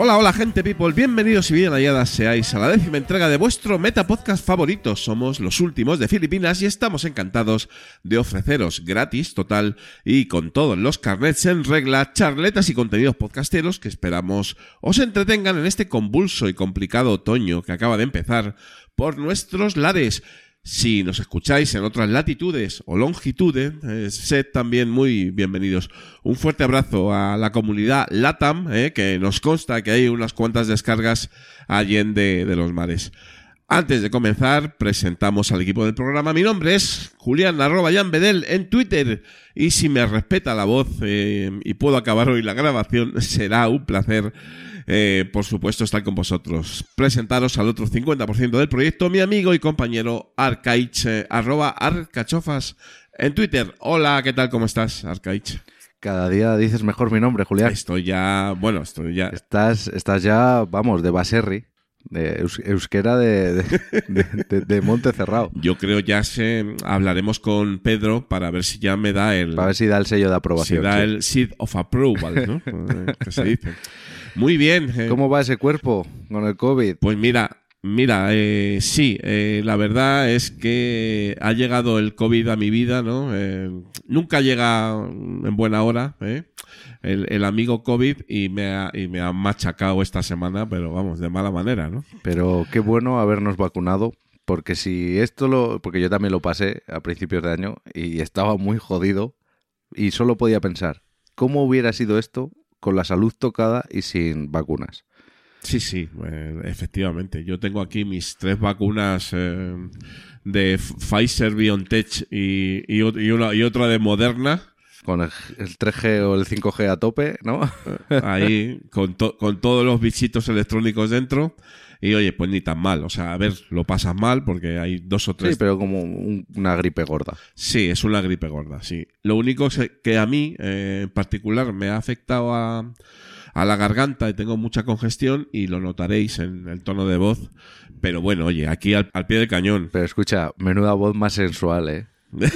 Hola, hola gente people, bienvenidos y bien halladas seáis a la décima entrega de vuestro meta podcast favorito. Somos los últimos de Filipinas y estamos encantados de ofreceros gratis, total y con todos los carnets en regla, charletas y contenidos podcasteros que esperamos os entretengan en este convulso y complicado otoño que acaba de empezar por nuestros lares. Si nos escucháis en otras latitudes o longitudes, eh, sed también muy bienvenidos. Un fuerte abrazo a la comunidad LATAM, eh, que nos consta que hay unas cuantas descargas allende de los mares. Antes de comenzar, presentamos al equipo del programa. Mi nombre es Julián arroba Jan en Twitter. Y si me respeta la voz eh, y puedo acabar hoy la grabación, será un placer, eh, por supuesto, estar con vosotros. Presentaros al otro 50% del proyecto, mi amigo y compañero Arcaich, eh, arroba Arcachofas en Twitter. Hola, ¿qué tal? ¿Cómo estás, Arcaich? Cada día dices mejor mi nombre, Julián. Estoy ya, bueno, estoy ya... Estás, estás ya, vamos, de Baserri, de eus- euskera de, de, de- de- de Monte Cerrado. Yo creo ya se, hablaremos con Pedro para ver si ya me da el... Para ver si da el sello de si aprobación. da sí. el seed of approval, ¿no? Eh, que se dice. Muy bien. eh, ¿Cómo va ese cuerpo con el COVID? Pues mira, mira, eh, sí, eh, la verdad es que ha llegado el COVID a mi vida, ¿no? Eh, nunca llega en buena hora, ¿eh? El, el amigo COVID y me, ha, y me ha machacado esta semana, pero vamos, de mala manera, ¿no? Pero qué bueno habernos vacunado, porque si esto lo... Porque yo también lo pasé a principios de año y estaba muy jodido y solo podía pensar, ¿cómo hubiera sido esto con la salud tocada y sin vacunas? Sí, sí, eh, efectivamente. Yo tengo aquí mis tres vacunas eh, de Pfizer, BioNTech y, y, ot- y una, y otra de Moderna. Con el, el 3G o el 5G a tope, ¿no? ahí con, to- con todos los bichitos electrónicos dentro. Y oye, pues ni tan mal. O sea, a ver, lo pasas mal porque hay dos o tres. Sí, pero como un- una gripe gorda. Sí, es una gripe gorda, sí. Lo único que a mí, eh, en particular, me ha afectado a, a la garganta y tengo mucha congestión y lo notaréis en el tono de voz. Pero bueno, oye, aquí al, al pie del cañón. Pero escucha, menuda voz más sensual, ¿eh? Madre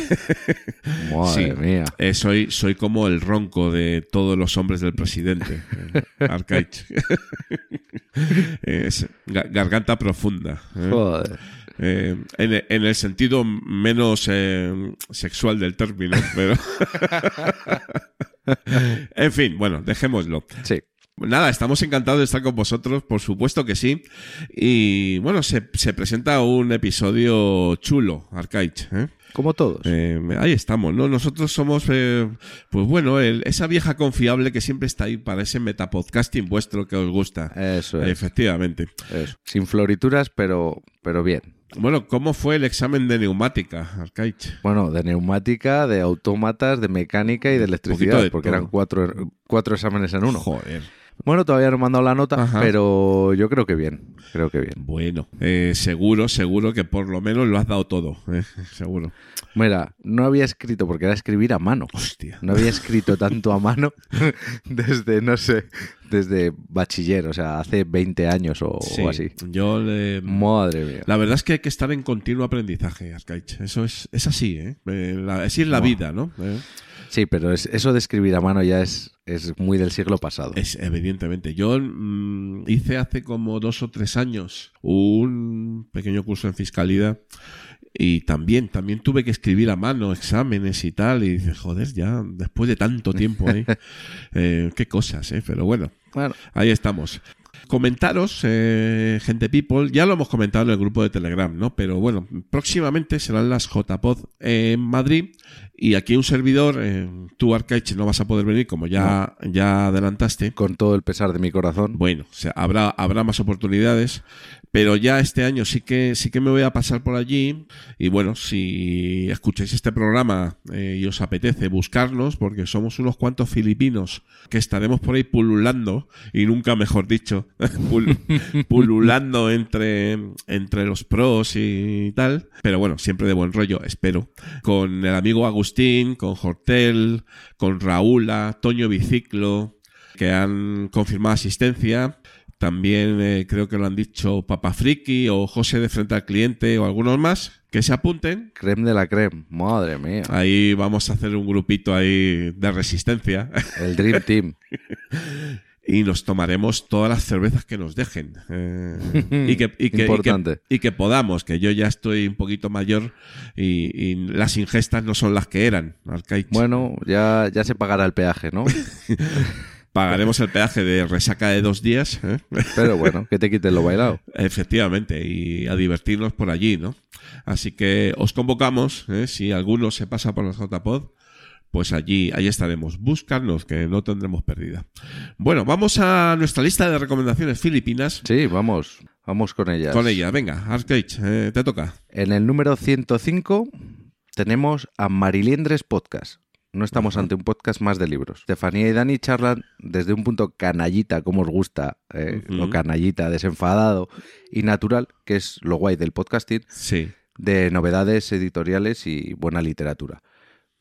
Sí. mía. Eh, soy, soy como el ronco de todos los hombres del presidente, eh, Arcaich. Es garganta profunda. ¿eh? Joder. Eh, en, en el sentido menos sexual del término, pero... en fin, bueno, dejémoslo. Sí. Nada, estamos encantados de estar con vosotros, por supuesto que sí. Y bueno, se, se presenta un episodio chulo, Arcaich. ¿eh? Como todos. Eh, ahí estamos, ¿no? Nosotros somos, eh, pues bueno, el- esa vieja confiable que siempre está ahí para ese metapodcasting vuestro que os gusta. Eso es. Efectivamente. eso. Sin florituras, pero, pero bien. Bueno, ¿cómo fue el examen de neumática, Arcaich? Bueno, de neumática, de autómatas, de mecánica y de electricidad, de porque todo. eran cuatro, cuatro exámenes en uno. Joder. Bueno, todavía no me han dado la nota, Ajá. pero yo creo que bien. Creo que bien. Bueno, eh, seguro, seguro que por lo menos lo has dado todo, ¿eh? seguro. Mira, no había escrito, porque era escribir a mano. Hostia. No había escrito tanto a mano desde, no sé, desde bachiller, o sea, hace 20 años o, Sí, o así. Yo le... Madre mía. La verdad es que hay que estar en continuo aprendizaje, Arcaich. Eso es, es así, ¿eh? Eh, la- así es la vida, ¿no? Eh, Sí, pero es, eso de escribir a mano ya es, es muy del siglo pasado. Es evidentemente. Yo mm, hice hace como dos o tres años un pequeño curso en fiscalidad y también, también tuve que escribir a mano exámenes y tal. Y dices, joder, ya después de tanto tiempo, ¿eh? Eh, qué cosas, ¿eh? Pero bueno, Bueno, ahí estamos. Comentaros, eh, gente people, ya lo hemos comentado en el grupo de Telegram, ¿no? Pero bueno, próximamente serán las JPod en Madrid y aquí un servidor, eh, tú Arcaich no vas a poder venir como ya, ya adelantaste. con todo el pesar de mi corazón. Bueno, o sea, habrá, habrá más oportunidades, Pero ya este año sí que, sí que me voy a pasar por allí. Y bueno, si escucháis este programa eh, y os apetece buscarnos, porque somos unos cuantos filipinos que estaremos por ahí pululando, y nunca mejor dicho, pul- pululando entre, entre los pros y tal. Pero bueno, siempre de buen rollo, espero. Con el amigo Agustín, con Hortel, con Raúla, Toño Biciclo, que han confirmado asistencia. También eh, creo que lo han dicho Papa Friki o José de Frente al Cliente o algunos más que se apunten. Creme de la creme, madre mía. Ahí vamos a hacer un grupito ahí de resistencia El Dream Team. y nos tomaremos todas las cervezas que nos dejen. Eh, y, que, y, que, y, que, Importante. y que podamos, que yo ya estoy un poquito mayor y, las ingestas no son las que eran. Bueno, ya, ya se pagará el peaje, ¿no? Pagaremos el peaje de resaca de dos días. ¿eh? Pero bueno, que te quiten lo bailado. Efectivamente, y a divertirnos por allí, ¿no? Así que os convocamos, ¿eh? si alguno se pasa por los JPod, pues allí, ahí estaremos. Buscarnos, que no tendremos pérdida. Bueno, vamos a nuestra lista de recomendaciones filipinas. Sí, vamos, vamos con ellas. Con ella, venga, Arcade, eh, te toca. En el número 105 tenemos a Mariliendres Podcast. No estamos ante un podcast más de libros. Estefanía y Dani charlan desde un punto canallita, como os gusta, eh, lo canallita, desenfadado y natural, que es lo guay del podcasting, Sí. de novedades editoriales y buena literatura.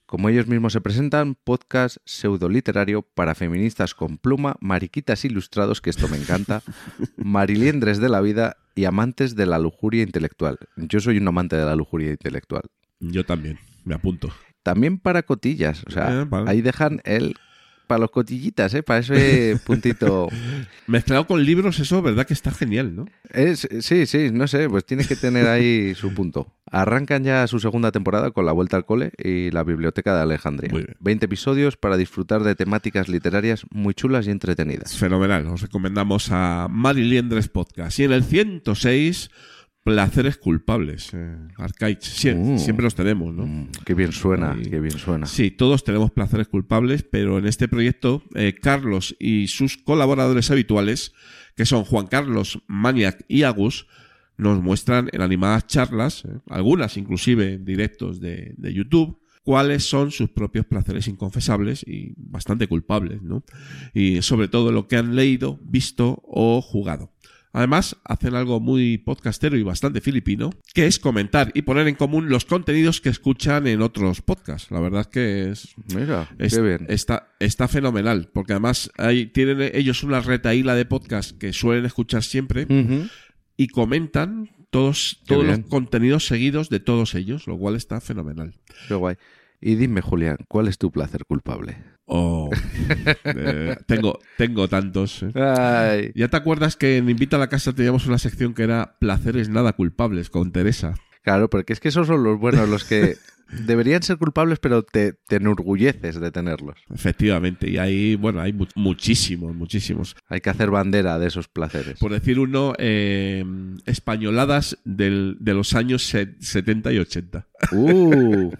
Como ellos mismos se presentan, podcast pseudoliterario para feministas con pluma, mariquitas ilustrados, que esto me encanta, mariliendres de la vida y amantes de la lujuria intelectual. Yo soy un amante de la lujuria intelectual. Yo también, me apunto. También para cotillas, o sea, Eh, vale. ahí dejan el para los cotillitas, ¿eh? para ese puntito. Mezclado con libros, eso, verdad que está genial, ¿no? Es, sí, sí, no sé, pues tiene que tener ahí su punto. Arrancan ya su segunda temporada con La Vuelta al Cole y La Biblioteca de Alejandría. Muy bien. 20 episodios para disfrutar de temáticas literarias muy chulas y entretenidas. Fenomenal. Os recomendamos a Mariliendres Podcast. Y en el 106, Placeres Culpables. Eh, Arcaich. Sie- Uh. Siempre los tenemos, ¿no? Mm, qué bien suena, Sí. qué bien suena. Sí, todos tenemos placeres culpables, pero en este proyecto, eh, Carlos y sus colaboradores habituales, que son Juan Carlos, Maniac y Agus, nos muestran en animadas charlas, eh, algunas inclusive en directos de, de YouTube, cuáles son sus propios placeres inconfesables y bastante culpables, ¿no? Y sobre todo lo que han leído, visto o jugado. Además, hacen algo muy podcastero y bastante filipino, que es comentar y poner en común los contenidos que escuchan en otros podcasts. La verdad es que es, Mira, es- qué bien. Está, está fenomenal, porque además hay, tienen ellos una retaíla de podcasts que suelen escuchar siempre y comentan todos, todos los contenidos seguidos de todos ellos, lo cual está fenomenal. Qué guay. Y dime, Julián, ¿cuál es tu placer culpable? Oh, eh, tengo, tengo tantos. eh. Ay. ¿Ya te acuerdas que en Invita a la Casa teníamos una sección que era Placeres nada culpables con Teresa? Claro, porque es que esos son los buenos, los que deberían ser culpables, pero te, te enorgulleces de tenerlos. Efectivamente, y ahí, bueno, hay mu- muchísimos, muchísimos. Hay que hacer bandera de esos placeres. Por decir uno, eh, españoladas del- de los años se- 70 y 80. Uh,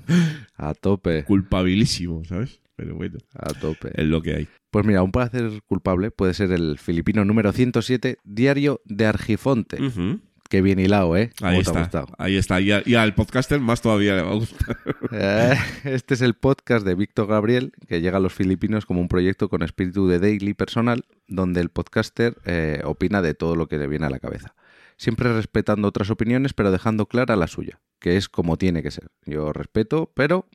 a tope, Culpabilísimo, ¿sabes? Pero bueno, a tope. es lo que hay. Pues mira, un placer culpable puede ser el filipino número 107, Diario de Argifonte. Ujú. Qué bien hilado, ¿eh? Ahí ¿Cómo te ha está, gustado? ahí está. Y, a- y al podcaster más todavía le va a gustar. Eh, Este es el podcast de Víctor Gabriel, que llega a los filipinos como un proyecto con espíritu de daily personal, donde el podcaster eh, opina de todo lo que le viene a la cabeza. Siempre respetando otras opiniones, pero dejando clara la suya, que es como tiene que ser. Yo respeto, pero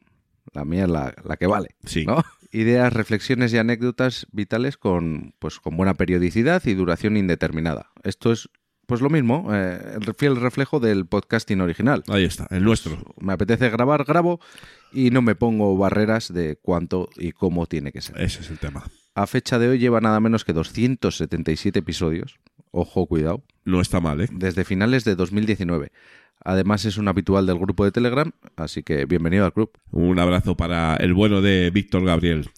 la mía es la, la que vale. Sí. ¿no? Ideas, reflexiones y anécdotas vitales con, pues, con buena periodicidad y duración indeterminada. Esto es pues lo mismo, eh, el fiel reflejo del podcasting original Ahí está, el nuestro. me apetece grabar, grabo y no me pongo barreras de cuánto y cómo tiene que ser. Ese es el tema. A fecha de hoy lleva nada menos que 277 episodios. Ojo, cuidado. No está mal, ¿eh? Desde finales de 2019. Además es un habitual del grupo de Telegram, así que bienvenido al club. Un abrazo para el bueno de Víctor Gabriel.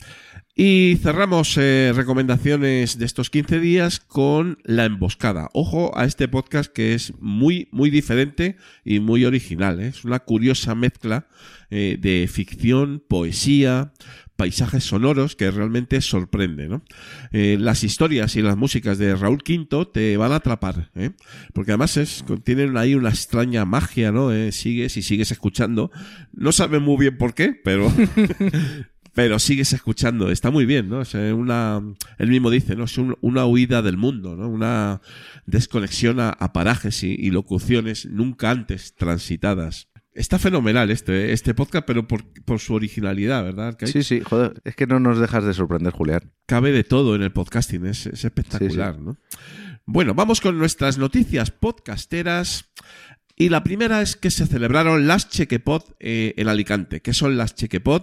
Y cerramos eh, recomendaciones de estos 15 días con La Emboscada. Ojo a este podcast que es muy, muy diferente y muy original. ¿eh? Es una curiosa mezcla eh, de ficción, poesía, paisajes sonoros que realmente sorprende. ¿no? Las historias y las músicas de Raúl Quinto te van a atrapar, ¿eh? porque además tienen ahí una extraña magia, ¿no? Sigues y sigues escuchando. No saben muy bien por qué, pero... pero sigues escuchando, está muy bien, ¿no? Es una, él mismo dice, ¿no? Es un- una huida del mundo, ¿no? Una desconexión a, a parajes y, y locuciones nunca antes transitadas. Está fenomenal este, este podcast, pero por, por su originalidad, ¿verdad? Sí, sí, joder, es que no nos dejas de sorprender, Julián. cabe de todo en el podcasting, es, es espectacular, ¿no? Bueno, vamos con nuestras noticias podcasteras. Y la primera es que se celebraron las Chequepod eh, en Alicante. ¿Qué son las Chequepod?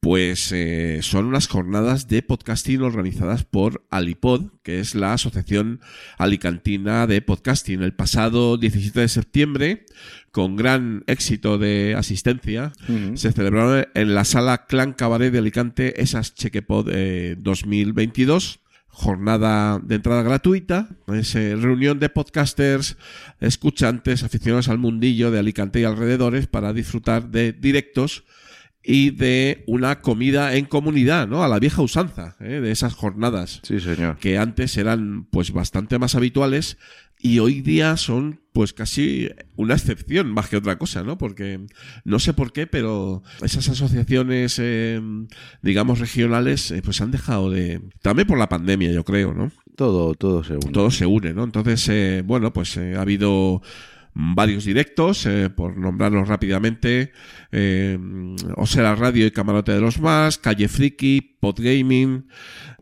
Pues eh, son unas jornadas de podcasting organizadas por Alipod, que es la Asociación Alicantina de Podcasting. El pasado 17 de septiembre, con gran éxito de asistencia, se celebraron en la sala Clan Cabaret de Alicante esas Chequepod eh, 2022. Jornada de entrada gratuita, es, eh, reunión de podcasters, escuchantes, aficionados al mundillo de Alicante y alrededores para disfrutar de directos y de una comida en comunidad, ¿no? A la vieja usanza, ¿eh? de esas jornadas Sí, señor. que antes eran pues bastante más habituales y hoy día son pues casi una excepción más que otra cosa, ¿no? Porque no sé por qué, pero esas asociaciones, eh, digamos, regionales, eh, pues han dejado de... También por la pandemia, yo creo, ¿no? Todo, todo se une. todo se une, ¿no? Entonces, eh, bueno, pues eh, ha habido varios directos, eh, por nombrarlos rápidamente, eh, Osera Radio y Camarote de los Más, Calle Friki, Podgaming,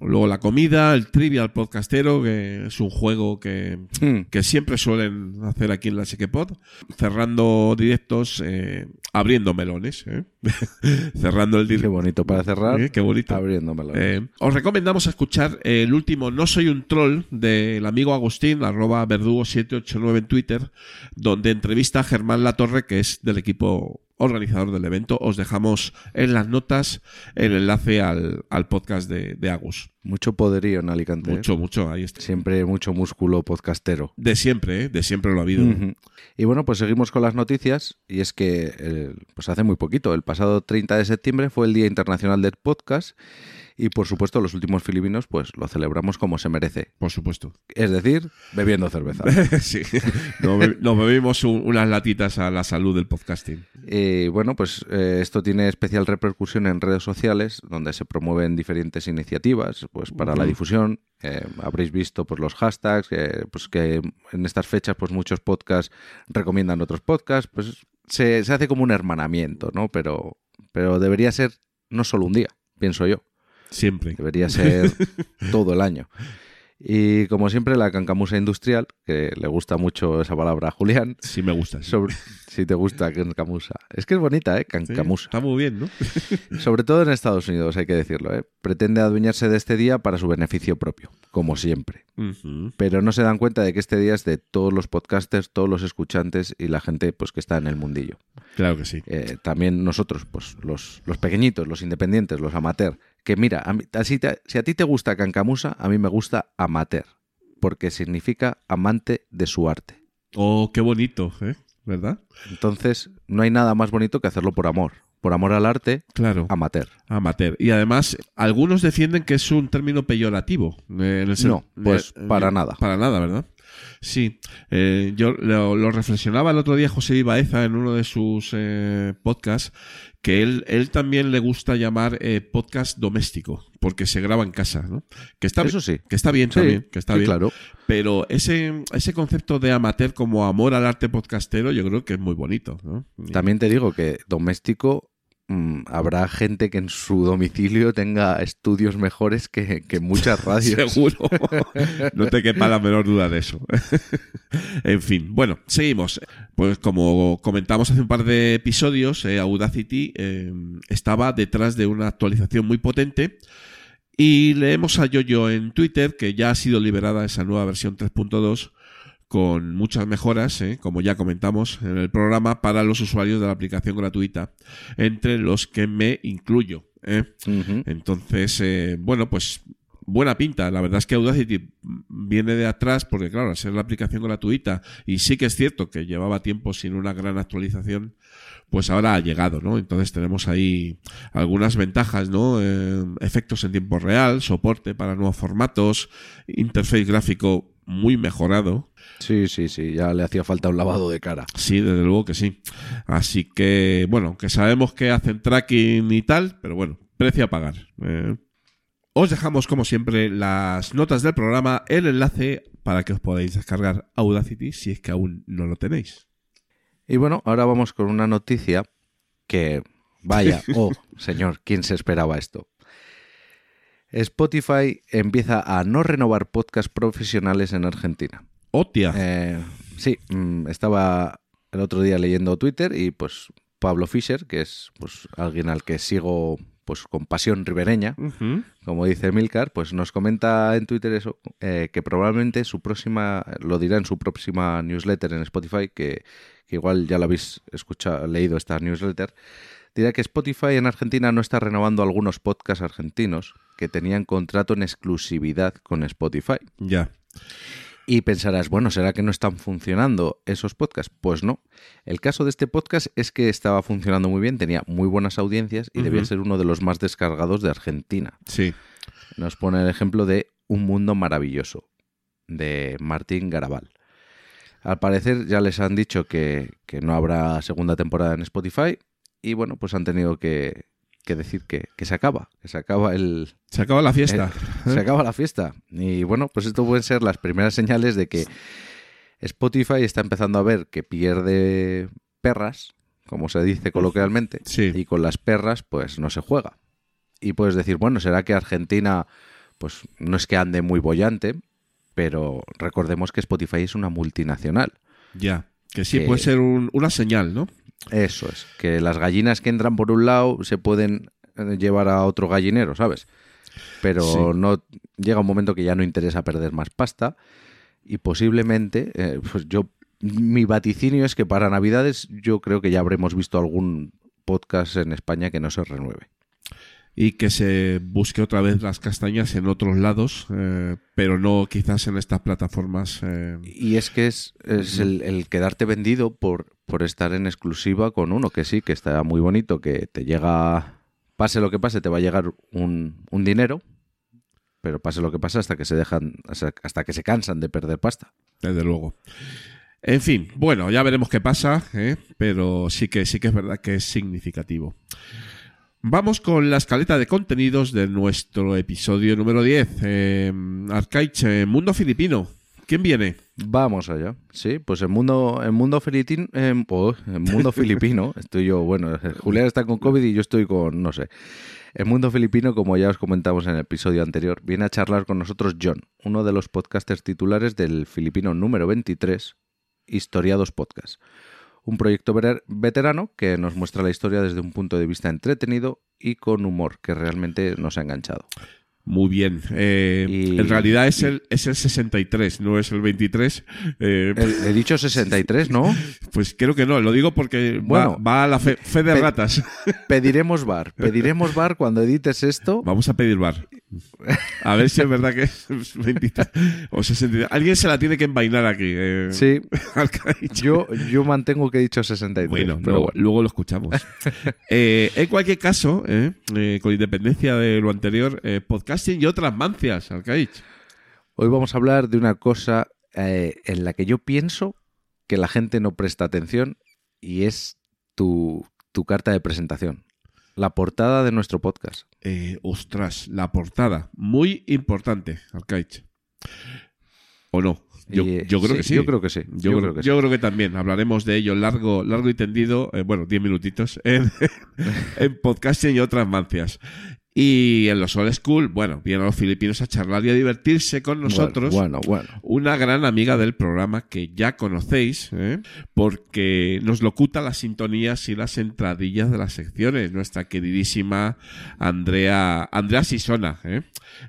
luego la comida, el Trivial Podcastero, que es un juego que, Hmm. que siempre suelen hacer aquí en la Chequepod, cerrando directos, eh, abriendo melones, ¿eh? cerrando el Qué directo. bonito para cerrar. Eh, qué bonito. Abriéndomelo. Eh, os recomendamos escuchar el último No Soy un Troll del amigo Agustín, arroba verdugo789 en Twitter, donde entrevista a Germán Latorre, que es del equipo organizador del evento. Os dejamos en las notas el enlace al, al podcast de, de Agus. Mucho poderío en Alicante. ¿eh? Mucho, mucho, ahí está. Siempre mucho músculo podcastero. De siempre, ¿eh? de siempre lo ha habido. Y bueno, pues seguimos con las noticias y es que eh, pues hace muy poquito, el pasado 30 de septiembre fue el Día Internacional del Podcast y por supuesto los últimos filipinos pues lo celebramos como se merece, Por supuesto. es decir, bebiendo cerveza. sí. Nos, be- nos bebimos un- unas latitas a la salud del podcasting. Y bueno, pues eh, esto tiene especial repercusión en redes sociales, donde se promueven diferentes iniciativas pues para la difusión. Eh, habréis visto pues, los hashtags, eh, pues que en estas fechas pues muchos podcasts recomiendan otros podcasts. Pues se, se hace como un hermanamiento, ¿no? Pero, pero debería ser no solo un día, pienso yo. Siempre. Debería ser todo el año. Y como siempre, la cancamusa industrial, que le gusta mucho esa palabra a Julián, Sí me gusta. sí. sobre, si te gusta cancamusa. Es que es bonita, ¿eh? Sí, Cancamusa. Está muy bien, ¿no? Sobre todo en Estados Unidos, hay que decirlo, ¿eh? Pretende adueñarse de este día para su beneficio propio, como siempre. Pero no se dan cuenta de que este día es de todos los podcasters, todos los escuchantes y la gente pues que está en el mundillo. Claro que sí. Eh, también nosotros, pues los, los pequeñitos, los independientes, los amateur. Que mira, a mí- así te- si a ti te gusta Cancamusa, a mí me gusta amateur, porque significa amante de su arte. Oh, qué bonito, ¿eh? ¿Verdad? Entonces, no hay nada más bonito que hacerlo por amor. Por amor al arte, Claro. amateur. Amateur. Y además, algunos defienden que es un término peyorativo. eh, en el sen- No, pues eh, para nada. Para nada, ¿verdad? Sí. Eh, yo lo, lo reflexionaba el otro día José Ibaeza en uno de sus eh, podcasts, que él, él también le gusta llamar eh, podcast doméstico, porque se graba en casa, ¿no? Que está, Eso sí. que está bien Sí, también, que está sí, bien. claro. Pero ese, ese concepto de amateur como amor al arte podcastero, yo creo que es muy bonito, ¿no? También te digo que doméstico habrá gente que en su domicilio tenga estudios mejores que, que muchas radios. Seguro. No te quepa la menor duda de eso. en fin, bueno, seguimos. Pues como comentamos hace un par de episodios, eh, Audacity eh, estaba detrás de una actualización muy potente. Y leemos a Yoyo en Twitter que ya ha sido liberada esa nueva versión 3.2 con muchas mejoras, eh, como ya comentamos en el programa, para los usuarios de la aplicación gratuita, entre los que me incluyo. ¿eh? Entonces, eh, bueno, pues buena pinta. La verdad es que Audacity viene de atrás porque, claro, al ser la aplicación gratuita y sí que es cierto que llevaba tiempo sin una gran actualización, pues ahora ha llegado, ¿no? Entonces tenemos ahí algunas ventajas, ¿no? Eh, efectos en tiempo real, soporte para nuevos formatos, interface gráfico muy mejorado. Sí, sí, sí, ya le hacía falta un lavado de cara. Sí, desde luego que sí. Así que, bueno, que sabemos que hacen tracking y tal, pero bueno, precio a pagar. Eh, os dejamos, como siempre, las notas del programa, el enlace para que os podáis descargar Audacity si es que aún no lo tenéis. Y bueno, ahora vamos con una noticia que, vaya, oh, señor, ¿quién se esperaba esto? Spotify empieza a no renovar podcasts profesionales en Argentina. ¡Hostia! Eh, sí, mm, estaba el otro día leyendo Twitter y pues Pablo Fischer, que es pues alguien al que sigo pues con pasión ribereña, como dice Milcar, pues nos comenta en Twitter eso, eh, que probablemente su próxima, lo dirá en su próxima newsletter en Spotify, que, que igual ya lo habéis escuchado, leído esta newsletter, dirá que Spotify en Argentina no está renovando algunos podcasts argentinos que tenían contrato en exclusividad con Spotify. Ya. Y pensarás, bueno, ¿será que no están funcionando esos podcasts? Pues no. El caso de este podcast es que estaba funcionando muy bien, tenía muy buenas audiencias y debía ser uno de los más descargados de Argentina. Sí. Nos pone el ejemplo de Un Mundo Maravilloso, de Martín Garabal. Al parecer ya les han dicho que, que no habrá segunda temporada en Spotify y bueno, pues han tenido que, que decir que, que se acaba, que se acaba el, Se acaba la fiesta. se acaba la fiesta. Y bueno, pues esto pueden ser las primeras señales de que Spotify está empezando a ver que pierde perras, como se dice coloquialmente, Sí. y con las perras pues no se juega. Y puedes decir, bueno, será que Argentina pues no es que ande muy bollante, pero recordemos que Spotify es una multinacional. Ya. Que sí, Que- puede ser un- una señal, ¿no? Eso es, que las gallinas que entran por un lado se pueden eh, llevar a otro gallinero, ¿sabes? Pero Sí. no llega un momento que ya no interesa perder más pasta y posiblemente, eh, pues yo, mi vaticinio es que para Navidades yo creo que ya habremos visto algún podcast en España que no se renueve. Y que se busque otra vez las castañas en otros lados, eh, pero no quizás en estas plataformas. eh, Y es que es, es el, el quedarte vendido por, por estar en exclusiva con uno, que sí, que está muy bonito, que te llega, pase lo que pase, te va a llegar un, un dinero, pero pase lo que pase hasta que se dejan, hasta hasta que se cansan de perder pasta. desde luego. En fin, bueno, ya veremos qué pasa, ¿eh? pero sí que sí que es verdad que es significativo. Vamos con la escaleta de contenidos de nuestro episodio número 10. Eh, Arcaich, eh, Mundo Filipino. ¿Quién viene? Vamos allá. Sí, pues el mundo, el mundo filipino, el mundo filipino, estoy yo, bueno, Julián está con COVID y yo estoy con, no sé. El mundo filipino, como ya os comentamos en el episodio anterior, viene a charlar con nosotros John, uno de los podcasters titulares del filipino número 23, Historiados Podcast. Un proyecto veterano que nos muestra la historia desde un punto de vista entretenido y con humor, que realmente nos ha enganchado. Muy bien. Eh, Y- en realidad es el, es el 63, no es el 23. Eh, He, he dicho 63, ¿no? Pues creo que no, lo digo porque va- Bueno, va, a la fe, fe de pe- ratas. Pediremos bar. Pediremos bar cuando edites esto. Vamos a pedir bar. A ver si es verdad que es 23 o 63. Alguien se la tiene que envainar aquí. eh, Sí, yo, yo mantengo que he dicho 63. Bueno, pero luego, bueno. luego lo escuchamos. Eh, en cualquier caso, con independencia de lo anterior, eh, y otras mancias, Arcaich. Hoy vamos a hablar de una cosa eh, en la que yo pienso que la gente no presta atención y es tu, tu carta de presentación. La portada de nuestro podcast. Eh, ostras, la portada. Muy importante, Arcaich. ¿O no? Yo, Y, eh, yo creo que sí. Yo creo que sí. Yo, creo, que yo creo que también hablaremos de ello largo, largo y tendido, eh, bueno, 10 minutitos, en, en podcasting y otras mancias. Y en los old school, bueno, vienen los filipinos a charlar y a divertirse con nosotros. Bueno, bueno. bueno. Una gran amiga del programa que ya conocéis, ¿eh? porque nos locuta las sintonías y las entradillas de las secciones. Nuestra queridísima Andrea, Andrea Sisona. ¿eh?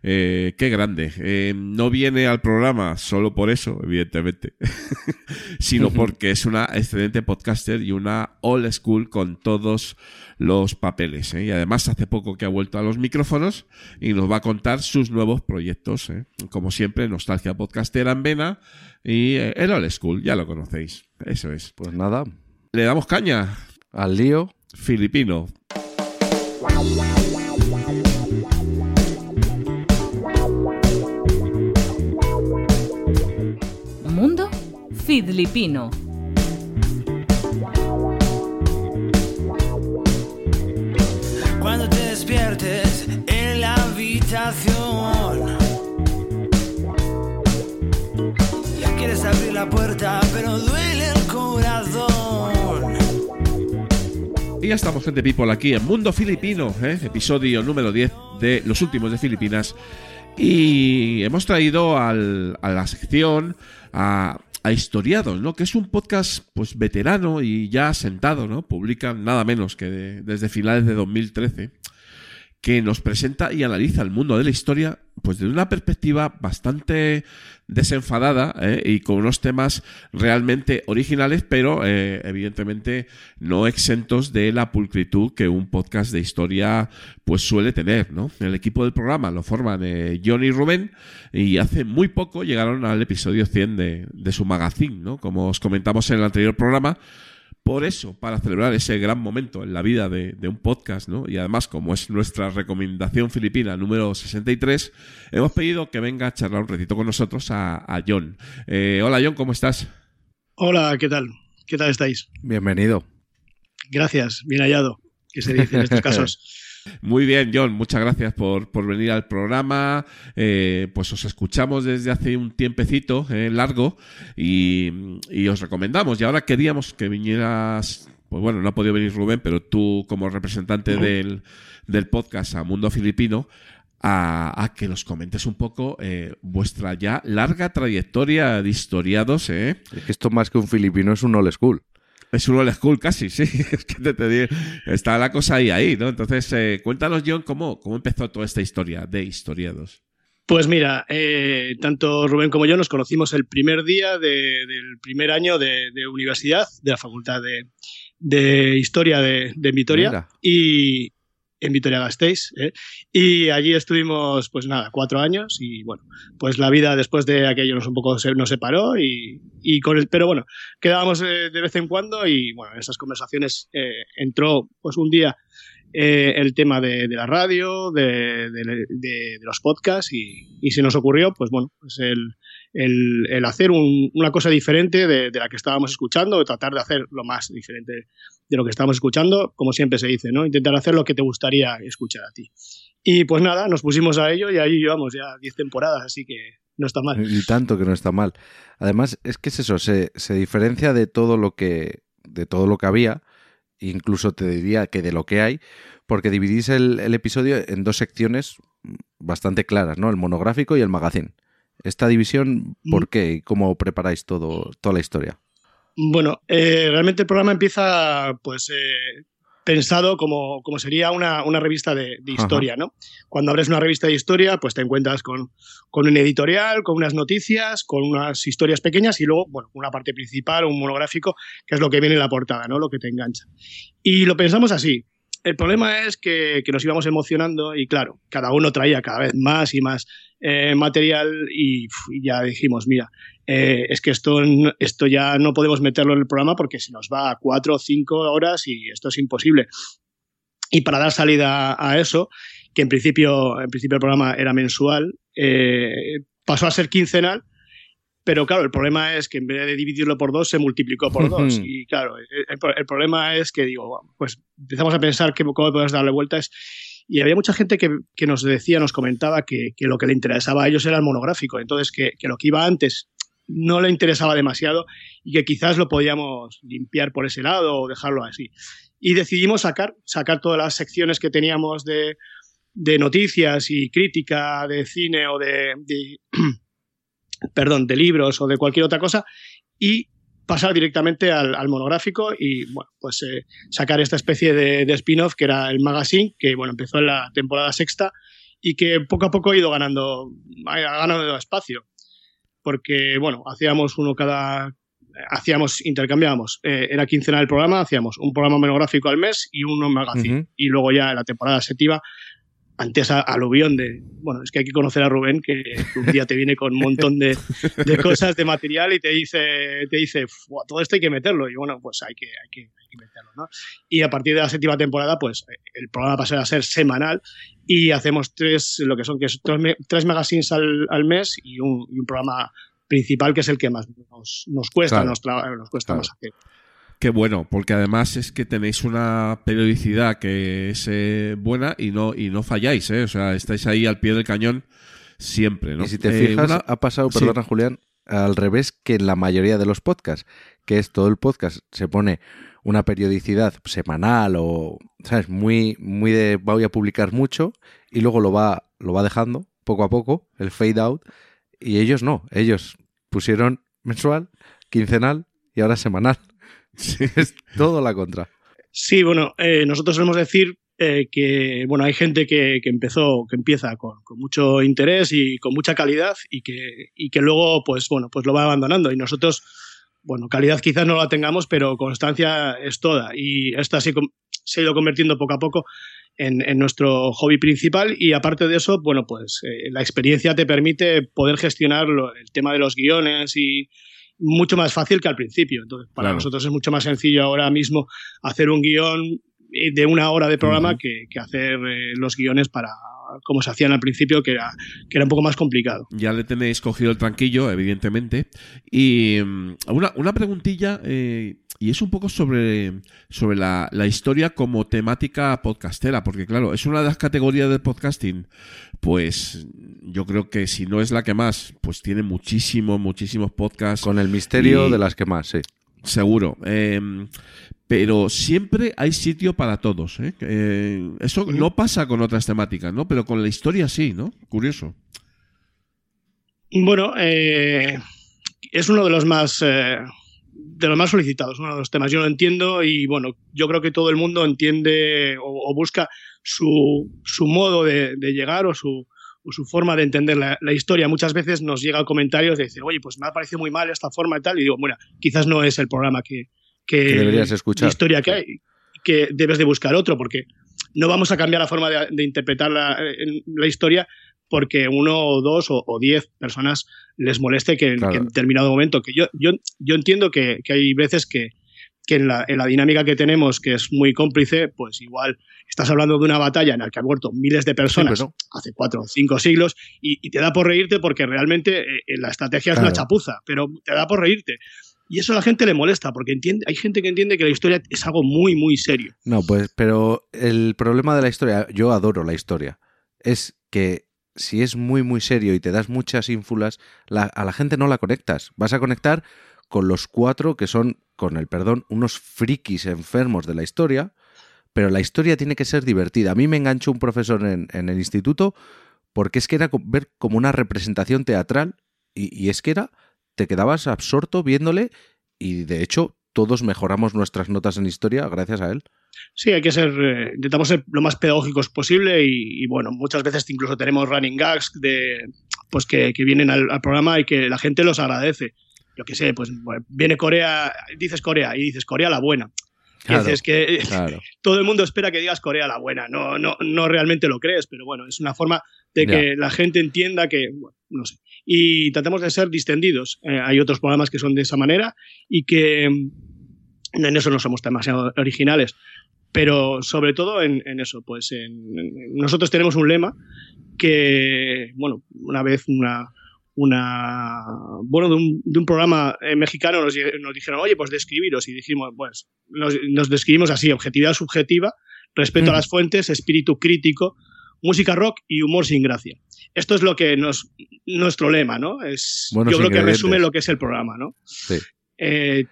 Eh, qué grande. Eh, no viene al programa solo por eso, evidentemente, sino porque es una excelente podcaster y una old school con todos los papeles. ¿eh? Y además hace poco que ha vuelto a los micrófonos y nos va a contar sus nuevos proyectos. ¿eh? Como siempre, Nostalgia Podcastera en Vena y eh, el Old School, ya lo conocéis. Eso es. Pues nada. Le damos caña. Al lío. Filipino. Mundo Filipino. Quieres abrir la puerta, pero duele el corazón. Y ya estamos, gente people, aquí en Mundo Filipino, ¿eh? episodio número 10 de Los Últimos de Filipinas. Y hemos traído a la sección a, Historiados, ¿no? Que es un podcast pues veterano y ya asentado, ¿no? Publican nada menos que de- desde finales de 2013 que nos presenta y analiza el mundo de la historia pues desde una perspectiva bastante desenfadada ¿eh? y con unos temas realmente originales, pero eh, evidentemente no exentos de la pulcritud que un podcast de historia pues suele tener, ¿no? El equipo del programa lo forman eh, John y Rubén y hace muy poco llegaron al episodio 100 de, de su magazine, ¿no? Como os comentamos en el anterior programa, por eso, para celebrar ese gran momento en la vida de, de un podcast, ¿no? Y además, como es nuestra recomendación filipina número 63, hemos pedido que venga a charlar un ratito con nosotros a, a John. Eh, hola John, ¿cómo estás? Hola, ¿qué tal? ¿Qué tal estáis? Bienvenido. Gracias, bien hallado, que se dice en estos casos. Muy bien, John, muchas gracias por, por venir al programa. Eh, pues os escuchamos desde hace un tiempecito eh, largo y, y os recomendamos. Y ahora queríamos que vinieras, pues bueno, no ha podido venir Rubén, pero tú como representante del, del podcast a Mundo Filipino, a, a que nos comentes un poco eh, vuestra ya larga trayectoria de historiados, ¿eh? Es que esto más que un filipino es un old school. Es un old school casi, sí. Es que te, te digo, está la cosa ahí, ahí, ¿no? Entonces, eh, cuéntanos, John, cómo, cómo empezó toda esta historia de historiados. Pues mira, eh, tanto Rubén como yo nos conocimos el primer día de- del primer año de, de universidad, de la Facultad de, de Historia de, de Vitoria, Mira. y en Vitoria-Gasteiz. ¿eh? Y allí estuvimos, pues nada, cuatro años y bueno, pues la vida después de aquello nos un poco se, nos separó y, y con el, pero bueno, quedábamos eh, de vez en cuando y bueno, en esas conversaciones eh, entró pues un día el tema de, la radio, de- de los podcasts y, y se nos ocurrió, pues bueno, pues el, el- hacer un- una cosa diferente de, la que estábamos escuchando, de tratar de hacer lo más diferente de lo que estábamos escuchando, como siempre se dice, ¿no? Intentar hacer lo que te gustaría escuchar a ti. Y pues nada, nos pusimos a ello y ahí llevamos ya 10 temporadas, así que no está mal. Y tanto que no está mal. Además, es que es eso, se, se diferencia de todo lo que. de todo lo que había. Incluso te diría que de lo que hay. Porque dividís el, el episodio en dos secciones bastante claras, ¿no? El monográfico y el magazine. Esta división, ¿por qué? ¿Y cómo preparáis todo, toda la historia? Bueno, eh, realmente el programa empieza pues eh, pensado como, como sería una, una revista de, de historia, ¿no? Cuando abres una revista de historia, pues te encuentras con, con un editorial, con unas noticias, con unas historias pequeñas y luego, bueno, una parte principal, un monográfico, que es lo que viene en la portada, ¿no? Lo que te engancha. Y lo pensamos así. El problema es que, que nos íbamos emocionando y claro, cada uno traía cada vez más y más eh, material y, y ya dijimos, mira, eh, es que esto, esto ya no podemos meterlo en el programa porque se nos va a cuatro o cinco horas y esto es imposible. Y para dar salida a eso, que en principio, en principio el programa era mensual, eh, pasó a ser quincenal, pero claro, el problema es que en vez de dividirlo por dos, se multiplicó por dos. Y claro, el, el- problema es que digo, pues empezamos a pensar que, cómo podemos darle vueltas. Y había mucha gente que, nos decía, nos comentaba que, lo que le interesaba a ellos era el monográfico. Entonces, que, que lo que iba antes no le interesaba demasiado y que quizás lo podíamos limpiar por ese lado o dejarlo así. Y decidimos sacar, sacar todas las secciones que teníamos de, de noticias y crítica de cine o de, de perdón, de libros o de cualquier otra cosa y pasar directamente al, al monográfico y bueno, pues eh, sacar esta especie de, de spin-off que era el magazine, que bueno, empezó en la temporada sexta y que poco a poco ha ido ganando, ha ganado espacio. Porque, bueno, hacíamos uno cada. Hacíamos, intercambiábamos. Eh, era quincenal el programa, hacíamos un programa monográfico al mes y uno magazine. Ujú. Y luego ya en la temporada séptima ante esa aluvión de, bueno, es que hay que conocer a Rubén, que un día te viene con un montón de, de cosas, de material y te dice, te dice, "Fua, todo esto hay que meterlo. Y bueno, pues hay que, hay que, hay que meterlo, ¿no? Y a partir de la séptima temporada, pues el programa pasa a ser semanal y hacemos tres, lo que son, que es tres, tres magazines al, al mes y un, y un programa principal que es el que más nos, nos cuesta, Claro. nos, nos cuesta Claro. más hacer. Qué bueno, porque además es que tenéis una periodicidad que es eh, buena y no, y no falláis, ¿eh? O sea, estáis ahí al pie del cañón siempre, ¿no? Y si te Eh, fijas, una- ha pasado, sí. perdona Julián, al revés que en la mayoría de los podcasts, que es todo el podcast se pone una periodicidad semanal o, ¿sabes? Muy, muy de voy a publicar mucho y luego lo va, lo va dejando poco a poco, el fade out, y ellos no, ellos pusieron mensual, quincenal y ahora semanal. es todo la contra. Sí, bueno, eh, nosotros solemos decir eh, que bueno, hay gente que, que empezó, que empieza con, mucho interés y con mucha calidad y que, y que luego, pues bueno, pues lo va abandonando. Y nosotros, bueno, calidad quizás no la tengamos, pero constancia es toda. Y esta se, se ha ido convirtiendo poco a poco en, nuestro hobby principal. Y aparte de eso, bueno, pues eh, la experiencia te permite poder gestionar el tema de los guiones y mucho más fácil que al principio. Entonces, para Claro. nosotros es mucho más sencillo ahora mismo hacer un guion eh, de una hora de programa que, que hacer eh, los guiones para como se hacían al principio, que era, que era un poco más complicado. Ya le tenéis cogido el tranquillo, evidentemente. Y mm, una, una preguntilla, eh, y es un poco sobre, sobre la, la historia como temática podcastera, porque claro, es una de las categorías del podcasting, pues yo creo que si no es la que más, pues tiene muchísimos, muchísimos podcasts. Con el misterio Y- de las que más, sí. Seguro. Eh, pero siempre hay sitio para todos. ¿eh? Eh, eso no pasa con otras temáticas, ¿no? Pero con la historia sí, ¿no? Curioso. Bueno, eh, es uno de los más eh, de los más solicitados, uno de los temas. Yo lo entiendo y bueno, yo creo que todo el mundo entiende o, o busca su, su modo de, de llegar o su, o su forma de entender la, la historia. Muchas veces nos llega comentarios de decir, oye, pues me ha parecido muy mal esta forma y tal, y digo, bueno, quizás no es el programa que, que, Que deberías escuchar. de historia que hay, que debes de buscar otro, porque no vamos a cambiar la forma de, de interpretar la, la historia porque uno o dos o, o diez personas les moleste que, Claro. que en determinado momento, que yo, yo, yo entiendo que, que hay veces que, que en, la, en la dinámica que tenemos, que es muy cómplice, pues igual estás hablando de una batalla en la que han muerto miles de personas pero- hace cuatro o cinco siglos y, y te da por reírte porque realmente eh, eh, la estrategia es una Claro. chapuza, pero te da por reírte. Y eso a la gente le molesta, porque entiende, hay gente que entiende que la historia es algo muy, muy serio. No, pues, pero el problema de la historia, yo adoro la historia, es que si es muy, muy serio y te das muchas ínfulas, la- a la gente no la conectas. Vas a conectar con los cuatro que son, con el perdón, unos frikis enfermos de la historia, pero la historia tiene que ser divertida. A mí me enganchó un profesor en, en el instituto porque es que era ver como una representación teatral y, y es que era, te quedabas absorto viéndole y de hecho todos mejoramos nuestras notas en historia gracias a él. Sí, hay que ser, eh, intentamos ser lo más pedagógicos posible y, bueno, muchas veces incluso tenemos running gags de, pues que, que vienen al, al programa y que la gente los agradece. Yo qué sé, pues viene Corea, dices Corea y dices Corea la buena. Claro, dices que Claro. todo el mundo espera que digas Corea la buena, no, no, no realmente lo crees, pero bueno, es una forma de que la gente entienda que, bueno, no sé. Y tratamos de ser distendidos. Eh, hay otros programas que son de esa manera y que mm, en eso no somos demasiado originales, pero sobre todo en, en eso, pues en- en- nosotros tenemos un lema que, bueno, una vez una, una bueno, de un, de un programa eh, mexicano nos, nos dijeron, oye, pues describiros, y dijimos, pues nos, nos describimos así, objetividad subjetiva, respeto a las fuentes, espíritu crítico, música rock y humor sin gracia. Esto es lo que nos, nuestro lema, ¿no? Es, Buenos yo creo que resume lo que es el programa, ¿no? Sí. Eh,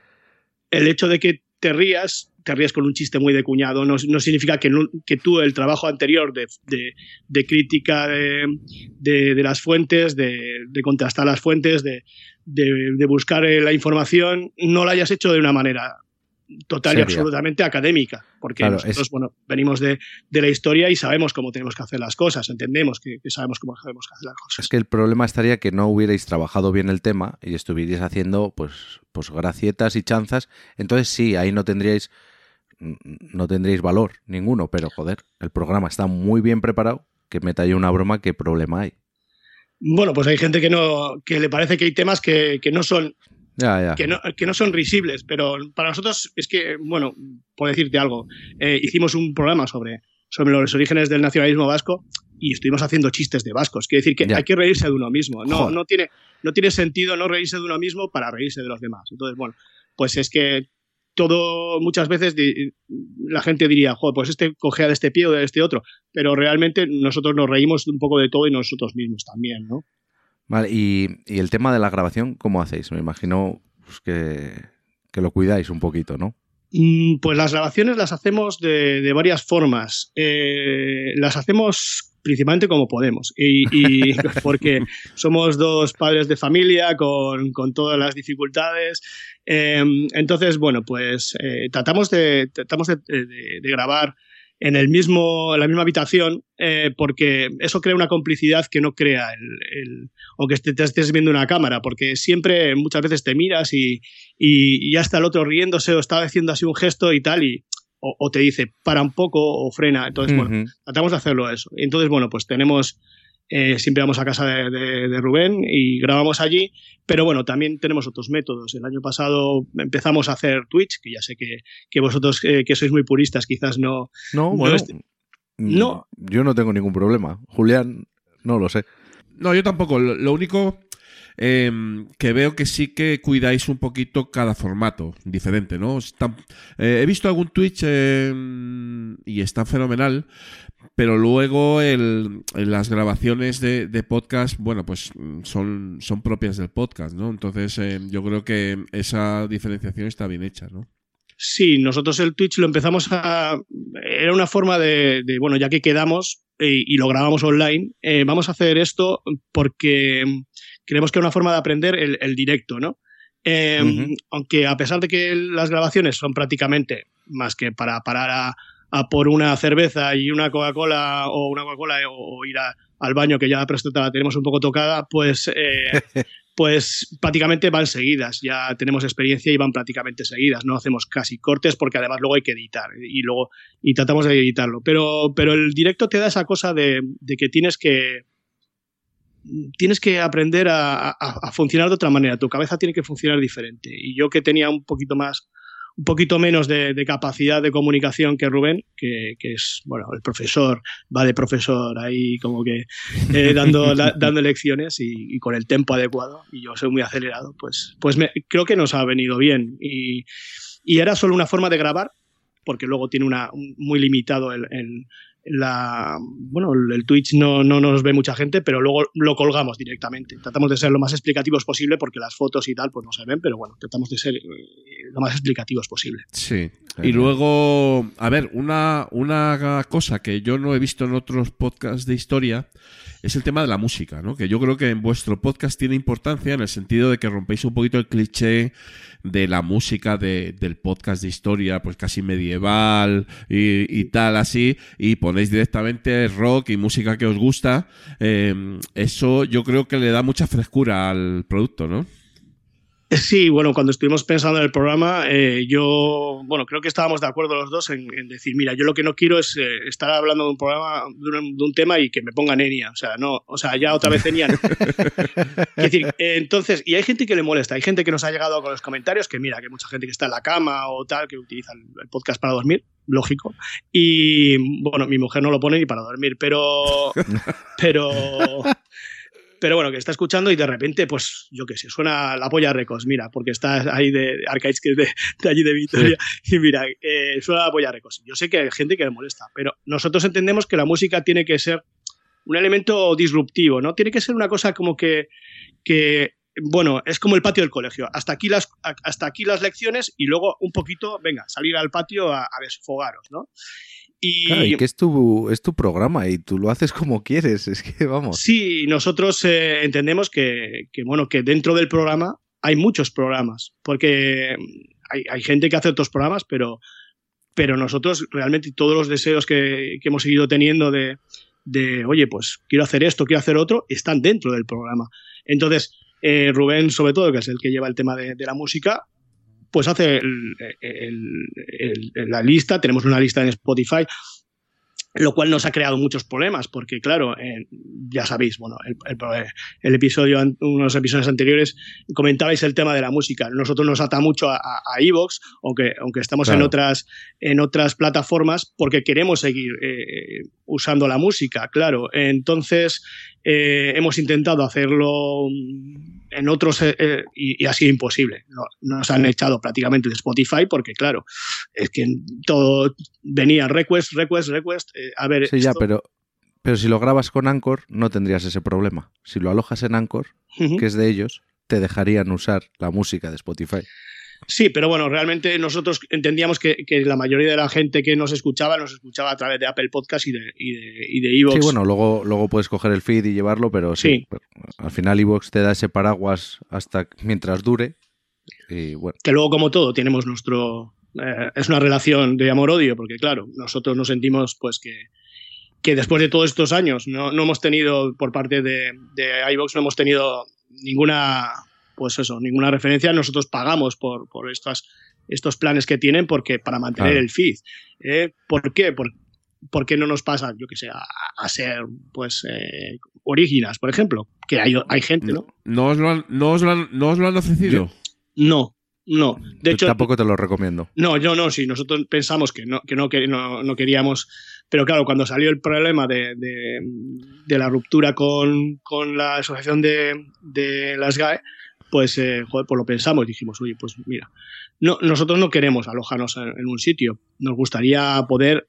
el hecho de que te rías, te rías con un chiste muy de cuñado, no, no significa que, no- que tú el trabajo anterior de, de- de crítica de, de- las fuentes, de, contrastar las fuentes, de, buscar eh, la información, no lo hayas hecho de una manera total y absolutamente académica, porque Claro, nosotros es- bueno, venimos de, de la historia y sabemos cómo tenemos que hacer las cosas, entendemos que, que sabemos cómo tenemos que hacer las cosas. Es que el problema estaría que no hubierais trabajado bien el tema y estuvierais haciendo pues, pues gracietas y chanzas. Entonces sí, ahí no tendríais no tendríais valor ninguno, pero joder, el programa está muy bien preparado, que meta yo una broma, ¿qué problema hay? Bueno, pues hay gente que no que le parece que hay temas que, que no son Ya, ya. que no, que no son risibles, pero para nosotros es que, bueno, por decirte algo, eh, hicimos un programa sobre, sobre los orígenes del nacionalismo vasco y estuvimos haciendo chistes de vascos. Quiere decir que Ya. hay que reírse de uno mismo. No, Joder. no, tiene, no tiene sentido no reírse de uno mismo para reírse de los demás. Entonces, bueno, pues es que todo, muchas veces di- la gente diría, joder, pues este cogea de este pie o de este otro, pero realmente nosotros nos reímos un poco de todo y nosotros mismos también, ¿no? Vale, y, y el tema de la grabación, ¿cómo hacéis? Me imagino pues, que, que lo cuidáis un poquito, ¿no? Mm, Pues las grabaciones las hacemos de, de varias formas. Eh, las hacemos principalmente como podemos. Y, y porque somos dos padres de familia con, con todas las dificultades. Eh, entonces, bueno, pues eh, tratamos, de, tratamos de, de- de grabar en el mismo, en la misma habitación, eh, porque eso crea una complicidad que no crea el, el- o que te, te estés viendo una cámara, porque siempre muchas veces te miras y, y, y ya está el otro riéndose o está haciendo así un gesto y tal, y, o, o te dice para un poco o frena. Entonces, bueno, tratamos de hacerlo eso. Entonces, bueno, pues tenemos, eh, siempre vamos a casa de, de- de Rubén y grabamos allí, pero bueno, también tenemos otros métodos. El año pasado empezamos a hacer Twitch, que ya sé que, que vosotros eh, que sois muy puristas quizás no... No, No, bueno. este- mm, no. Yo no tengo ningún problema. Julián, no lo sé. No, yo tampoco. Lo, lo único eh, que veo que sí que cuidáis un poquito cada formato diferente, ¿no? Eh, he visto algún Twitch eh, y está fenomenal, pero luego el, las grabaciones de, podcast, bueno, pues son, son propias del podcast, ¿no? Entonces eh, yo creo que esa diferenciación está bien hecha, ¿no? Sí, nosotros el Twitch lo empezamos a... Era una forma de, de, bueno, ya que quedamos eh, y lo grabamos online, eh, vamos a hacer esto porque creemos que es una forma de aprender el, el directo, ¿no? Eh, Ujú. Aunque a pesar de que las grabaciones son prácticamente más que para parar a, a por una cerveza y una Coca-Cola o una Coca-Cola o, o ir a- al baño que ya la próstata la tenemos un poco tocada, pues, eh, pues prácticamente van seguidas. Ya tenemos experiencia y van prácticamente seguidas. No hacemos casi cortes porque además luego hay que editar y luego y tratamos de editarlo. Pero, pero el directo te da esa cosa de, de que tienes que tienes que aprender a, a- a funcionar de otra manera. Tu cabeza tiene que funcionar diferente. Y yo que tenía un poquito más un poquito menos de, de capacidad de comunicación que Rubén, que, que es, bueno, el profesor, va de profesor ahí como que eh, dando, da- dando lecciones y, y con el tempo adecuado, y yo soy muy acelerado, pues, pues me- creo que nos ha venido bien. Y, y era solo una forma de grabar, porque luego tiene una, un- muy limitado el, el- la bueno el, Twitch no, no nos ve mucha gente pero luego lo colgamos directamente tratamos de ser lo más explicativos posible porque las fotos y tal pues no se ven pero bueno tratamos de ser eh, lo más explicativos posible Sí. Y luego, a ver, una, una cosa que yo no he visto en otros podcasts de historia es el tema de la música, ¿no? Que yo creo que en vuestro podcast tiene importancia en el sentido de que rompéis un poquito el cliché de la música de- del podcast de historia, pues casi medieval y, y tal así, y ponéis directamente rock y música que os gusta. Eh, eso yo creo que le da mucha frescura al producto, ¿no? Sí, bueno, cuando estuvimos pensando en el programa, eh, yo, bueno, creo que estábamos de acuerdo los dos en, en decir, mira, yo lo que no quiero es eh, estar hablando de un programa, de un, de un tema y que me pongan Enya, o sea, no, o sea, ya otra vez Enya. no. Es decir, eh, entonces, y hay gente que le molesta, hay gente que nos ha llegado con los comentarios, que mira, que hay mucha gente que está en la cama o tal, que utiliza el, el podcast para dormir, lógico, y bueno, mi mujer no lo pone ni para dormir, pero, pero, pero bueno, que está escuchando y de repente, pues yo qué sé, suena la polla Recos, mira, porque está ahí de, de Arcades, que es de, de allí de Vitoria, y mira, eh, suena la polla Recos. Yo sé que hay gente que le molesta, pero nosotros entendemos que la música tiene que ser un elemento disruptivo, ¿no? Tiene que ser una cosa como que, que bueno, es como el patio del colegio. Hasta aquí las, hasta aquí las lecciones y luego un poquito, venga, salir al patio a, a desfogaros, ¿no? Y, Claro, y que es tu, es tu programa y tú lo haces como quieres. Es que vamos. Sí, nosotros eh, entendemos que, que, bueno, que dentro del programa hay muchos programas, porque hay, hay gente que hace otros programas, pero, pero nosotros realmente todos los deseos que, que hemos seguido teniendo de, de, oye, pues quiero hacer esto, quiero hacer otro, están dentro del programa. Entonces, eh, Rubén, sobre todo, que es el que lleva el tema de, de la música, pues hace el- el- el- la lista, tenemos una lista en Spotify, lo cual nos ha creado muchos problemas, porque claro, eh, ya sabéis, bueno, el, el- el episodio, unos episodios anteriores comentabais el tema de la música. Nosotros nos ata mucho a, a, Evox, aunque, aunque estamos en otras, en otras plataformas, porque queremos seguir eh, usando la música, claro. Entonces, eh, hemos intentado hacerlo en otros eh, eh, y, y ha sido imposible. No- nos han echado prácticamente de Spotify porque, claro, es que todo venía request, request, request. eh, a ver, Sí, ya, pero, pero si lo grabas con Anchor, no tendrías ese problema. Si lo alojas en Anchor, que es de ellos, te dejarían usar la música de Spotify. Sí, pero bueno, realmente nosotros entendíamos que, que la mayoría de la gente que nos escuchaba nos escuchaba a través de Apple Podcast y de, y de, y de Evox. Sí, bueno, luego, luego puedes coger el feed y llevarlo, pero sí. Sí. pero al final Evox te da ese paraguas hasta mientras dure. Y bueno, que luego como todo tenemos nuestro eh, es una relación de amor-odio porque claro nosotros nos sentimos pues que, que después de todos estos años no, no hemos tenido por parte de, de iVox no hemos tenido ninguna pues eso ninguna referencia nosotros pagamos por, por estas estos planes que tienen porque para mantener Claro. el feed ¿eh? ¿por qué? Por, ¿por qué no nos pasa yo que sé a, a ser pues eh, originas por ejemplo que hay, hay gente ¿no? ¿No os lo han, no os lo han, no os lo han ofrecido? no no de hecho tampoco te lo recomiendo. No, yo no, sí, nosotros pensamos que no, que no, que no, no queríamos, pero claro, cuando salió el problema de, de, de la ruptura con, con la asociación de, de las GAE, pues, eh, joder, pues lo pensamos, dijimos, oye, pues mira, no, nosotros no queremos alojarnos en, en un sitio, nos gustaría poder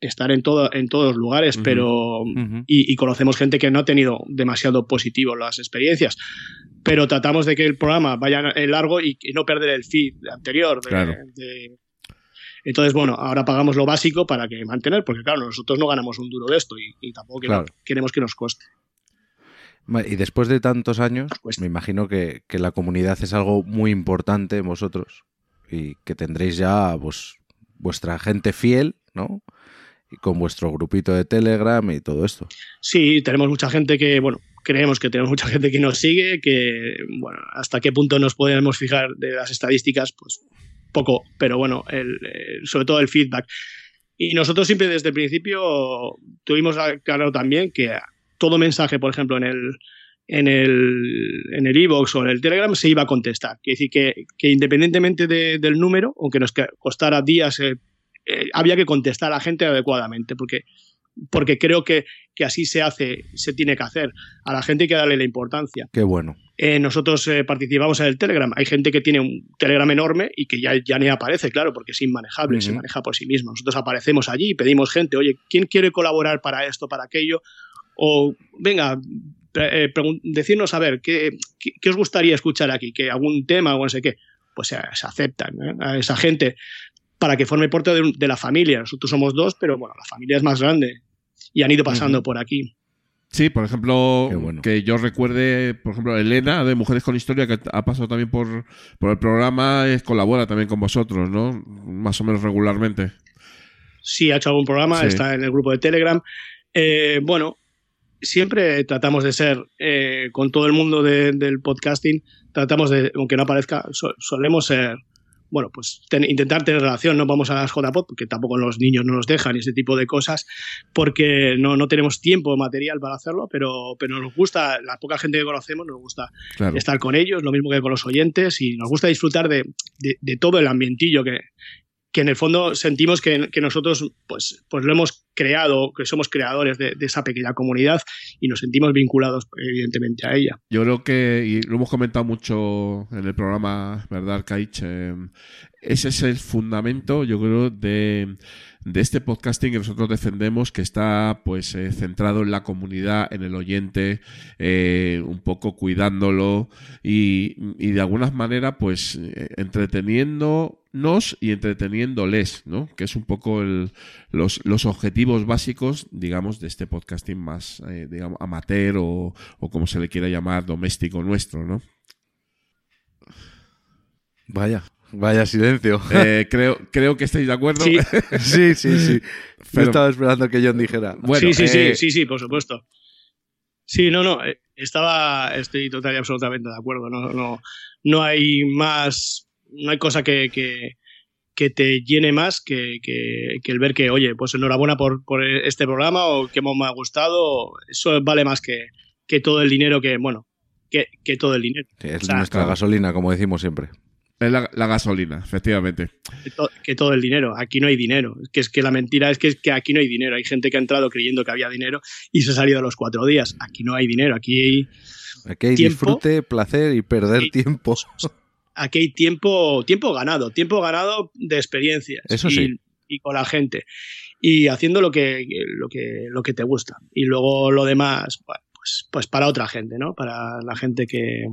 estar en, todo, en todos los lugares, pero y, y conocemos gente que no ha tenido demasiado positivo las experiencias. Pero tratamos de que el programa vaya en largo y, y no perder el feed anterior. de- Claro. de- Entonces, bueno, ahora pagamos lo básico para que mantener, porque claro, nosotros no ganamos un duro de esto y, y tampoco Claro. queremos que nos coste. Y después de tantos años, Pues- me imagino que, que la comunidad es algo muy importante en vosotros y que tendréis ya pues, vuestra gente fiel, ¿no? Y con vuestro grupito de Telegram y todo esto. Sí, tenemos mucha gente que, bueno, creemos que tenemos mucha gente que nos sigue, que, bueno, hasta qué punto nos podemos fijar de las estadísticas, pues poco, pero bueno, el, el- sobre todo el feedback. Y nosotros siempre desde el principio tuvimos claro también que todo mensaje, por ejemplo, en el en el en el iVoox o en el Telegram se iba a contestar. Quiere decir que, que independientemente de- del número, aunque nos costara días, eh, eh, había que contestar a la gente adecuadamente, porque porque creo que, que así se hace, se tiene que hacer. A la gente hay que darle la importancia. Qué bueno. Eh, nosotros participamos en el Telegram. Hay gente que tiene un Telegram enorme y que ya, ya ni aparece, claro, porque es inmanejable, se maneja por sí mismo. Nosotros aparecemos allí y pedimos gente, oye, ¿quién quiere colaborar para esto, para aquello? O, venga, pre- eh, pregun- decirnos, a ver, ¿qué, qué, qué os gustaría escuchar aquí? ¿Que ¿Algún tema o no sé qué? Pues se, se aceptan ¿eh? a esa gente para que forme parte de, un- de la familia. Nosotros somos dos, pero bueno, la familia es más grande y han ido pasando por aquí. Sí, por ejemplo, bueno. que yo recuerde, por ejemplo, Elena de Mujeres con Historia, que ha pasado también por, por el programa, es, colabora también con vosotros, ¿no? Más o menos regularmente. sí ha hecho algún programa, Sí. está en el grupo de Telegram. Eh, bueno, siempre tratamos de ser, eh, con todo el mundo de- del podcasting, tratamos de, aunque no aparezca, so- solemos ser, bueno, pues ten- intentar tener relación, no vamos a las JPod, porque tampoco los niños no nos dejan y ese tipo de cosas, porque no, no tenemos tiempo material para hacerlo, pero, pero nos gusta, la poca gente que conocemos, nos gusta Claro. estar con ellos, lo mismo que con los oyentes, y nos gusta disfrutar de, de- de todo el ambientillo que, que en el fondo sentimos que, nosotros pues, pues lo hemos creado, que somos creadores de, de, esa pequeña comunidad y nos sentimos vinculados evidentemente a ella. Yo creo que, y lo hemos comentado mucho en el programa, ¿verdad, Kaich? Eh, ese es el fundamento, yo creo, de, de este podcasting que nosotros defendemos, que está pues eh, centrado en la comunidad, en el oyente, eh, un poco cuidándolo y, y de alguna manera pues eh, entreteniéndonos y entreteniéndoles, ¿no? Que es un poco el, los, los objetivos básicos, digamos, de este podcasting más, digamos, amateur o, o como se le quiera llamar, doméstico nuestro, ¿no? Vaya, Vaya silencio. Eh, creo, creo que estáis de acuerdo. Sí, sí, sí. sí. Pero... estaba esperando que John dijera. Bueno, sí, sí, eh... sí, sí, sí, por supuesto. Sí, no, no. Estaba, estoy total y absolutamente de acuerdo. No, no, no hay más, no hay cosa que, que, que te llene más que, que, que, el ver que, oye, pues enhorabuena por, por este programa o que me ha gustado. Eso vale más que, que todo el dinero que, bueno, que, que todo el dinero. Sí, es o sea, nuestra claro. gasolina, como decimos siempre. Es la, la, gasolina, efectivamente. Que, to, que, todo el dinero. Aquí no hay dinero. Que, es que la mentira es que, es que aquí no hay dinero. Hay gente que ha entrado creyendo que había dinero y se ha salido a los cuatro días. Aquí no hay dinero. Aquí hay. Aquí hay tiempo, disfrute, placer y perder hay, tiempo. Aquí hay tiempo, tiempo ganado. Tiempo ganado de experiencias. Eso sí. Y, y con la gente. Y haciendo lo que, lo, que, lo que te gusta. Y luego lo demás, bueno, pues, pues para otra gente, ¿no? Para la gente que,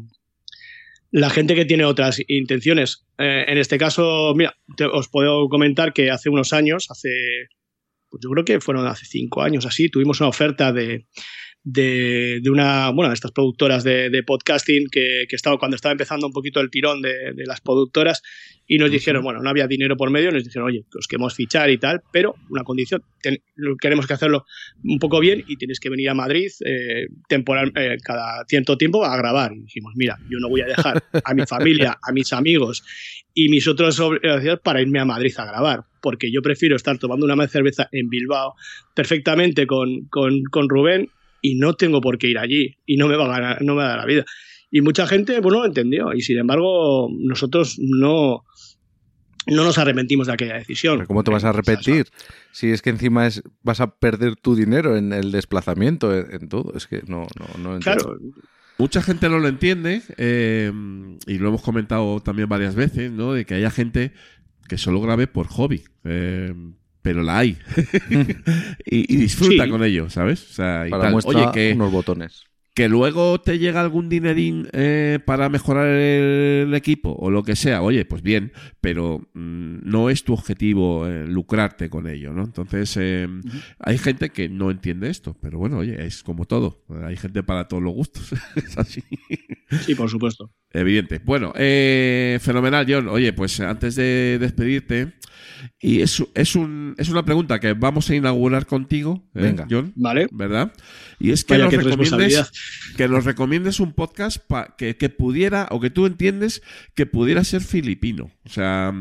la gente que tiene otras intenciones. Eh, en este caso, mira, os puedo comentar que hace unos años, hace, pues yo creo que fueron hace cinco años así, tuvimos una oferta de, de, de una, bueno, de estas productoras de, de podcasting que, que, estaba cuando estaba empezando un poquito el tirón de, de las productoras y nos uh -huh. dijeron, bueno, no había dinero por medio, nos dijeron, oye, os queremos fichar y tal, pero una condición, ten, queremos que hacerlo un poco bien y tienes que venir a Madrid eh, temporal, eh, cada cierto tiempo a grabar. Y dijimos, mira, yo no voy a dejar a mi familia, a mis amigos y mis otras obligaciones para irme a Madrid a grabar, porque yo prefiero estar tomando una cerveza en Bilbao perfectamente con, con, con Rubén y no tengo por qué ir allí y no me va a ganar, no me va a dar la vida. Y mucha gente, bueno, lo entendió y sin embargo nosotros no, no nos arrepentimos de aquella decisión. ¿Pero ¿Cómo te vas a arrepentir? Si es que encima es, vas a perder tu dinero en el desplazamiento, en, en todo. Es que no, no, no entiendo. Claro. Mucha gente no lo entiende eh, y lo hemos comentado también varias veces, ¿no? De que haya gente que solo grabe por hobby. Eh, pero la hay. y, y, disfruta sí. con ello, ¿sabes? O sea, y Para tal. muestra Oye, que, unos botones. Que luego te llega algún dinerín eh, para mejorar el equipo o lo que sea, oye, pues bien, pero mmm, no es tu objetivo eh, lucrarte con ello, ¿no? Entonces, eh, uh -huh. hay gente que no entiende esto, pero bueno, oye, es como todo, hay gente para todos los gustos, es así. Sí, por supuesto. Evidente. Bueno, eh, fenomenal, John. Oye, pues antes de despedirte, y es, es, un, es una pregunta que vamos a inaugurar contigo, ¿eh, Venga. John. Vale. ¿Verdad? Y es que, nos recomiendes, que nos recomiendes un podcast pa, que, que, pudiera, o que tú entiendes que pudiera ser filipino. O sea,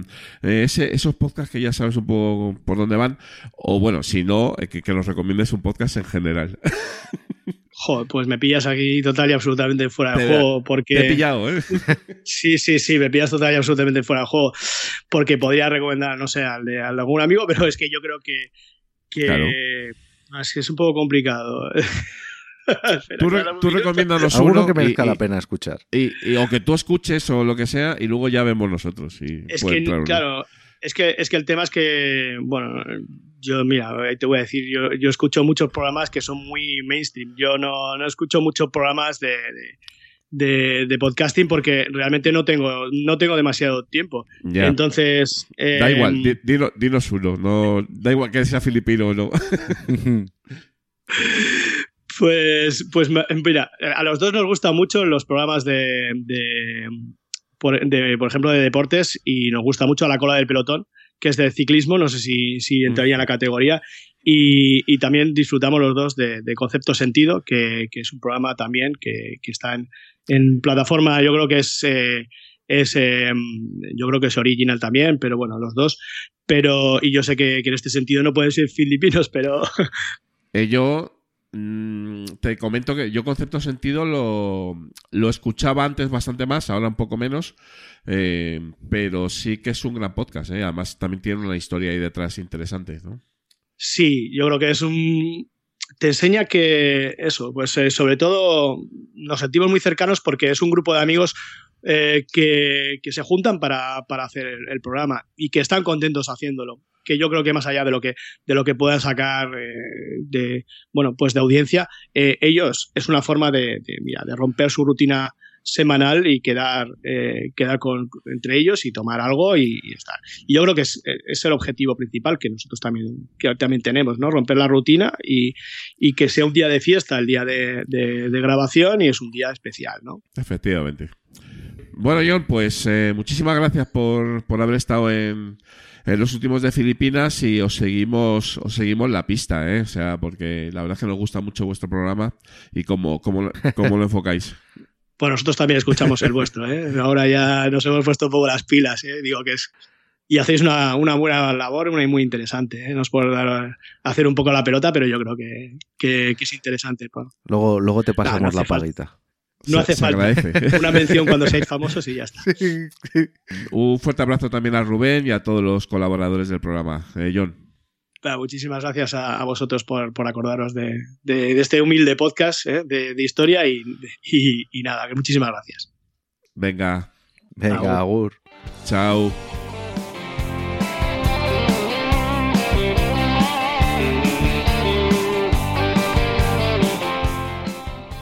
eh, ese, esos podcasts que ya sabes un poco por dónde van, o bueno, si no, eh, que, que nos recomiendes un podcast en general. Joder, pues me pillas aquí total y absolutamente fuera de juego. Porque... Te he pillado, ¿eh? sí, sí, sí, me pillas total y absolutamente fuera de juego. Porque podría recomendar, no sé, al de, al de algún amigo, pero es que yo creo que. que claro. Es que es un poco complicado. tú, re, tú recomiéndanos uno que merezca y, la pena escuchar. Y, y, o que tú escuches o lo que sea, y luego ya vemos nosotros. Y es que, claro, es que, es que el tema es que, bueno, yo, mira, te voy a decir, yo, yo escucho muchos programas que son muy mainstream. Yo no, no escucho muchos programas de, de de, de, podcasting porque realmente no tengo no tengo demasiado tiempo yeah. entonces eh, da igual dinos, dinos uno no da igual que sea filipino o no pues pues mira a los dos nos gustan mucho los programas de, de por, de, por ejemplo, de deportes y nos gusta mucho a la cola del pelotón, que es de ciclismo, no sé si, si entraría en la categoría. Y, y también disfrutamos los dos de, de Concepto Sentido, que, que, es un programa también que, que está en, en, plataforma, yo creo que es, eh, es eh, yo creo que es original también, pero bueno, los dos. Pero, y yo sé que, que en este sentido no pueden ser filipinos, pero... Eh, yo Mm, te comento que yo concepto sentido lo, lo, escuchaba antes bastante más, ahora un poco menos, eh, pero sí que es un gran podcast, ¿eh? además también tiene una historia ahí detrás interesante, ¿no? Sí, yo creo que es un. Te enseña que eso, pues eh, sobre todo nos sentimos muy cercanos porque es un grupo de amigos que, que, se juntan para, para hacer el, programa y que están contentos haciéndolo. Que yo creo que más allá de lo que, de lo que puedan sacar eh, de, bueno, pues de audiencia, eh, ellos es una forma de, mira, de romper su rutina semanal y quedar, eh, quedar con, entre ellos y tomar algo y, estar. Y yo creo que es, es, el objetivo principal que nosotros también, que también tenemos, ¿no? Romper la rutina y, y que sea un día de fiesta, el día de, de, de grabación y es un día especial, ¿no? Efectivamente. Bueno, John, pues eh, muchísimas gracias por, por haber estado en, en, los últimos de Filipinas y os seguimos, os seguimos la pista, ¿eh? O sea, porque la verdad es que nos gusta mucho vuestro programa y cómo, cómo, cómo lo enfocáis. Pues nosotros también escuchamos el vuestro, ¿eh? Ahora ya nos hemos puesto un poco las pilas, ¿eh? Digo que es... Y hacéis una, una buena labor, una y muy interesante. ¿eh? Nos puede dar, hacer un poco la pelota, pero yo creo que, que, que es interesante. Pues. Luego, luego te pasamos no, no la paguita. No hace se falta agradece. una mención cuando seáis famosos y ya está. Sí, sí. Un fuerte abrazo también a Rubén y a todos los colaboradores del programa. Eh, John. Muchísimas gracias a, a vosotros por, por acordaros de, de, de, este humilde podcast ¿eh? de, de, historia y, y, y, nada, que muchísimas gracias. Venga. Venga, agur. Chao.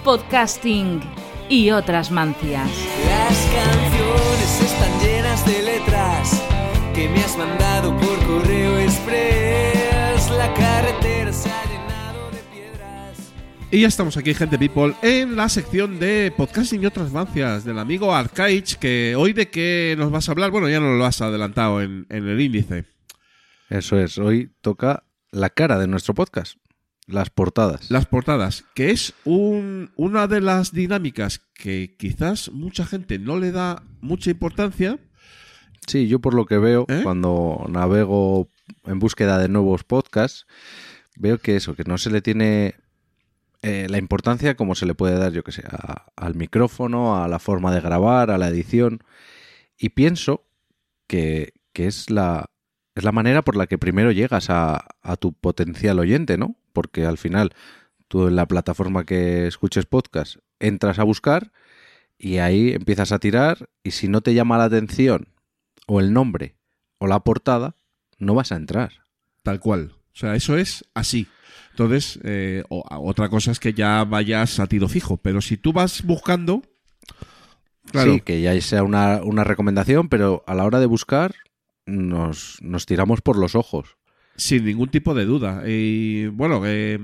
Podcasting y otras mancias. Las canciones están llenas de letras que me has mandado por correo express. La carretera se ha llenado de piedras. Y ya estamos aquí, gente people, en la sección de podcasting y otras mancias del amigo Arcaich, que hoy de qué nos vas a hablar, bueno, ya nos lo has adelantado en, en el índice. Eso es, hoy toca la cara de nuestro podcast. Las portadas. Las portadas, que es un, una de las dinámicas que quizás mucha gente no le da mucha importancia. Sí, yo por lo que veo, ¿Eh? cuando navego en búsqueda de nuevos podcasts, veo que eso, que no se le tiene eh, la importancia como se le puede dar, yo que sé, a, al micrófono, a la forma de grabar, a la edición. Y pienso que, que es la, es la manera por la que primero llegas a, a, tu potencial oyente, ¿no? Porque al final tú en la plataforma que escuches podcast entras a buscar y ahí empiezas a tirar y si no te llama la atención o el nombre o la portada, no vas a entrar. Tal cual. O sea, eso es así. Entonces, eh, o, otra cosa es que ya vayas a tiro fijo, pero si tú vas buscando... Claro. Sí, que ya sea una, una recomendación, pero a la hora de buscar nos, nos tiramos por los ojos. Sin ningún tipo de duda. Y bueno, eh,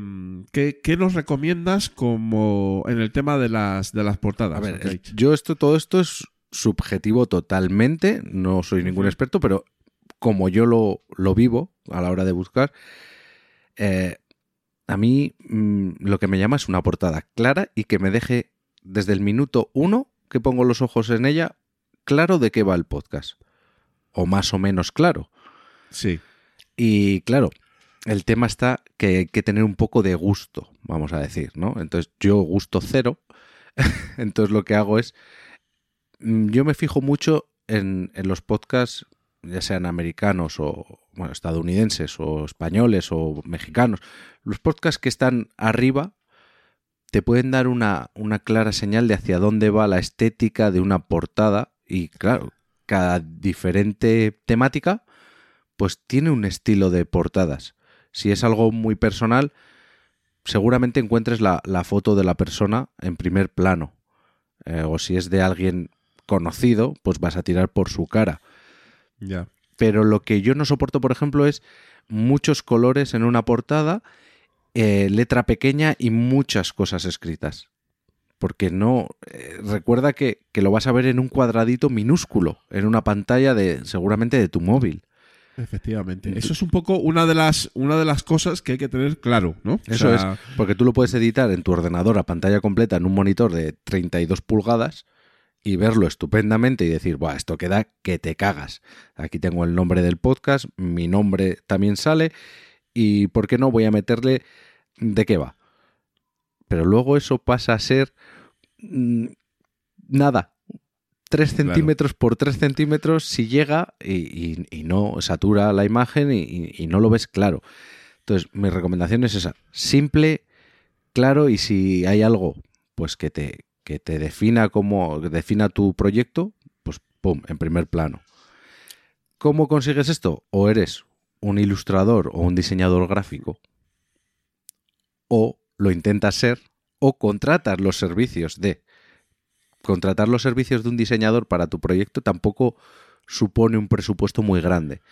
¿qué, ¿qué, nos recomiendas como en el tema de las, de las portadas? A ver, okay. yo esto, todo esto es subjetivo totalmente, no soy ningún experto, pero como yo lo, lo vivo a la hora de buscar, eh, a mí mmm, lo que me llama es una portada clara y que me deje desde el minuto uno que pongo los ojos en ella claro de qué va el podcast. O más o menos claro. Sí. Y claro, el tema está que hay que tener un poco de gusto, vamos a decir, ¿no? Entonces yo gusto cero, entonces lo que hago es, mm, yo me fijo mucho en, en, los podcasts, ya sean americanos o bueno, estadounidenses o españoles o mexicanos, los podcasts que están arriba te pueden dar una, una clara señal de hacia dónde va la estética de una portada y claro, cada diferente temática pues tiene un estilo de portadas. Si es algo muy personal, seguramente encuentres la, la foto de la persona en primer plano. Eh, o si es de alguien conocido, pues vas a tirar por su cara. Ya. Yeah. Pero lo que yo no soporto, por ejemplo, es muchos colores en una portada, eh, letra pequeña y muchas cosas escritas. Porque no. Eh, recuerda que, que, lo vas a ver en un cuadradito minúsculo, en una pantalla de. seguramente de tu móvil. Efectivamente. Eso es un poco una de las una de las cosas que hay que tener claro, ¿no? Eso o sea... es, porque tú lo puedes editar en tu ordenador a pantalla completa en un monitor de 32 pulgadas y verlo estupendamente y decir, Buah, esto queda que te cagas. Aquí tengo el nombre del podcast, mi nombre también sale y ¿por qué no voy a meterle de qué va? Pero luego eso pasa a ser mmm, nada, 3 centímetros claro. por 3 centímetros si llega y, y, y, no satura la imagen y, y, no lo ves claro. Entonces, mi recomendación es esa. Simple, claro, y si hay algo pues que te, que te defina como defina tu proyecto, pues pum, en primer plano. ¿Cómo consigues esto? O eres un ilustrador o un diseñador gráfico, o lo intentas ser, o contratas los servicios de. Contratar los servicios de un diseñador para tu proyecto tampoco supone un presupuesto muy grande.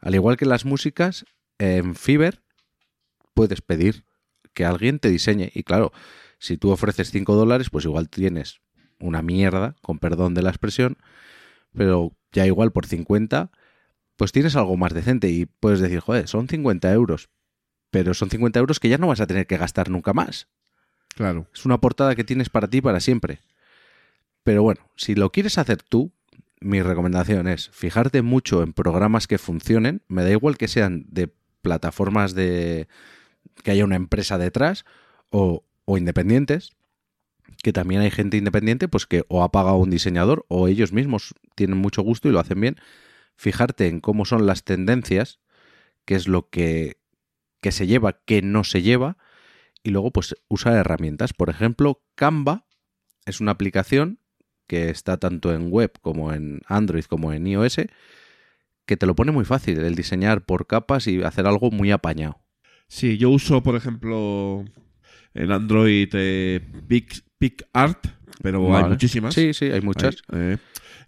Al igual que las músicas, en Fiverr puedes pedir que alguien te diseñe. Y claro, si tú ofreces 5 dólares, pues igual tienes una mierda, con perdón de la expresión, pero ya igual por 50, pues tienes algo más decente y puedes decir, joder, son 50 euros, pero son 50 euros que ya no vas a tener que gastar nunca más. Claro. Es una portada que tienes para ti para siempre. Pero bueno, si lo quieres hacer tú, mi recomendación es fijarte mucho en programas que funcionen, me da igual que sean de plataformas de que haya una empresa detrás o, o independientes, que también hay gente independiente pues que o ha pagado un diseñador o ellos mismos tienen mucho gusto y lo hacen bien. Fijarte en cómo son las tendencias, qué es lo que, que se lleva, qué no se lleva, y luego pues usar herramientas. Por ejemplo, Canva es una aplicación que está tanto en web como en Android como en iOS, que te lo pone muy fácil el diseñar por capas y hacer algo muy apañado. Sí, yo uso, por ejemplo, en Android eh, Pic- PicArt, pero hay muchísimas. Sí, sí, hay muchas. Hay, eh,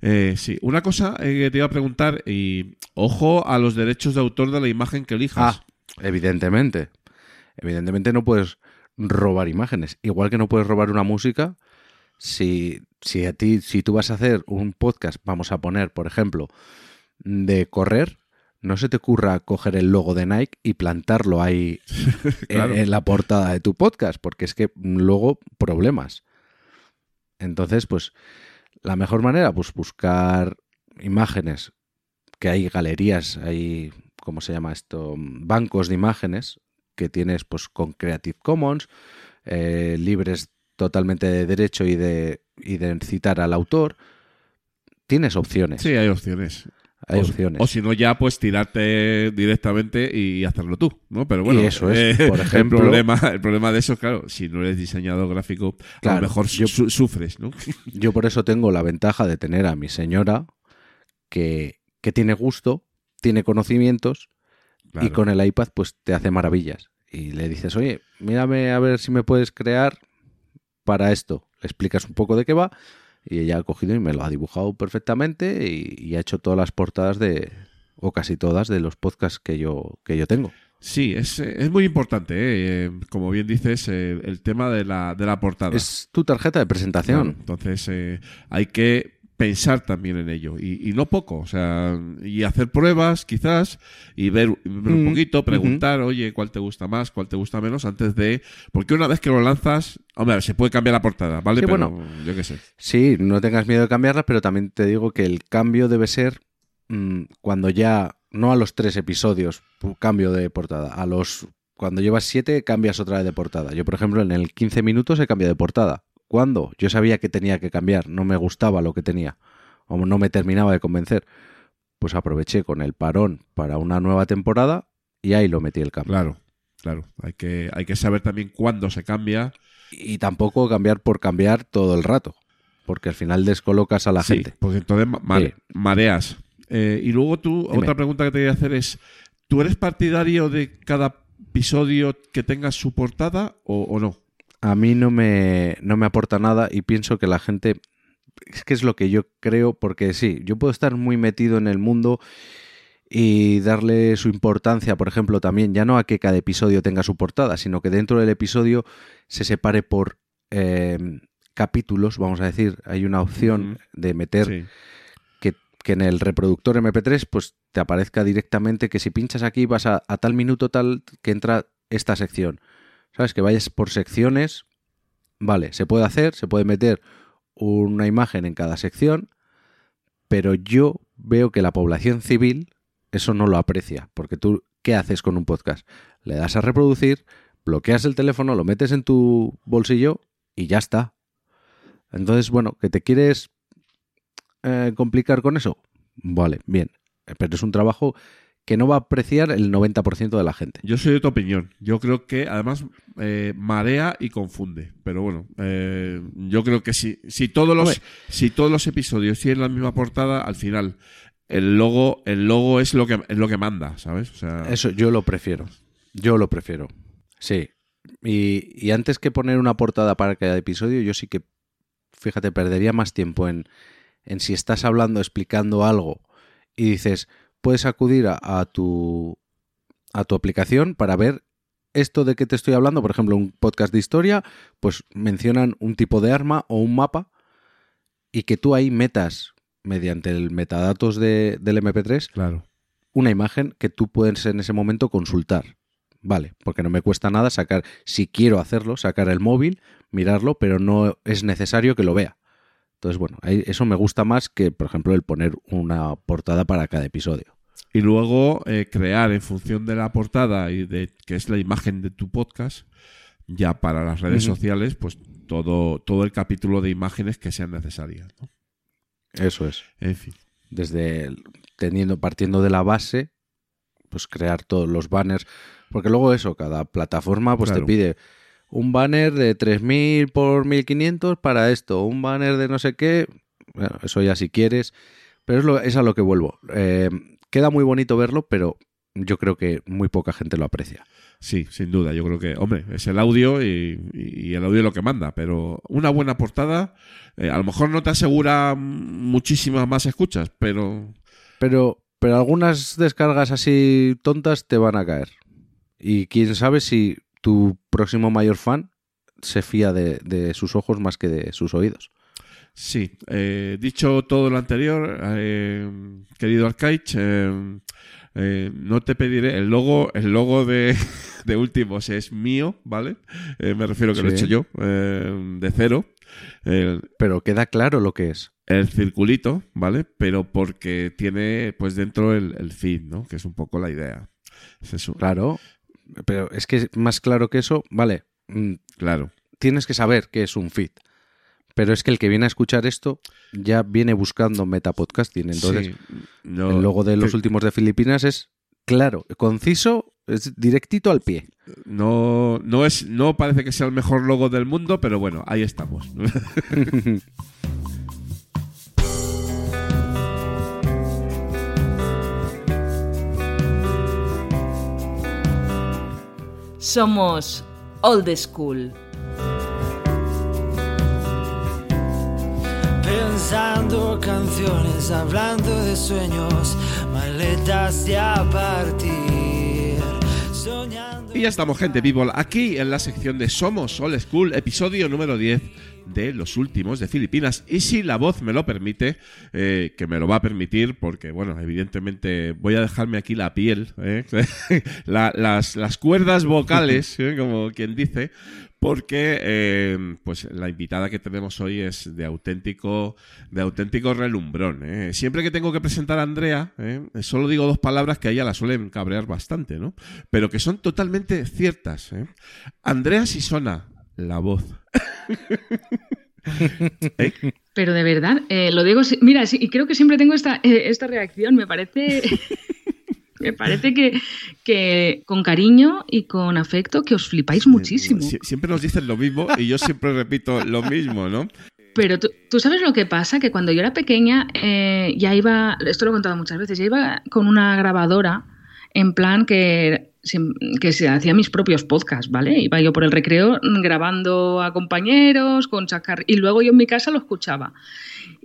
eh, sí, una cosa eh, que te iba a preguntar, y ojo a los derechos de autor de la imagen que elijas. Ah, evidentemente. Evidentemente no puedes robar imágenes. Igual que no puedes robar una música. Si, si a ti, si tú vas a hacer un podcast, vamos a poner, por ejemplo, de correr, no se te ocurra coger el logo de Nike y plantarlo ahí Claro. en, en la portada de tu podcast, porque es que luego problemas. Entonces, pues, la mejor manera, pues buscar imágenes, que hay galerías, hay, ¿cómo se llama esto? Bancos de imágenes que tienes pues con Creative Commons, eh, libres totalmente de derecho y de, y de citar al autor. Tienes opciones. Sí, hay opciones. hay o, opciones. O si no, ya pues tirarte directamente y hacerlo tú, ¿no? Pero bueno, Y eso es, eh, por ejemplo- el, problema, el problema de eso, claro, si no eres diseñador gráfico, a lo mejor yo- su- sufres, ¿no? Yo por eso tengo la ventaja de tener a mi señora que, que tiene gusto, tiene conocimientos y con el iPad pues te hace maravillas. Y le dices, oye, mírame a ver si me puedes crear para esto. Le explicas un poco de qué va y ella ha cogido y me lo ha dibujado perfectamente y, y ha hecho todas las portadas de, o casi todas, de los podcasts que yo, que yo tengo. Sí, es, es muy importante, ¿eh? Eh, como bien dices, eh, el tema de la, de la portada. Es tu tarjeta de presentación. Claro, entonces eh, hay que pensar también en ello y, y no poco, o sea, y hacer pruebas quizás y ver, ver un Mm, poquito, preguntar, oye, cuál te gusta más, cuál te gusta menos antes de, porque una vez que lo lanzas, hombre, se puede cambiar la portada, ¿vale? Sí, Pero bueno. yo qué sé. Sí, no tengas miedo de cambiarlas, pero también te digo que el cambio debe ser mm, cuando ya, no a los tres episodios, cambio de portada, a los... Cuando llevas siete, cambias otra vez de portada. Yo, por ejemplo, en el 15 minutos he cambiado de portada. ¿Cuándo? Yo sabía que tenía que cambiar, no me gustaba lo que tenía, o no me terminaba de convencer. Pues aproveché con el parón para una nueva temporada y ahí lo metí el cambio. Claro, claro, hay que, hay que saber también cuándo se cambia. Y tampoco cambiar por cambiar todo el rato, porque al final descolocas a la Sí, gente. porque entonces ma- mare- Sí. mareas. Eh, y luego tú, Dime. otra pregunta que te voy a hacer es, ¿tú eres partidario de cada episodio que tenga su portada o, o no? A mí no me, no me aporta nada y pienso que la gente... Es que es lo que yo creo, porque sí, yo puedo estar muy metido en el mundo y darle su importancia, por ejemplo, también, ya no a que cada episodio tenga su portada, sino que dentro del episodio se separe por eh, capítulos, vamos a decir, hay una opción de meter Sí. que, que en el reproductor MP3 pues te aparezca directamente que si pinchas aquí vas a, a tal minuto tal que entra esta sección. ¿Sabes? Que vayas por secciones. Vale, se puede hacer, se puede meter una imagen en cada sección, pero yo veo que la población civil eso no lo aprecia, porque tú, ¿qué haces con un podcast? Le das a reproducir, bloqueas el teléfono, lo metes en tu bolsillo y ya está. Entonces, bueno, que te quieres eh, complicar con eso, vale, bien, pero es un trabajo que no va a apreciar el 90% de la gente. Yo soy de tu opinión. Yo creo que además eh, marea y confunde. Pero bueno, eh, yo creo que si, si, todos los, Hombre. si todos los episodios tienen la misma portada, al final el logo, el logo es lo que es lo que manda, ¿sabes? O sea, Eso yo lo prefiero. Yo lo prefiero. Sí. Y, y antes que poner una portada para cada episodio, yo sí que, fíjate, perdería más tiempo en, en si estás hablando, explicando algo y dices, puedes acudir a, a tu, a tu aplicación para ver esto de que te estoy hablando, por ejemplo, un podcast de historia, pues mencionan un tipo de arma o un mapa y que tú ahí metas, mediante el metadatos de- del MP3, claro. una imagen que tú puedes en ese momento consultar. Vale, porque no me cuesta nada sacar, si quiero hacerlo, sacar el móvil, mirarlo, pero no es necesario que lo vea. Entonces, bueno, eso me gusta más que, por ejemplo, el poner una portada para cada episodio. Y luego eh, crear en función de la portada y de que es la imagen de tu podcast, ya para las redes sociales, pues todo, todo el capítulo de imágenes que sean necesarias. ¿no? Eso es. En fin. Desde teniendo, partiendo de la base, pues crear todos los banners. Porque luego eso, cada plataforma pues Claro. te pide un banner de 3000 por 1500 para esto, un banner de no sé qué. Bueno, eso ya si quieres. Pero es, lo, es a lo que vuelvo. Eh, queda muy bonito verlo, pero yo creo que muy poca gente lo aprecia. Sí, sin duda. Yo creo que, hombre, es el audio y, y el audio es lo que manda, pero una buena portada, eh, a lo mejor no te asegura muchísimas más escuchas, pero Pero, pero algunas descargas así tontas te van a caer. Y quién sabe si tu próximo mayor fan se fía de, de sus ojos más que de sus oídos. sí. Eh, dicho todo lo anterior, eh, querido Arcaich, eh, no te pediré el logo, el logo de, de últimos es mío, ¿vale? Me refiero que lo he hecho yo, de cero. Pero queda claro lo que es. el circulito, ¿vale? Pero porque tiene pues dentro el, el feed, ¿no? Que es un poco la idea. Es eso. Claro. Pero es que más claro que eso, vale, mm, Claro. tienes que saber que es un feed. Pero es que el que viene a escuchar esto ya viene buscando metapodcasting. Entonces, Sí, no, el logo de los últimos de Filipinas es claro, conciso, es directito al pie. no, no es, no parece que sea el mejor logo del mundo, pero bueno, ahí estamos. Somos Old School. Pensando canciones, hablando de sueños, maletas ya a partir. Soñando. y ya estamos, gente people, aquí en la sección de Somos Old School, episodio número 10 de los últimos de Filipinas. Y si la voz me lo permite, eh, que me lo va a permitir, porque, bueno, evidentemente voy a dejarme aquí la piel, ¿eh? La- las, las cuerdas vocales, ¿eh? como quien dice, porque eh, pues la invitada que tenemos hoy es de auténtico de auténtico relumbrón. ¿eh? Siempre que tengo que presentar a Andrea, ¿eh? solo digo dos palabras que a ella la suelen cabrear bastante, ¿no? Pero que son totalmente ciertas. Andrea Sisona, la voz. ¿Eh? Pero de verdad, eh, lo digo, mira, sí, y creo que siempre tengo esta, eh, esta reacción, me parece, me parece que, que con cariño y con afecto que os flipáis muchísimo. Sie- siempre nos dicen lo mismo y yo siempre repito lo mismo, ¿no? Pero tú, tú sabes lo que pasa, que cuando yo era pequeña eh, ya iba, esto lo he contado muchas veces, ya iba con una grabadora en plan que, que se hacía mis propios podcasts, ¿vale? Iba yo por el recreo grabando a compañeros, con chacar y luego yo en mi casa lo escuchaba.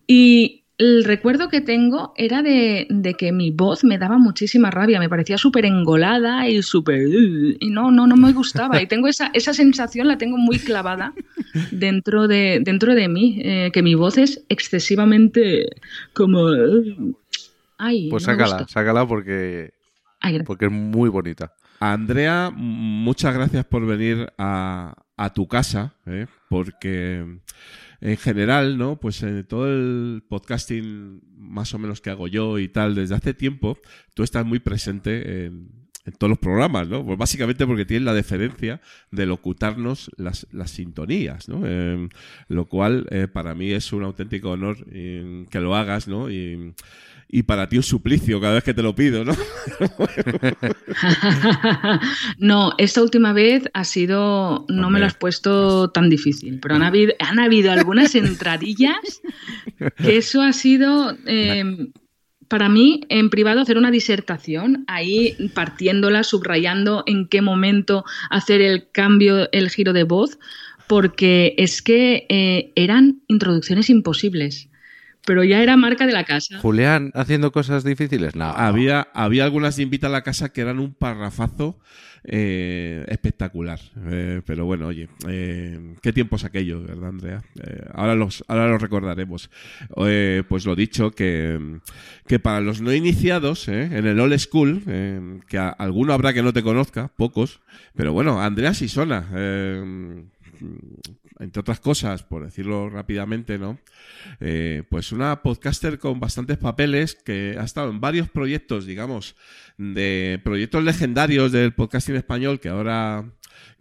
Y el recuerdo que tengo era de, de que mi voz me daba muchísima rabia, me parecía súper engolada y súper... Y no, no, no me gustaba. Y tengo esa, esa sensación, la tengo muy clavada dentro de, dentro de mí, eh, que mi voz es excesivamente como... Ay, Pues no sácala, sácala porque, Ay, porque es muy bonita. Andrea, muchas gracias por venir a, tu casa, ¿eh? porque en general, ¿no? Pues en todo el podcasting más o menos que hago yo y tal desde hace tiempo, tú estás muy presente en, todos los programas, ¿no? Pues básicamente porque tienes la deferencia de locutarnos las, sintonías, ¿no? Eh, lo cual eh, para mí es un auténtico honor eh, que lo hagas, ¿no? Y para ti un suplicio cada vez que te lo pido, ¿no? no, esta última vez ha sido, no me lo has puesto tan difícil, pero han habido, han habido algunas entradillas que eso ha sido... Eh, para mí, en privado, hacer una disertación, ahí partiéndola, subrayando en qué momento hacer el cambio, el giro de voz, porque es que eh, eran introducciones imposibles pero ya era marca de la casa. Julián haciendo cosas difíciles, no. Había, había algunas de Invita a la Casa que eran un parrafazo eh, espectacular. Eh, pero bueno, oye, eh, qué tiempos aquellos, ¿verdad, Andrea? ahora, los, ahora los recordaremos. pues lo dicho, que, que para los no iniciados en el old school, que alguno habrá que no te conozca, pocos, pero bueno, Andrea sí suena entre otras cosas, por decirlo rápidamente, ¿no? Eh, pues una podcaster con bastantes papeles que ha estado en varios proyectos, digamos, de proyectos legendarios del podcasting español que ahora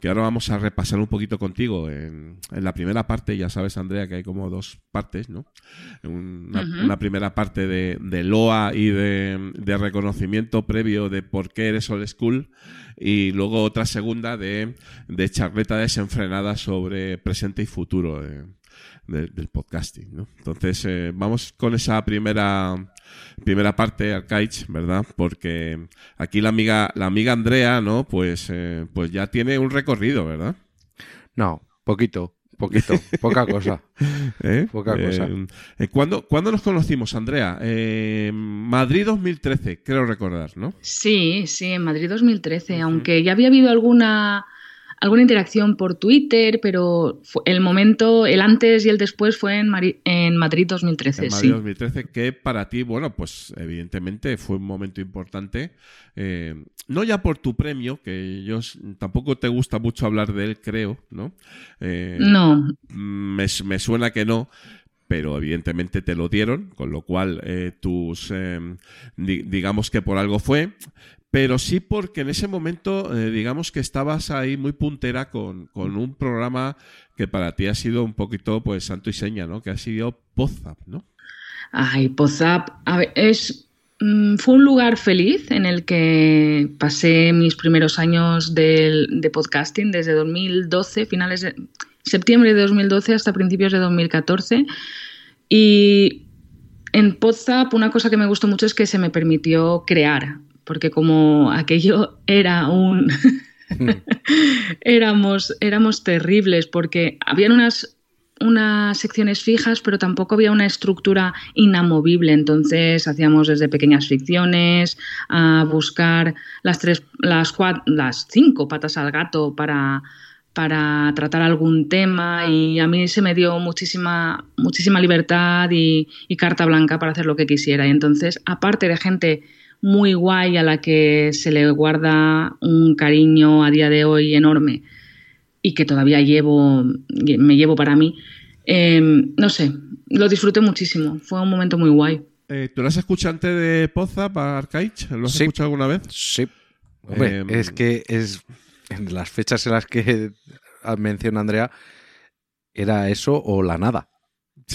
que ahora vamos a repasar un poquito contigo en, la primera parte. Ya sabes, Andrea, que hay como dos partes, ¿no? Una, primera parte de, de LOA y de, de, reconocimiento previo de por qué eres old school y luego otra segunda de, de charleta desenfrenada sobre presente y futuro del podcasting. ¿no? Entonces, eh, vamos con esa primera primera parte, Arcaich, ¿verdad? Porque aquí la amiga, la amiga Andrea, ¿no? Pues, eh, pues ya tiene un recorrido, ¿verdad? No, poquito. Poquito, poca cosa. ¿Eh? Poca cosa. Eh, ¿cuándo, nos conocimos, Andrea? Eh, Madrid 2013, creo recordar, ¿no? Sí, sí, en Madrid 2013, aunque ya había habido alguna alguna interacción por Twitter, pero el momento, el antes y el después fue en, en Madrid 2013. En Madrid 2013, que para ti, bueno, pues evidentemente fue un momento importante. Eh, no ya por tu premio, que yo tampoco te gusta mucho hablar de él, creo, ¿no? Eh, no. Me, me suena que no pero evidentemente te lo dieron, con lo cual eh, tus, digamos que por algo fue, pero sí porque en ese momento, eh, digamos que estabas ahí muy puntera con, un programa que para ti ha sido un poquito, pues, santo y seña, ¿no? Que ha sido Pozap, ¿no? Ay, Pozap, a ver, es, mm, fue un lugar feliz en el que pasé mis primeros años de, de podcasting desde 2012, finales de septiembre de 2012 hasta principios de 2014. Y en Podzap una cosa que me gustó mucho es que se me permitió crear porque como aquello era un... éramos, éramos terribles porque habían unas, unas secciones fijas, pero tampoco había una estructura inamovible. Entonces hacíamos desde pequeñas ficciones a buscar las tres, las, las cinco patas al gato para, para tratar algún tema y a mí se me dio muchísima, muchísima libertad y, y carta blanca para hacer lo que quisiera. Y entonces, aparte de gente muy guay a la que se le guarda un cariño a día de hoy enorme y que todavía llevo, me llevo para mí. Em, no sé, lo disfruté muchísimo. Fue un momento muy guay. Eh, ¿Tú lo has escuchado antes de Poza para Arcaich? ¿Lo has escuchado alguna vez? Sí. Em, es que es en las fechas en las que menciona Andrea, era eso o la nada.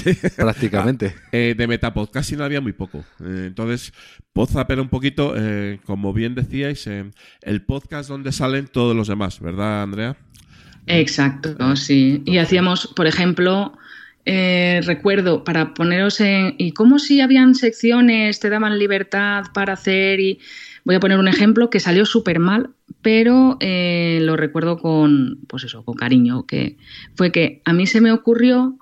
Prácticamente. Ah, eh, de Metapodcast no había muy poco. Eh, entonces, Podzap era un poquito, eh, como bien decíais, el podcast donde salen todos los demás, ¿verdad, Andrea? Exacto, sí. Y hacíamos, por ejemplo, recuerdo, para poneros en... ¿Y cómo si habían secciones, te daban libertad para hacer? Y voy a poner un ejemplo que salió súper mal, pero lo recuerdo con, pues eso, con cariño, que fue que a mí se me ocurrió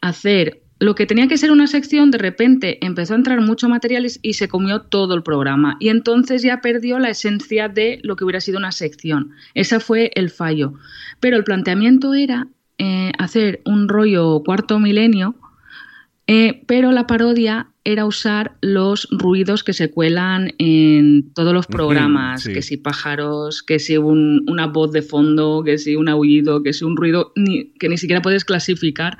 hacer lo que tenía que ser una sección, de repente empezó a entrar mucho material y se comió todo el programa. Y entonces ya perdió la esencia de lo que hubiera sido una sección. Ese fue el fallo. Pero el planteamiento era eh, hacer un rollo cuarto milenio, eh, pero la parodia era usar los ruidos que se cuelan en todos los programas, que si pájaros, que si una voz de fondo, que si un aullido, que si un ruido que ni siquiera puedes clasificar.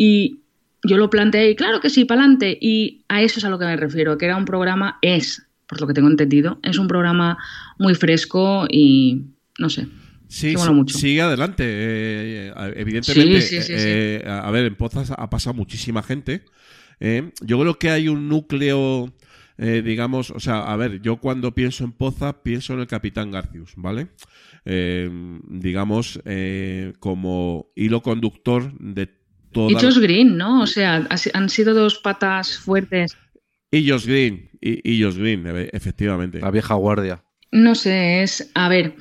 Y yo lo planteé y claro que sí, para adelante. Y a eso es a lo que me refiero, que era un programa, es, por lo que tengo entendido, es un programa muy fresco y no sé. Sí, sí, mucho. sigue adelante. eh, eh, evidentemente, Sí, sí, sí, eh, a ver, en Pozas ha pasado muchísima gente. eh. Yo creo que hay un núcleo, digamos, o sea, a ver, yo cuando pienso en Poza, pienso en el Capitán Garcius, ¿vale? Digamos, como hilo conductor de toda... Y Josh Green, ¿no? O sea, han sido dos patas fuertes. Y Josh Green, y, y Josh Green, efectivamente. La vieja guardia. No sé, es. A ver,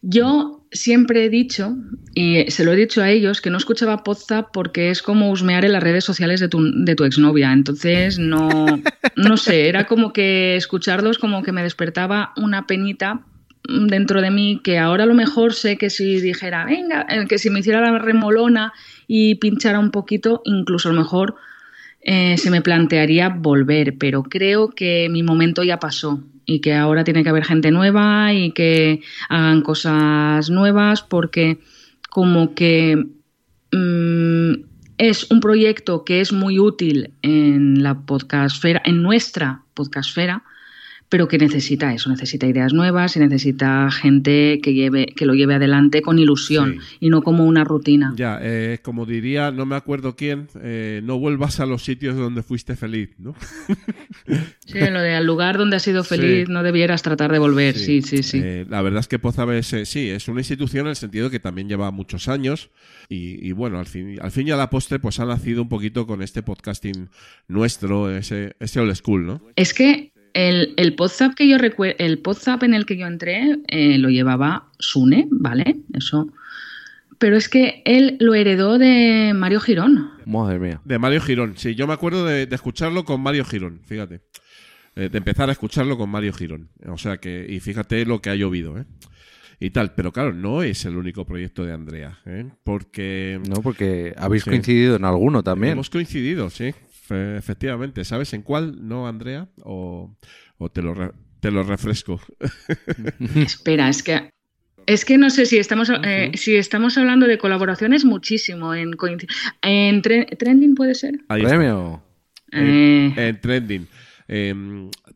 yo siempre he dicho, y se lo he dicho a ellos, que no escuchaba Podzap porque es como husmear en las redes sociales de tu, de tu exnovia. Entonces, no, no sé, era como que escucharlos como que me despertaba una penita dentro de mí que ahora a lo mejor sé que si dijera, venga, eh, que si me hiciera la remolona y pinchara un poquito, incluso a lo mejor eh, se me plantearía volver, pero creo que mi momento ya pasó y que ahora tiene que haber gente nueva y que hagan cosas nuevas porque como que mm, es un proyecto que es muy útil en la podcastfera, en nuestra podcastfera, pero que necesita eso, necesita ideas nuevas y necesita gente que lleve, que lo lleve adelante con ilusión Sí. y no como una rutina. Ya, eh, como diría, no me acuerdo quién, eh, no vuelvas a los sitios donde fuiste feliz, ¿no? Sí, lo de al lugar donde has sido feliz Sí. no debieras tratar de volver, sí, sí, sí. Eh, la verdad es que Poza es, sí, es una institución en el sentido que también lleva muchos años y, y bueno, al fin, al fin y a la postre pues ha nacido un poquito con este podcasting nuestro, ese, ese old school, ¿no? Es que el, el WhatsApp que yo recuerdo, el WhatsApp en el que yo entré eh, lo llevaba Sune, ¿vale? Eso. Pero es que él lo heredó de Mario Girón. Madre mía. De Mario Girón, sí, yo me acuerdo de, de escucharlo con Mario Girón, fíjate. Eh, de empezar a escucharlo con Mario Girón. O sea que, y fíjate lo que ha llovido, ¿eh? Y tal, pero claro, no es el único proyecto de Andrea, ¿eh? Porque No, porque habéis Sí. coincidido en alguno también. hemos coincidido, sí, fe- efectivamente. ¿Sabes en cuál, no, Andrea? O, o te, lo re- te lo refresco. Espera, es que es que no sé si estamos eh, si estamos hablando de colaboraciones muchísimo en en tre- trending puede ser. Premio. Eh, En Trending. Eh,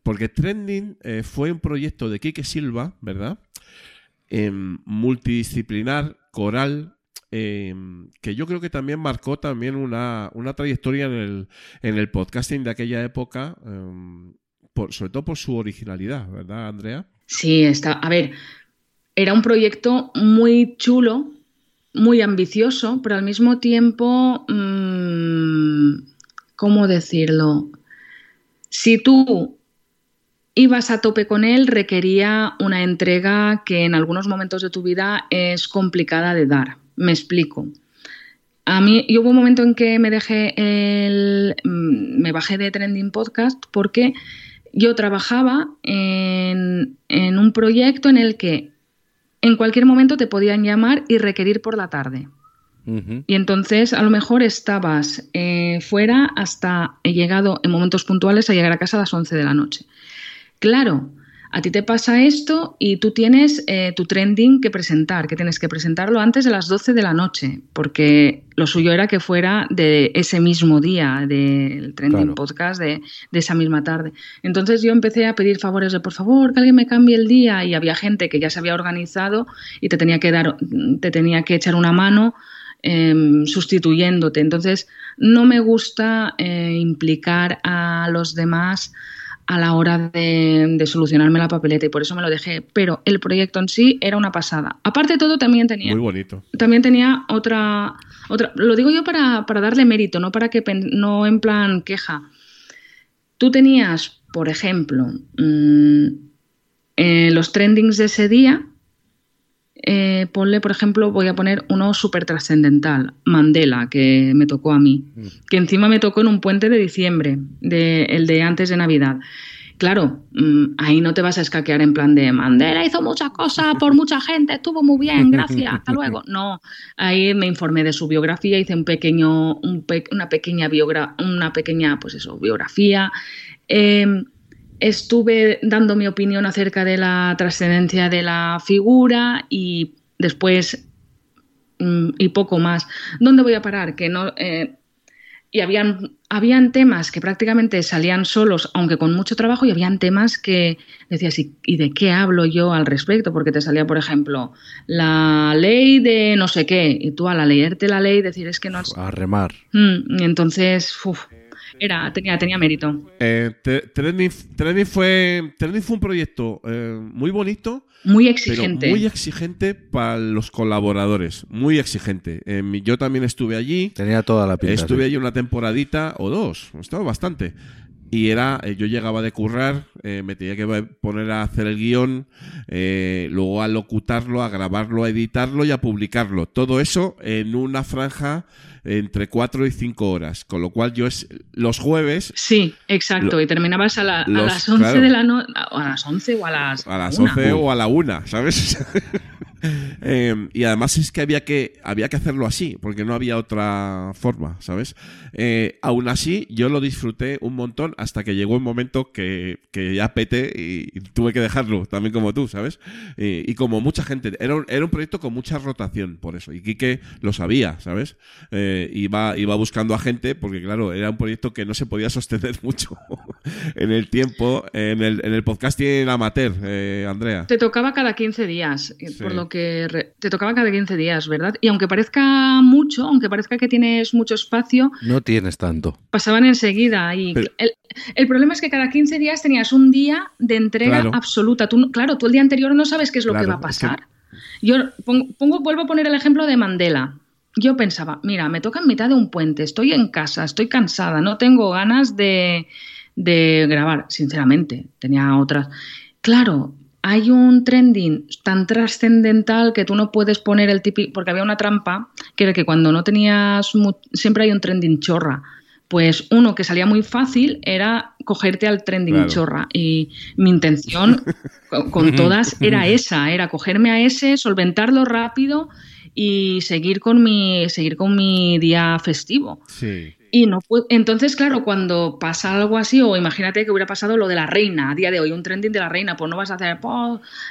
porque Trending eh, fue un proyecto de Quique Silva, ¿verdad? Em, multidisciplinar, coral, em, que yo creo que también marcó también una, una trayectoria en el, en el podcasting de aquella época, em, por- sobre todo por su originalidad, ¿verdad, Andrea? Sí, está. A ver, era un proyecto muy chulo, muy ambicioso, pero al mismo tiempo, mm, ¿cómo decirlo? Si tú ibas a tope con él, requería una entrega que en algunos momentos de tu vida es complicada de dar. Me explico. A mí, yo hubo un momento en que me dejé el. mm, me bajé de Trending Podcast porque yo trabajaba en, en un proyecto en el que en cualquier momento te podían llamar y requerir por la tarde. Y entonces a lo mejor estabas eh, fuera hasta he llegado en momentos puntuales a llegar a casa a las 11 de la noche. Claro, a ti te pasa esto y tú tienes eh, tu trending que presentar, que tienes que presentarlo antes de las 12 de la noche, porque lo suyo era que fuera de ese mismo día, del trending Claro. podcast de, de esa misma tarde. Entonces yo empecé a pedir favores de por favor, que alguien me cambie el día y había gente que ya se había organizado y te tenía que dar, te tenía que echar una mano em, sustituyéndote. Entonces, no me gusta eh, implicar a los demás a la hora de, de solucionarme la papeleta y por eso me lo dejé. Pero el proyecto en sí era una pasada. Aparte de todo, también tenía, Muy bonito. también tenía otra, otra. Lo digo yo para, para darle mérito, no para que no en plan queja. Tú tenías, por ejemplo, mm, eh, los trendings de ese día. Eh, ponle, por ejemplo, voy a poner uno súper trascendental, Mandela, que me tocó a mí, que encima me tocó en un puente de diciembre, de, el de antes de Navidad. Claro, mm, ahí no te vas a escaquear en plan de Mandela hizo muchas cosas por mucha gente, estuvo muy bien, gracias, hasta luego. No, ahí me informé de su biografía, hice un pequeño, un pe- una pequeña biogra una pequeña, pues eso, biografía. Eh, estuve dando mi opinión acerca de la trascendencia de la figura y después mm, y poco más. ¿Dónde voy a parar? Que no. eh, y habían, habían temas que prácticamente salían solos, aunque con mucho trabajo, y habían temas que decías, ¿y, y de qué hablo yo al respecto? Porque te salía, por ejemplo, la ley de no sé qué, y tú al leerte la ley decir, es que no... A remar. Mm, entonces, uf, era, tenía, tenía mérito. Eh, Tre- Trending, Trending fue, fue un proyecto eh, muy bonito, Muy pero exigente. muy exigente para los colaboradores. Muy exigente. Eh, yo también estuve allí. Tenía toda la pinta. Estuve sí. allí una temporadita o dos, estaba bastante. Y era, eh, yo llegaba de currar, eh, me tenía que poner a hacer el guion, eh, luego a locutarlo, a grabarlo, a editarlo y a publicarlo. Todo eso en una franja entre cuatro y cinco horas. Con lo cual yo es los jueves Sí, exacto. Lo- y terminabas a, la- a los- las 11 claro. de la noche, a las 11 o a las a las una. 11 o a la 1, ¿sabes? Eh, y además es que había que había que hacerlo así, porque no había otra forma, ¿sabes? Eh, aún así, yo lo disfruté un montón hasta que llegó un momento que, que ya pete y, y tuve que dejarlo, también como tú, ¿sabes? Eh, y como mucha gente, era un, era un proyecto con mucha rotación, por eso. Y Quique lo sabía, ¿sabes? Eh, iba, iba buscando a gente, porque claro, era un proyecto que no se podía sostener mucho en el tiempo, en el, en el podcasting amateur, eh, Andrea. Te tocaba cada 15 días, Sí. por lo que te tocaba cada 15 días, ¿verdad? Y aunque parezca mucho, aunque parezca que tienes mucho espacio, No tienes tanto. pasaban enseguida. Y Pero- el, el problema es que cada 15 días tenías un día de entrega Claro. absoluta. Tú, claro, tú el día anterior no sabes qué es lo que va a pasar. Yo pongo, pongo- vuelvo a poner el ejemplo de Mandela. Yo pensaba, mira, me toca en mitad de un puente, estoy en casa, estoy cansada, no tengo ganas de, de grabar, sinceramente, tenía otras. Claro, hay un trending tan trascendental que tú no puedes poner el típico, porque había una trampa, que era que cuando no tenías, siempre hay un trending chorra. Pues uno que salía muy fácil era cogerte al trending Claro. chorra. Y mi intención con, con todas era esa, era cogerme a ese, solventarlo rápido y seguir con mi, seguir con mi día festivo. Sí. Y no entonces, claro, cuando pasa algo así, o imagínate que hubiera pasado lo de la reina a día de hoy, un trending de la reina, pues no vas a hacer,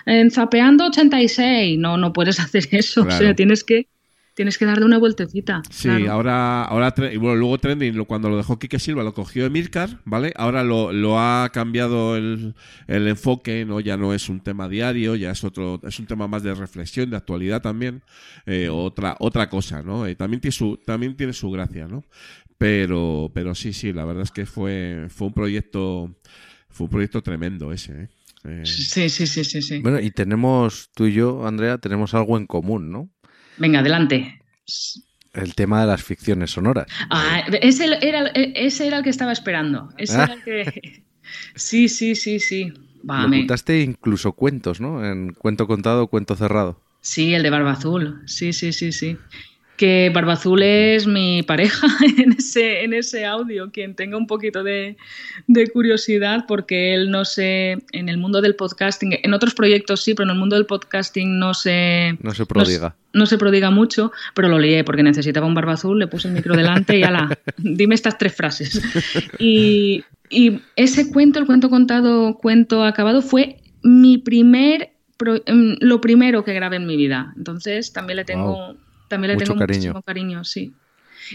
en zapeando 86, no, no puedes hacer eso, o sea, tienes que, tienes que darle una vueltecita. Sí, claro. ahora, ahora y bueno, luego Trending, cuando lo dejó Quique Silva, lo cogió Emilcar, ¿vale? Ahora lo, lo ha cambiado el, el enfoque, ¿no? Ya no es un tema diario, ya es otro, es un tema más de reflexión, de actualidad también, eh, otra, otra cosa, ¿no? Eh, también tiene su, también tiene su gracia, ¿no? Pero, pero sí, sí, la verdad es que fue, fue un proyecto, fue un proyecto tremendo ese, ¿eh? Eh, Sí, sí, sí, sí, sí. Bueno, y tenemos, tú y yo, Andrea, tenemos algo en común, ¿no? Venga, adelante. El tema de las ficciones sonoras. Ah, ese era, ese era el que estaba esperando. Ese Ah. era el que... Sí, sí, sí, sí. Me- contaste incluso cuentos, ¿no? En cuento contado, cuento cerrado. Sí, el de Barba Azul. Sí, sí, sí, sí. Que Barba Azul es mi pareja en ese, en ese audio. Quien tenga un poquito de, de curiosidad, porque él no se. En el mundo del podcasting, en otros proyectos sí, pero en el mundo del podcasting no se. No se prodiga. No, no se prodiga mucho, pero lo lié porque necesitaba un barba azul, le puse el micro delante y ala, dime estas tres frases. Y, y ese cuento, el cuento contado, cuento acabado, fue mi primer, pro- em, lo primero que grabé en mi vida. Entonces también le tengo. También le Mucho tengo cariño. muchísimo cariño, sí.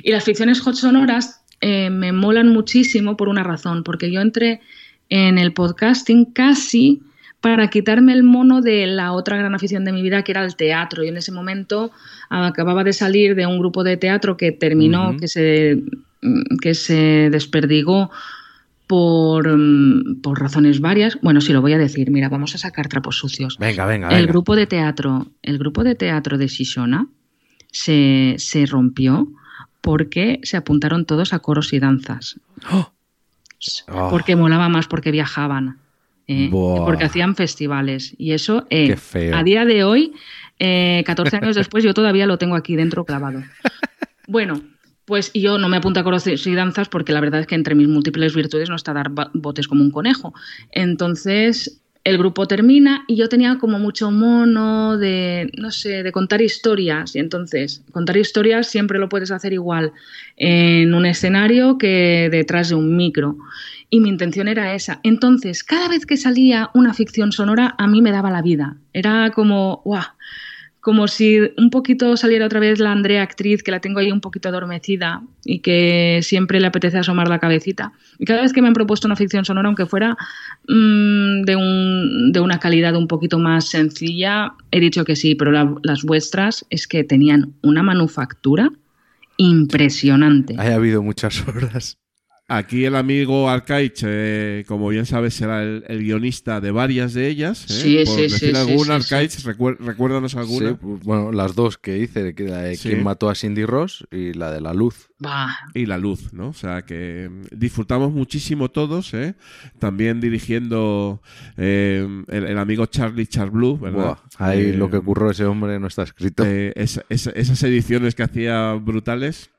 Y las ficciones hot sonoras eh, me molan muchísimo por una razón, porque yo entré en el podcasting casi para quitarme el mono de la otra gran afición de mi vida, que era el teatro. Y en ese momento acababa de salir de un grupo de teatro que terminó, que, se, mm, que se desperdigó por, mm, por razones varias. Bueno, sí lo voy a decir. Mira, vamos a sacar trapos sucios. Venga, venga, El venga. grupo de teatro, el grupo de teatro de Shishona se, se rompió porque se apuntaron todos a coros y danzas. Oh, Porque molaba más, porque viajaban. ¿eh? Porque hacían festivales. Y eso, eh, Qué feo. a día de hoy, eh, 14 años después, yo todavía lo tengo aquí dentro clavado. Bueno, pues yo no me apunto a coros y danzas porque la verdad es que entre mis múltiples virtudes no está dar botes como un conejo. Entonces, el grupo termina y yo tenía como mucho mono de, no sé, de contar historias. Y entonces, contar historias siempre lo puedes hacer igual en un escenario que detrás de un micro. Y mi intención era esa. Entonces, cada vez que salía una ficción sonora, a mí me daba la vida. Era como, ¡guau! Como si un poquito saliera otra vez la Andrea actriz, que la tengo ahí un poquito adormecida y que siempre le apetece asomar la cabecita. Y cada vez que me han propuesto una ficción sonora, aunque fuera mmm, de, un, de, una calidad un poquito más sencilla, he dicho que sí, pero la, las vuestras es que tenían una manufactura impresionante. Ha habido muchas horas. Aquí el amigo Arcaich, eh, como bien sabes, será el, el, guionista de varias de ellas. ¿eh? Sí, Por sí, decir sí, alguna, sí, sí, Arcaich, recuer- recuérdanos alguna. Sí, pues, bueno, las dos que hice, que la de Sí. quién mató a Cindy Ross y la de la luz. Bah, Y la luz, ¿no? O sea que mm, disfrutamos muchísimo todos, ¿eh? También dirigiendo eh, el, el amigo Charlie Charblue, ¿verdad? Buah, ahí Eh, lo que ocurrió ese hombre no está escrito. eh, esa- esa- esas ediciones que hacía brutales.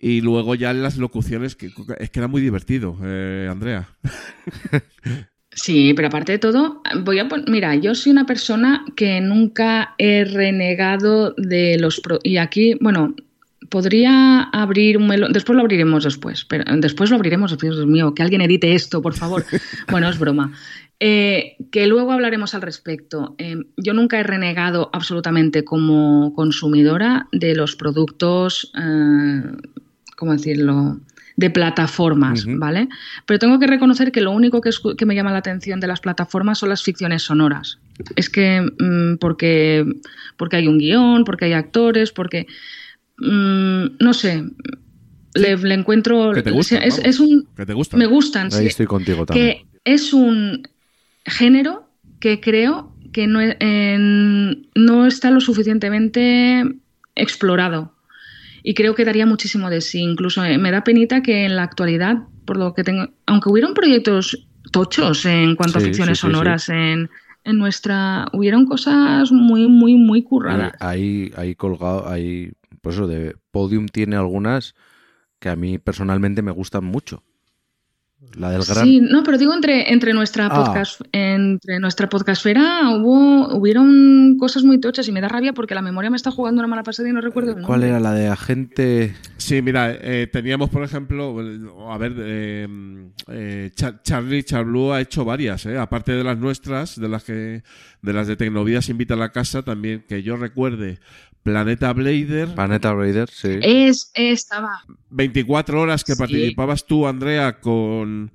Y luego ya en las locuciones, que es que era muy divertido, eh, Andrea. Sí, pero aparte de todo, voy a mira, yo soy una persona que nunca he renegado de los pro- y aquí, bueno, podría abrir un melón, después lo abriremos después, pero después lo abriremos, Dios mío, que alguien edite esto, por favor. bueno, es broma. Eh, que luego hablaremos al respecto. Eh, yo nunca he renegado absolutamente como consumidora de los productos, eh, ¿cómo decirlo? de plataformas. ¿vale? Pero tengo que reconocer que lo único que, que me llama la atención de las plataformas son las ficciones sonoras. Es que mm, porque, porque hay un guion, porque hay actores, porque mm, no sé, le, le encuentro Que te gustan, es, un Que te gusta. me gustan, Ahí sí, estoy contigo también. que es un género que creo que no, en- no está lo suficientemente explorado. Y creo que daría muchísimo de sí. Incluso eh, me da penita que en la actualidad, por lo que tengo, aunque hubieran proyectos tochos en cuanto a ficciones sí, sí, sí. sonoras en, en nuestra, hubieron cosas muy, muy, muy curradas. Ahí, ahí colgado, ahí, pues eso, de Podium tiene algunas que a mí personalmente me gustan mucho. La del gran... Sí, no, pero digo entre, entre nuestra Ah. podcast, entre nuestra podcastfera hubo, hubieron cosas muy tochas y me da rabia porque la memoria me está jugando una mala pasada y no recuerdo el ¿Cuál nombre. era la de agente? Sí, mira, eh, teníamos, por ejemplo, a ver, eh, eh, Char- Charlie ha hecho varias, eh, aparte de las nuestras, de las que, de las de Tecnovías invita a la casa, también que yo recuerde Planeta Blader, Planeta Raider, sí. Es, estaba. 24 horas que Sí. participabas tú, Andrea, con,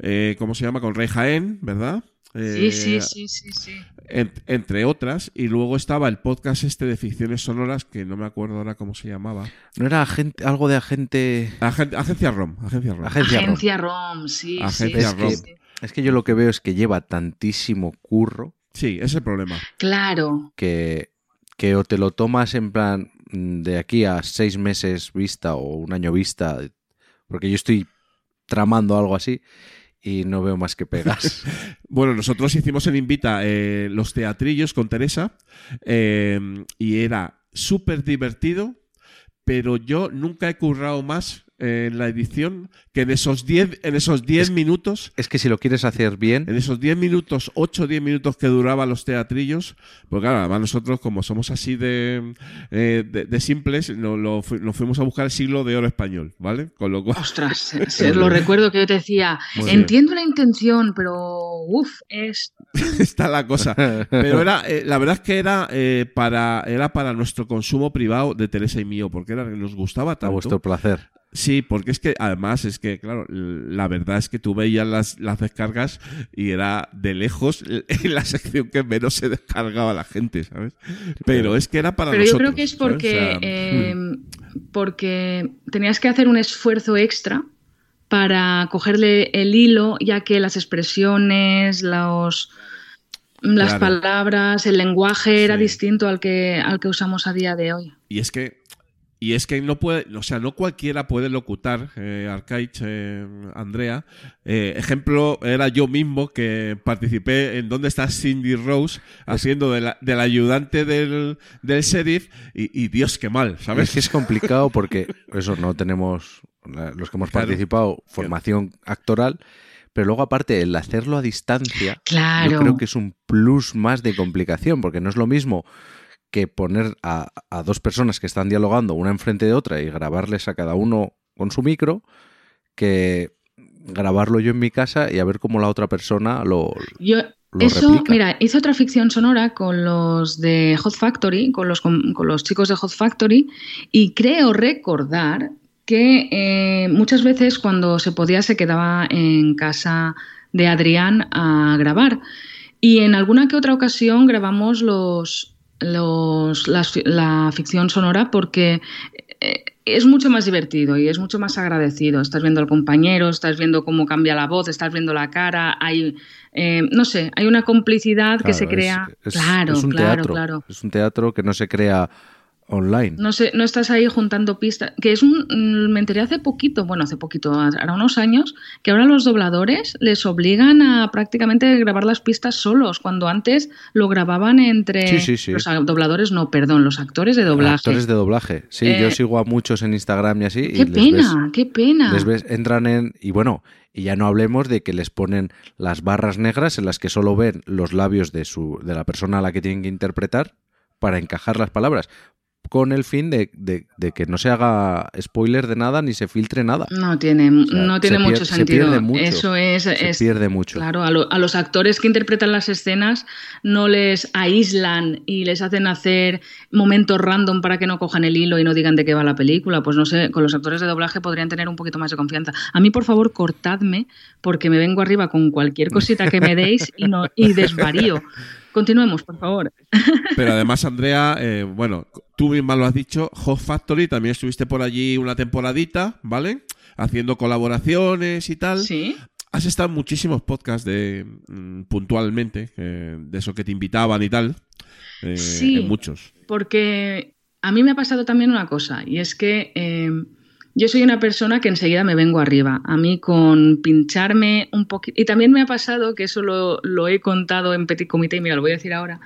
eh, ¿cómo se llama? Con Rey Jaén, ¿verdad? Sí, Eh, sí, sí, sí, sí. en- entre otras, y luego estaba el podcast este de ficciones sonoras, que no me acuerdo ahora cómo se llamaba. ¿No era agente, algo de agente... Agen- Agencia ROM, Agencia ROM. Agencia, Rom? Agencia ROM, sí, Agencia sí, ROM. Es que yo lo que veo es que lleva tantísimo curro Sí, ese es el problema. Claro. que, que o te lo tomas en plan mm, de aquí a seis meses vista o un año vista, porque yo estoy tramando algo así y no veo más que pegas. Bueno, nosotros hicimos en Invita eh, los teatrillos con Teresa eh, y era súper divertido, pero yo nunca he currado más en la edición que en esos 10 en esos 10 minutos, es que si lo quieres hacer bien, en esos 10 minutos, 8 o 10 minutos que duraban los teatrillos, porque claro, además nosotros como somos así de, eh, de, de simples, no- lo fu- nos fuimos a buscar el siglo de oro español, ¿vale? Con lo cual... Ostras, se- se- lo recuerdo que yo te decía, Muy bien. entiendo la intención, pero uff, es está la cosa. Pero era, eh, la verdad es que era eh, para, era para nuestro consumo privado de Teresa y mío, porque era que nos gustaba a tanto. vuestro placer. Sí, porque es que además es que, claro, la verdad es que tú veías las, las descargas y era de lejos la sección que menos se descargaba la gente, ¿sabes? Pero es que era para Pero yo creo que es porque, O sea, eh, porque tenías que hacer un esfuerzo extra para cogerle el hilo, ya que las expresiones, los, las Claro. palabras, el lenguaje era distinto al que, al que usamos a día de hoy. Y es que y es que no puede, o sea, no cualquiera puede locutar, eh, Arcaich, eh, Andrea. Eh, ejemplo, era yo mismo que participé en ¿Dónde está Cindy Rose? haciendo de la- del ayudante del, del sheriff y, y Dios, qué mal, Es ¿sabes? que es complicado porque eso no tenemos, los que hemos Claro. participado, formación actoral, pero luego aparte el hacerlo a distancia, Claro. yo creo que es un plus más de complicación, porque no es lo mismo que poner a, a dos personas que están dialogando una enfrente de otra y grabarles a cada uno con su micro, que grabarlo yo en mi casa y a ver cómo la otra persona lo... Yo, lo Eso, replica. mira, hice otra ficción sonora con los de Hot Factory, con los, con, con los chicos de Hot Factory, y creo recordar que eh, muchas veces cuando se podía se quedaba en casa de Adrián a grabar. Y en alguna que otra ocasión grabamos los, los, las la ficción sonora porque eh, es mucho más divertido y es mucho más agradecido. Estás viendo al compañero, estás viendo cómo cambia la voz, estás viendo la cara, hay, eh, no sé, hay una complicidad que se es- crea. es- claro, es un claro, teatro, claro. Es un teatro que no se crea online. No sé, no estás ahí juntando pistas. Que es un. mm, Me enteré hace poquito, bueno, hace poquito, ahora unos años, que ahora los dobladores les obligan a prácticamente grabar las pistas solos, cuando antes lo grababan entre. Sí, sí, sí. Los dobladores, no, perdón, los actores de doblaje. Actores de doblaje. Sí, Eh, yo sigo a muchos en Instagram y así. y Qué les pena, ves- qué pena. les ves, entran en. Y bueno, y ya no hablemos de que les ponen las barras negras en las que solo ven los labios de, su, de la persona a la que tienen que interpretar para encajar las palabras. Con el fin de, de- de que no se haga spoiler de nada ni se filtre nada. No tiene, O sea, no tiene mucho pier- se sentido. pierde mucho. Eso es, Se es- pierde mucho. Claro, a, lo- a los actores que interpretan las escenas no les aíslan y les hacen hacer momentos random para que no cojan el hilo y no digan de qué va la película. Pues no sé, con los actores de doblaje podrían tener un poquito más de confianza. A mí, por favor, cortadme porque me vengo arriba con cualquier cosita que me deis y, no, y desvarío. Continuemos, por favor. Pero además, Andrea, eh, bueno, tú misma lo has dicho, Hot Factory, también estuviste por allí una temporadita, ¿vale? Haciendo colaboraciones y tal. Sí. Has estado en muchísimos podcasts de mm, puntualmente, eh, de eso que te invitaban y tal. eh, Sí. En muchos. Porque a mí me ha pasado también una cosa, y es que yo soy una persona que enseguida me vengo arriba. A mí con pincharme un poquito... Y también me ha pasado, que eso lo, he contado en Petit Comité, y mira, lo voy a decir ahora,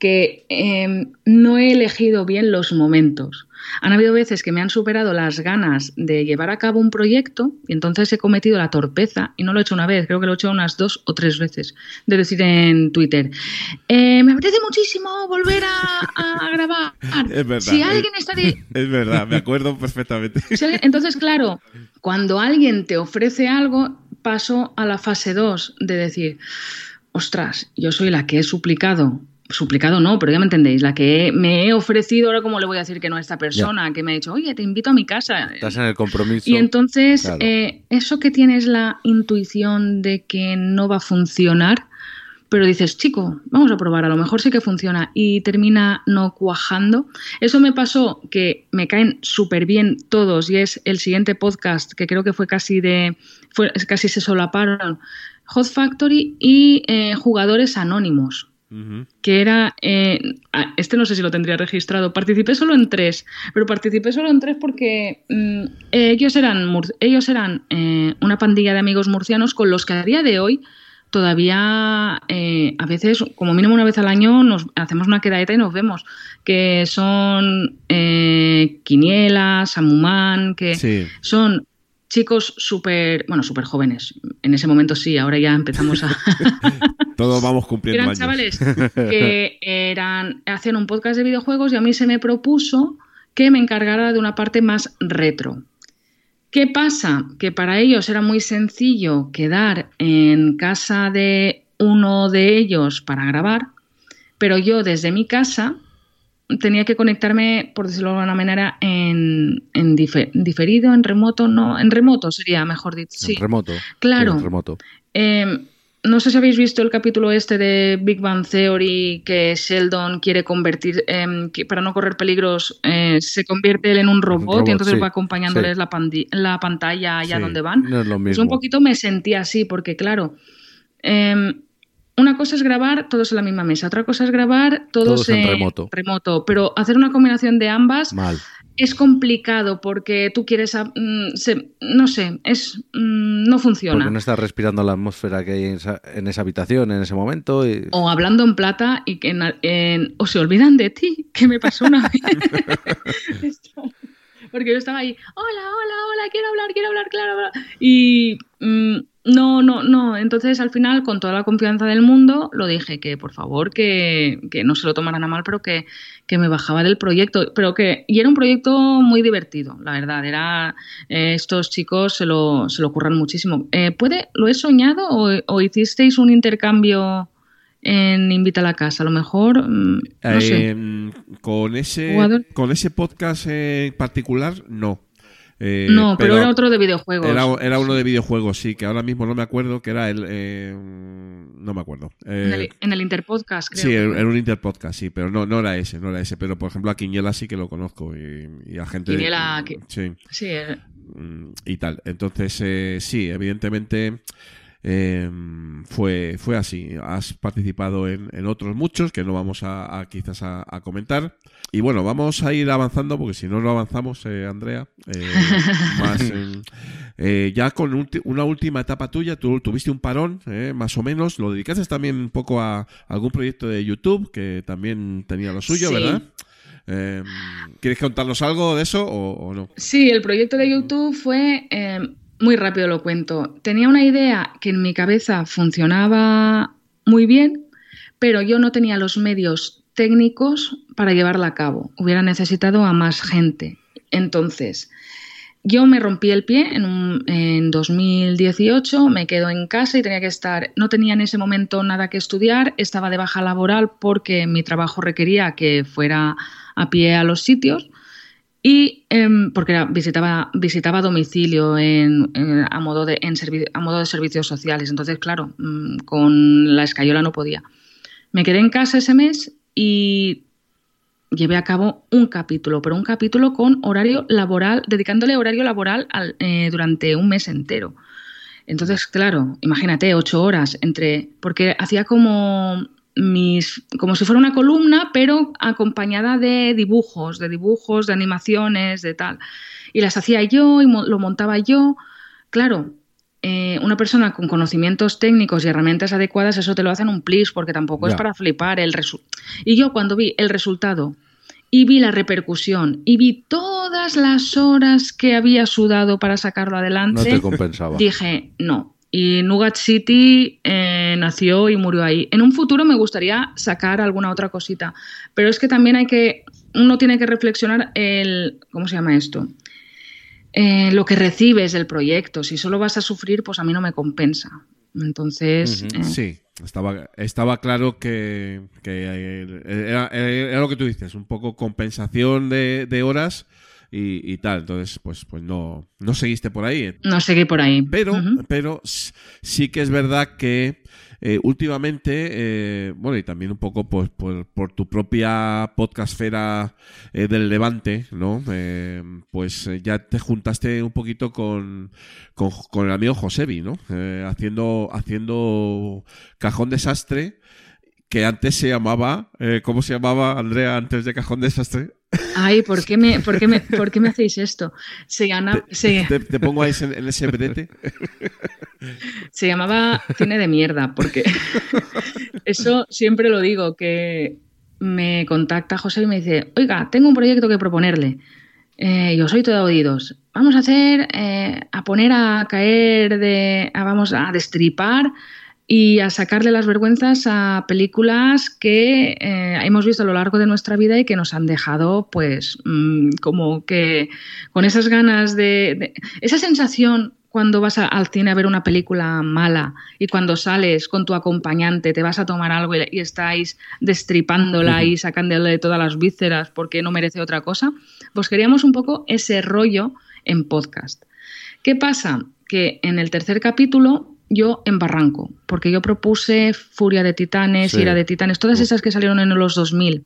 que eh, no he elegido bien los momentos. Han habido veces que me han superado las ganas de llevar a cabo un proyecto y entonces he cometido la torpeza, y no lo he hecho una vez, creo que lo he hecho unas dos o tres veces, de decir en Twitter, "Eh, me apetece muchísimo volver a, a grabar. Es verdad. Si es- alguien está... Es verdad, me acuerdo perfectamente. Entonces, claro, cuando alguien te ofrece algo, paso a la fase 2 de decir, ostras, yo soy la que he suplicado, suplicado no, pero ya me entendéis, la que me he ofrecido, ahora cómo le voy a decir que no a esta persona, que me ha dicho, oye, te invito a mi casa. Estás en el compromiso. Y entonces, Claro. eh, eso que tienes la intuición de que no va a funcionar, pero dices, chico, vamos a probar, a lo mejor sí que funciona y termina no cuajando. Eso me pasó que me caen súper bien todos y es el siguiente podcast que creo que fue casi de, fue, casi se solaparon, Hot Factory y eh, Jugadores Anónimos Que era, eh, ah, este no sé si lo tendría registrado, participé solo en tres, pero participé solo en tres porque mm, ellos eran, ellos eran eh, una pandilla de amigos murcianos con los que a día de hoy todavía eh, a veces, como mínimo una vez al año, nos hacemos una quedadita y nos vemos, que son eh, Quiniela, Samumán, que Sí. son chicos súper, bueno, súper jóvenes. En ese momento sí, ahora ya empezamos a... Todos vamos cumpliendo eran años. chavales que eran, hacían un podcast de videojuegos y a mí se me propuso que me encargara de una parte más retro. ¿Qué pasa? Que para ellos era muy sencillo quedar en casa de uno de ellos para grabar, pero yo desde mi casa tenía que conectarme, por decirlo de alguna manera, en, en dife- diferido, en remoto, no, en remoto sería mejor dicho. Sí. En remoto. Claro. En remoto. Eh, no sé si habéis visto el capítulo este de Big Bang Theory que Sheldon quiere convertir, em, que para no correr peligros, eh, se convierte él en un robot, robot, y entonces sí, va acompañándoles sí. la, la pantalla allá Sí, donde van. No es lo Pues mismo. un poquito me sentí así, porque claro, em, una cosa es grabar todos en la misma mesa, otra cosa es grabar todos, Todos en remoto. remoto, pero hacer una combinación de ambas Mal. es complicado porque tú quieres, a- mm, se- no sé, es mm, no funciona. Porque no estás respirando la atmósfera que hay en esa, en esa habitación en ese momento. Y... o hablando en plata y que en, en- o se olvidan de ti, que me pasó una vez. Porque yo estaba ahí, hola, hola, hola, quiero hablar, quiero hablar, claro. hablar". Y mm, no, no, no. Entonces al final, con toda la confianza del mundo, lo dije que por favor que, que no se lo tomaran a mal, pero que, que me bajaba del proyecto. Pero que, y era un proyecto muy divertido, la verdad. Era, eh, estos chicos se lo, se lo curran muchísimo. Eh, ¿puede, ¿Lo he soñado o, o hicisteis un intercambio en Invita a la Casa. A lo mejor, mm, no sé. Eh, con, ese, Jugador. con ese podcast en particular, no. Eh, no, pero, era otro de videojuegos. Era, era uno de videojuegos, sí, que ahora mismo no me acuerdo, que era el... eh, no me acuerdo. Eh, en, el, en el Interpodcast, creo. Sí, era un interpodcast, sí, pero no, no era ese, no era ese. Pero, por ejemplo, a Quiñela sí que lo conozco y, y a gente... Quiniela, que- Sí, Sí, eh, mm, y tal. Entonces, eh, sí, evidentemente eh, fue, fue así. Has participado en, en otros muchos que no vamos a, a quizás a, a comentar. Y bueno, vamos a ir avanzando porque si no, no avanzamos, eh, Andrea. eh, más, eh, ya con una última etapa tuya, tú tuviste un parón, más o menos. Lo dedicaste también un poco a algún proyecto de YouTube que también tenía lo suyo, Sí. ¿verdad? Eh, ¿Quieres contarnos algo de eso o, o no? Sí, el proyecto de YouTube fue, eh, muy rápido lo cuento, tenía una idea que en mi cabeza funcionaba muy bien, pero yo no tenía los medios técnicos para llevarla a cabo. Hubiera necesitado a más gente. Entonces, yo me rompí el pie en, un- en 2018, me quedo en casa y tenía que estar, no tenía en ese momento nada que estudiar, estaba de baja laboral porque mi trabajo requería que fuera a pie a los sitios y em, porque era- visitaba, visitaba domicilio en, a, modo de, en a modo de servicios sociales. Entonces, claro, mm, con la escayola no podía. Me quedé en casa ese mes y llevé a cabo un capítulo, pero un capítulo con horario laboral, dedicándole horario laboral al- eh, durante un mes entero. Entonces, claro, imagínate, ocho horas entre. porque hacía como mis. como si fuera una columna, pero acompañada de dibujos, de dibujos, de animaciones, de tal. Y las hacía yo y mo- lo montaba yo. Claro, eh, una persona con conocimientos técnicos y herramientas adecuadas, eso te lo hacen un plis, porque tampoco es para flipar el Y yo cuando vi el resultado y vi la repercusión y vi todas las horas que había sudado para sacarlo No adelante, te compensaba. dije no. Y Nougat City eh, nació y murió ahí. En un futuro me gustaría sacar alguna otra cosita, pero es que también hay que, uno tiene que reflexionar el, ¿cómo se llama esto? Eh, lo que recibes del proyecto. Si solo vas a sufrir, pues a mí no me compensa. Entonces, eh, Sí, estaba, estaba claro que, que, era, era lo que tú dices, un poco compensación de, de horas y, y tal. Entonces, pues, pues no, no seguiste por ahí. no seguí por ahí. Pero, pero sí que es verdad que eh, últimamente, eh, bueno, y también un poco pues, por, por tu propia podcastfera eh, del Levante, ¿no? Pues ya te juntaste un poquito con, con, con el amigo Josebi, ¿no? Haciendo, haciendo Cajón Desastre, que antes se llamaba, ¿cómo se llamaba, Andrea, antes de Cajón Desastre? Ay, ¿por qué me, por qué me, por qué me hacéis esto? Se, gana, se, Te, te pongo ahí en, en ese brete. se llamaba cine de mierda, porque eso siempre lo digo, que me contacta José y me dice, oiga, tengo un proyecto que proponerle. Eh, yo soy todo oídos. Vamos a hacer, eh, a poner a caer de, a- vamos a destripar y a sacarle las vergüenzas a películas que eh, hemos visto a lo largo de nuestra vida y que nos han dejado, pues, mm, como que con esas ganas de, de- esa sensación cuando vas a- al cine a ver una película mala y cuando sales con tu acompañante, te vas a tomar algo y, y estáis destripándola y sacándole todas las vísceras porque no merece otra cosa, pues queríamos un poco ese rollo en podcast. ¿Qué pasa? Que en el tercer capítulo yo embarranco, porque yo propuse Furia de Titanes, Sí. Ira de Titanes, todas esas que salieron en los 2000.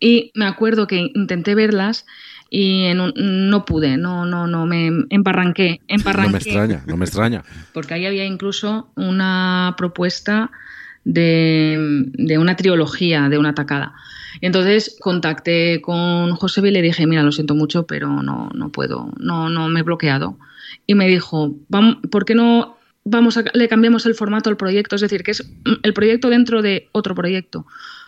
Y me acuerdo que intenté verlas y en un- no pude, no, no, no, me embarranqué, No embarranqué me extraña, no me extraña. porque ahí había incluso una propuesta de, de una trilogía, de una tacada. Y entonces contacté con José y le dije, mira, lo siento mucho, pero no, no puedo, no, no me he bloqueado. Y me dijo, "Vam- ¿por qué no vamos a, le cambiamos el formato al proyecto? Es decir, que es el proyecto dentro de otro proyecto.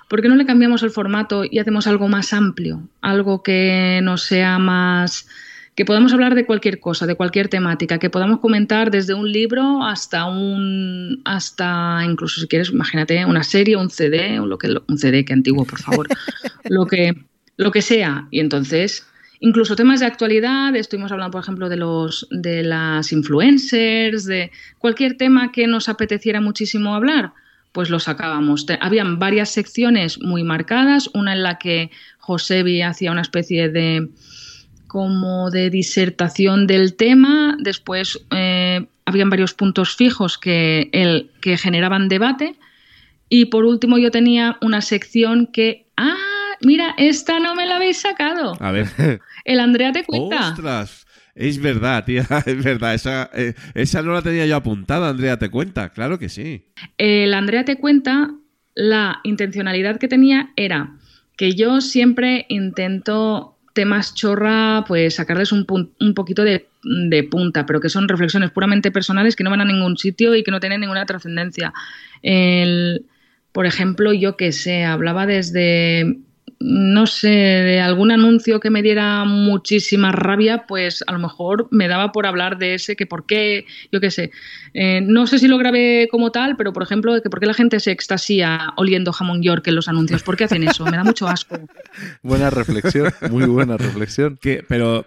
¿Por qué no le cambiamos el formato y hacemos algo más amplio? Algo que no sea más que podamos hablar de cualquier cosa, de cualquier temática, que podamos comentar desde un libro hasta un hasta incluso si quieres, imagínate una serie, un CD, o lo que un CD que antiguo, por favor, lo que lo que sea. Y entonces, incluso temas de actualidad, estuvimos hablando, por ejemplo, de los de las influencers, de cualquier tema que nos apeteciera muchísimo hablar, pues lo sacábamos. habían varias secciones muy marcadas, una en la que Josebi hacía una especie de como de disertación del tema, después eh, habían varios puntos fijos que, el, que generaban debate y por último yo tenía una sección que, ah, mira, esta no me la habéis sacado. A ver. El Andrea te cuenta. ¡Ostras! Es verdad, tía, es verdad. Esa, eh, esa no la tenía yo apuntada, Andrea te cuenta, claro que sí. El Andrea te cuenta, la intencionalidad que tenía era que yo siempre intento temas chorra, pues sacarles un, un poquito de, de, punta, pero que son reflexiones puramente personales que no van a ningún sitio y que no tienen ninguna trascendencia. Por ejemplo, yo que sé, hablaba desde no sé, de algún anuncio que me diera muchísima rabia, pues a lo mejor me daba por hablar de ese, que por qué, yo qué sé. Eh, no sé si lo grabé como tal, pero por ejemplo, que por qué la gente se extasía oliendo jamón York en los anuncios. ¿Por qué hacen eso? Me da mucho asco. buena reflexión, muy buena reflexión. Que, pero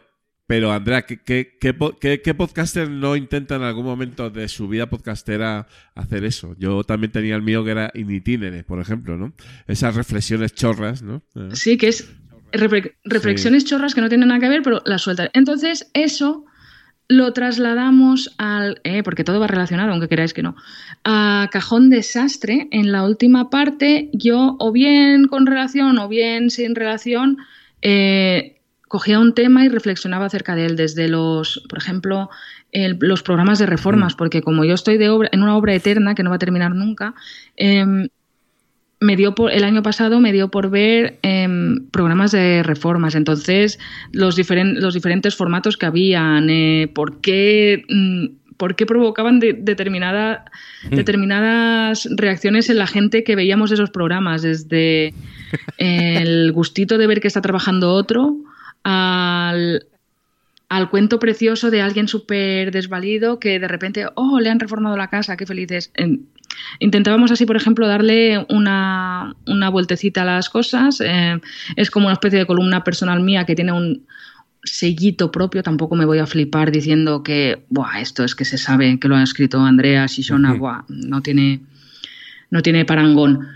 pero, Andrea, ¿qué, qué, podcaster no intenta en algún momento de su vida podcastera hacer eso? Yo también tenía el mío que era in por ejemplo, ¿no? Esas reflexiones chorras, ¿no? Eh. Sí, que es reflexiones chorras que no tienen nada que ver, pero las sueltas. Entonces, eso lo trasladamos al, eh, porque todo va relacionado, aunque queráis que no, a cajón desastre. En la última parte, yo, o bien con relación o bien sin relación, eh, cogía un tema y reflexionaba acerca de él, desde los, por ejemplo, los programas de reformas, mm. porque como yo estoy de obra, en una obra eterna que no va a terminar nunca, em, me dio por, el año pasado me dio por ver em, programas de reformas. Entonces, los, los diferentes formatos que habían, eh, por qué. Mm, por qué provocaban determinada, mm. determinadas reacciones en la gente que veíamos esos programas, desde el gustito de ver que está trabajando otro, al, cuento precioso de alguien súper desvalido que de repente, oh, le han reformado la casa, qué felices. Intentábamos así, por ejemplo, darle una, una vueltecita a las cosas. Eh, es como una especie de columna personal mía que tiene un sellito propio. Tampoco me voy a flipar diciendo que, Buah, esto es que se sabe que lo ha escrito Andrea Shishona, Buah, no tiene, no tiene parangón.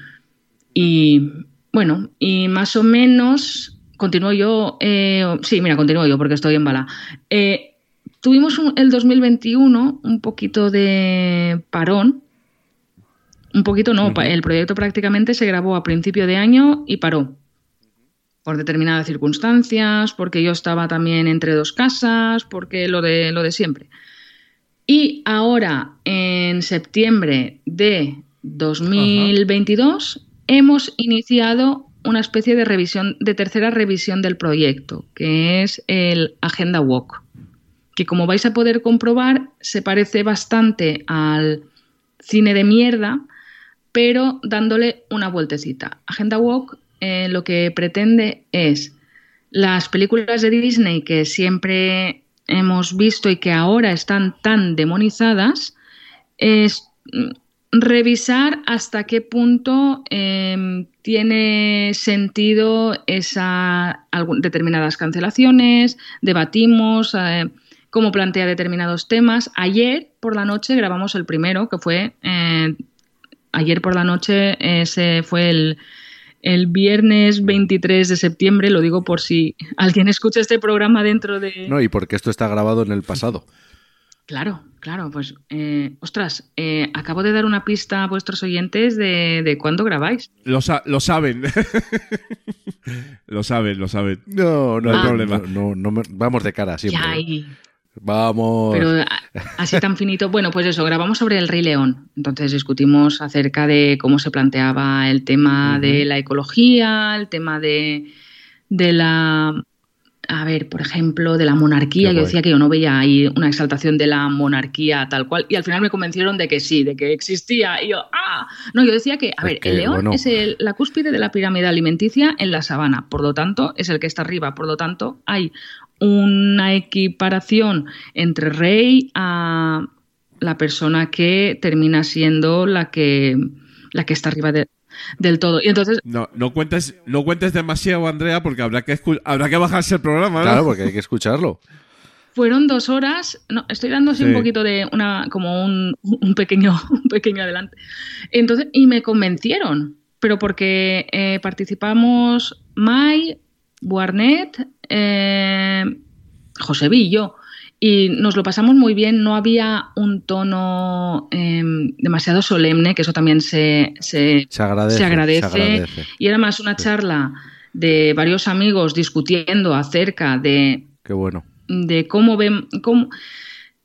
Y bueno, y más o menos continúo yo. Eh, sí, mira, continúo yo porque estoy en bala. Eh, tuvimos el 2021 un poquito de parón. Un poquito no, el proyecto prácticamente se grabó a principio de año y paró. Por determinadas circunstancias, porque yo estaba también entre dos casas, porque lo de, lo de siempre. Y ahora, en septiembre de 2022, hemos iniciado una especie de revisión, de tercera revisión del proyecto, que es el Agenda Walk, que como vais a poder comprobar se parece bastante al cine de mierda, pero dándole una vueltecita. Agenda Walk eh, lo que pretende es las películas de Disney que siempre hemos visto y que ahora están tan demonizadas, es revisar hasta qué punto em, tiene sentido esa determinadas cancelaciones, debatimos eh, cómo plantea determinados temas. Ayer por la noche grabamos el primero, que fue eh, ayer por la noche, ese fue el, el viernes 23 de septiembre, lo digo por si alguien escucha este programa dentro de... No, y porque esto está grabado en el pasado. Claro, claro, pues, eh, ostras, eh, acabo de dar una pista a vuestros oyentes de, de cuándo grabáis. Lo, lo saben. lo saben, lo saben. No, no hay ah. problema. No, no, vamos de cara siempre. ¿eh? Vamos. Pero así tan finito. Bueno, pues eso, grabamos sobre el Rey León. Entonces discutimos acerca de cómo se planteaba el tema de la ecología, el tema de, de la a ver, por ejemplo, de la monarquía. yo decía que yo no veía ahí una exaltación de la monarquía tal cual. Y al final me convencieron de que sí, de que existía. Y yo, ¡ah! No, yo decía que, a ver, el león es la cúspide de la pirámide alimenticia en la sabana. Por lo tanto, es el que está arriba. Por lo tanto, hay una equiparación entre rey a la persona que termina siendo la que, la que está arriba de, del todo. Y entonces... No, no cuentes, no cuentes demasiado, Andrea, porque habrá que, habrá que bajarse el programa. Claro, porque hay que escucharlo. fueron dos horas. No, estoy dándose Sí. un poquito de una, como un, un pequeño, un pequeño adelante. Entonces, y me convencieron, pero porque eh, participamos Mai, Buarnet, eh, José Villo. Y nos lo pasamos muy bien, no había un tono eh, demasiado solemne, que eso también se, se, Se agradece. se agradece. agradece. Y era más una charla de varios amigos discutiendo acerca de, Qué bueno. de cómo, ven, cómo-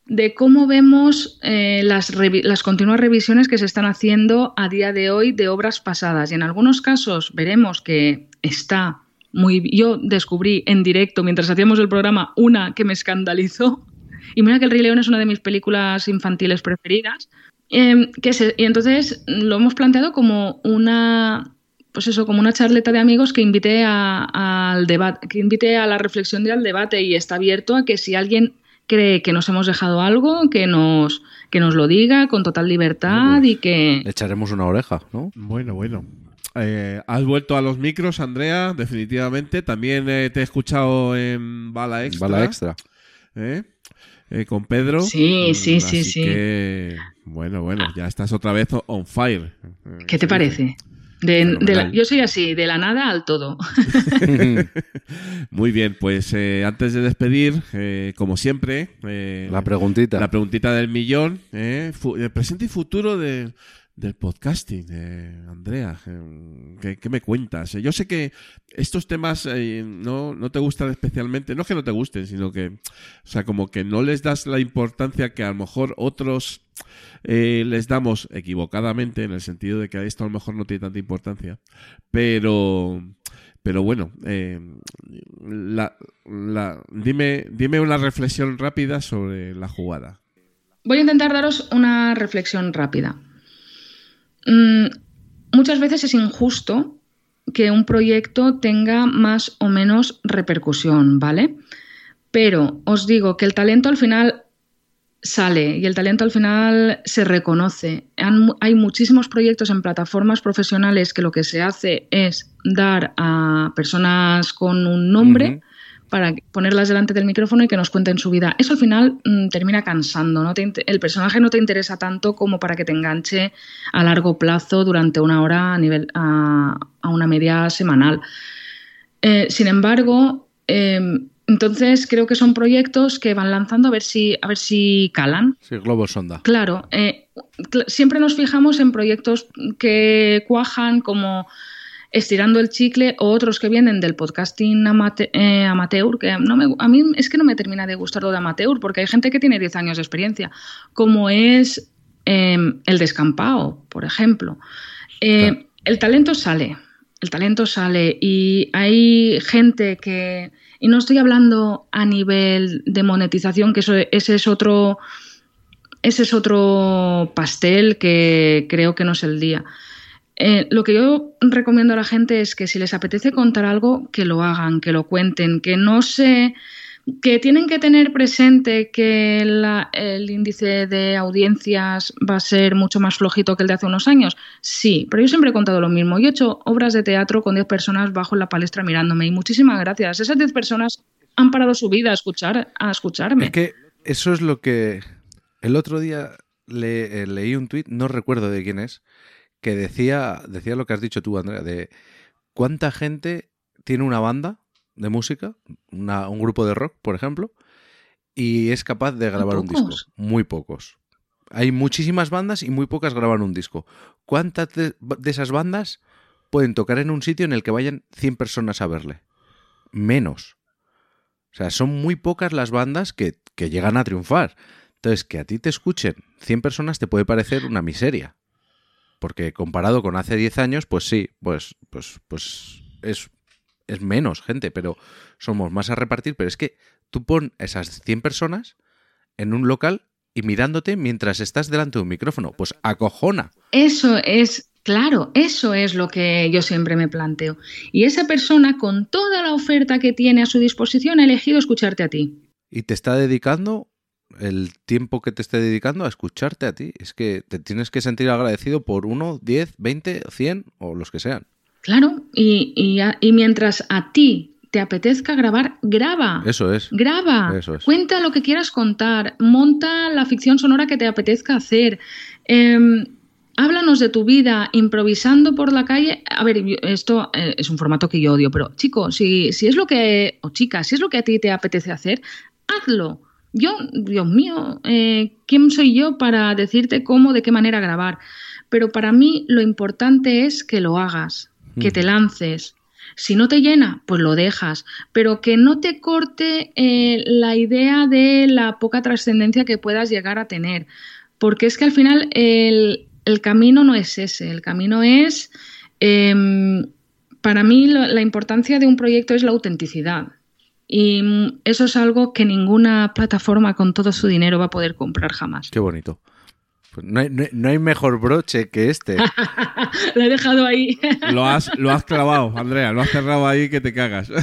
de cómo vemos eh, las, las continuas revisiones que se están haciendo a día de hoy de obras pasadas. Y en algunos casos veremos que está muy... Yo descubrí en directo, mientras hacíamos el programa, una que me escandalizó. Y mira que El Rey León es una de mis películas infantiles preferidas. Eh, que se- y entonces lo hemos planteado como una pues eso, como una charleta de amigos que invite a- al debate, que invite a la reflexión y al debate y está abierto a que si alguien cree que nos hemos dejado algo, que nos, que nos lo diga con total libertad y que... Le echaremos una oreja, ¿no? Bueno, bueno. Eh, has vuelto a los micros, Andrea, definitivamente. También eh, te he escuchado en Bala Extra. Bala extra. ¿eh? Eh, con Pedro. Sí, Mm, sí, sí, así sí. que, bueno, bueno, ya estás otra vez on fire. ¿Qué te sí, parece? De, de la- yo soy así, de la nada al todo. Muy bien, pues eh, antes de despedir, eh, como siempre, eh, La preguntita. la preguntita del millón, eh, presente y futuro de- del podcasting, eh, Andrea, eh, ¿qué, me cuentas? Eh, Yo sé que estos temas eh, no, no te gustan especialmente, no es que no te gusten, sino que, o sea, como que no les das la importancia que a lo mejor otros les damos equivocadamente, en el sentido de que esto a lo mejor no tiene tanta importancia, pero... Pero bueno, la, la- dime, dime una reflexión rápida sobre la jugada. Voy a intentar daros una reflexión rápida. Mm, muchas veces es injusto que un proyecto tenga más o menos repercusión, ¿vale? Pero os digo que el talento al final sale y el talento al final se reconoce. Hay muchísimos proyectos en plataformas profesionales que lo que se hace es dar a personas con un nombre. Para ponerlas delante del micrófono y que nos cuenten su vida. Eso al final mm, termina cansando, ¿no? Te el personaje no te interesa tanto como para que te enganche a largo plazo durante una hora a, nivel, a, a una media semanal. Eh, sin embargo, eh, entonces creo que son proyectos que van lanzando a ver si, a ver si calan. Sí, globo sonda. Claro, eh, siempre nos fijamos en proyectos que cuajan como estirando el chicle o otros que vienen del podcasting amate- eh, amateur, que no me, a mí es que no me termina de gustar lo de amateur, porque hay gente que tiene 10 años de experiencia, como es eh, el descampado, por ejemplo. Eh, Claro. El talento sale, el talento sale y hay gente que, y no estoy hablando a nivel de monetización, que eso, ese es otro, ese es otro pastel que creo que no es el día. Eh, lo que yo recomiendo a la gente es que si les apetece contar algo, que lo hagan, que lo cuenten, que no se que tienen que tener presente que el índice de audiencias va a ser mucho más flojito que el de hace unos años. Sí, pero yo siempre he contado lo mismo. Yo he hecho obras de teatro con 10 personas bajo la palestra mirándome y muchísimas gracias. Esas 10 personas han parado su vida a escuchar a escucharme. Es que eso es lo que. El otro día le- eh, leí un tuit, no recuerdo de quién es, que decía, decía lo que has dicho tú, Andrea, de cuánta gente tiene una banda de música, una- un grupo de rock, por ejemplo, y es capaz de grabar un disco. Muy pocos. Hay muchísimas bandas y muy pocas graban un disco. ¿Cuántas de, de esas bandas pueden tocar en un sitio en el que vayan 100 personas a verle? Menos. O sea, son muy pocas las bandas que, que llegan a triunfar. Entonces, que a ti te escuchen 100 personas te puede parecer una miseria. Porque comparado con hace 10 años, pues sí, pues, pues, pues es, es menos gente, pero somos más a repartir. Pero es que tú pon esas 100 personas en un local y mirándote mientras estás delante de un micrófono. Pues acojona. Eso es, claro, eso es lo que yo siempre me planteo. Y esa persona, con toda la oferta que tiene a su disposición, ha elegido escucharte a ti. Y te está dedicando el tiempo que te esté dedicando a escucharte a ti. Es que te tienes que sentir agradecido por uno, 10, 20, 100 o los que sean. Claro, y, y mientras a ti te apetezca grabar, graba. Eso es. Graba. Eso es. Cuenta lo que quieras contar. Monta la ficción sonora que te apetezca hacer. Em, háblanos de tu vida improvisando por la calle. A ver, esto eh, es un formato que yo odio, pero chico, si, si es lo que, o chica, si es lo que a ti te apetece hacer, hazlo. Yo, Dios mío, eh, ¿quién soy yo para decirte cómo, de qué manera grabar? Pero para mí lo importante es que lo hagas, que te lances. Si no te llena, pues lo dejas, pero que no te corte eh, la idea de la poca trascendencia que puedas llegar a tener, porque es que al final el, el camino no es ese, el camino es, em, para mí la importancia de un proyecto es la autenticidad. Y mm, eso es algo que ninguna plataforma con todo su dinero va a poder comprar jamás. Qué bonito. Pues no, hay, no hay- no hay mejor broche que este. Lo he dejado ahí. Lo has, lo has clavado, Andrea, lo has cerrado ahí que te cagas.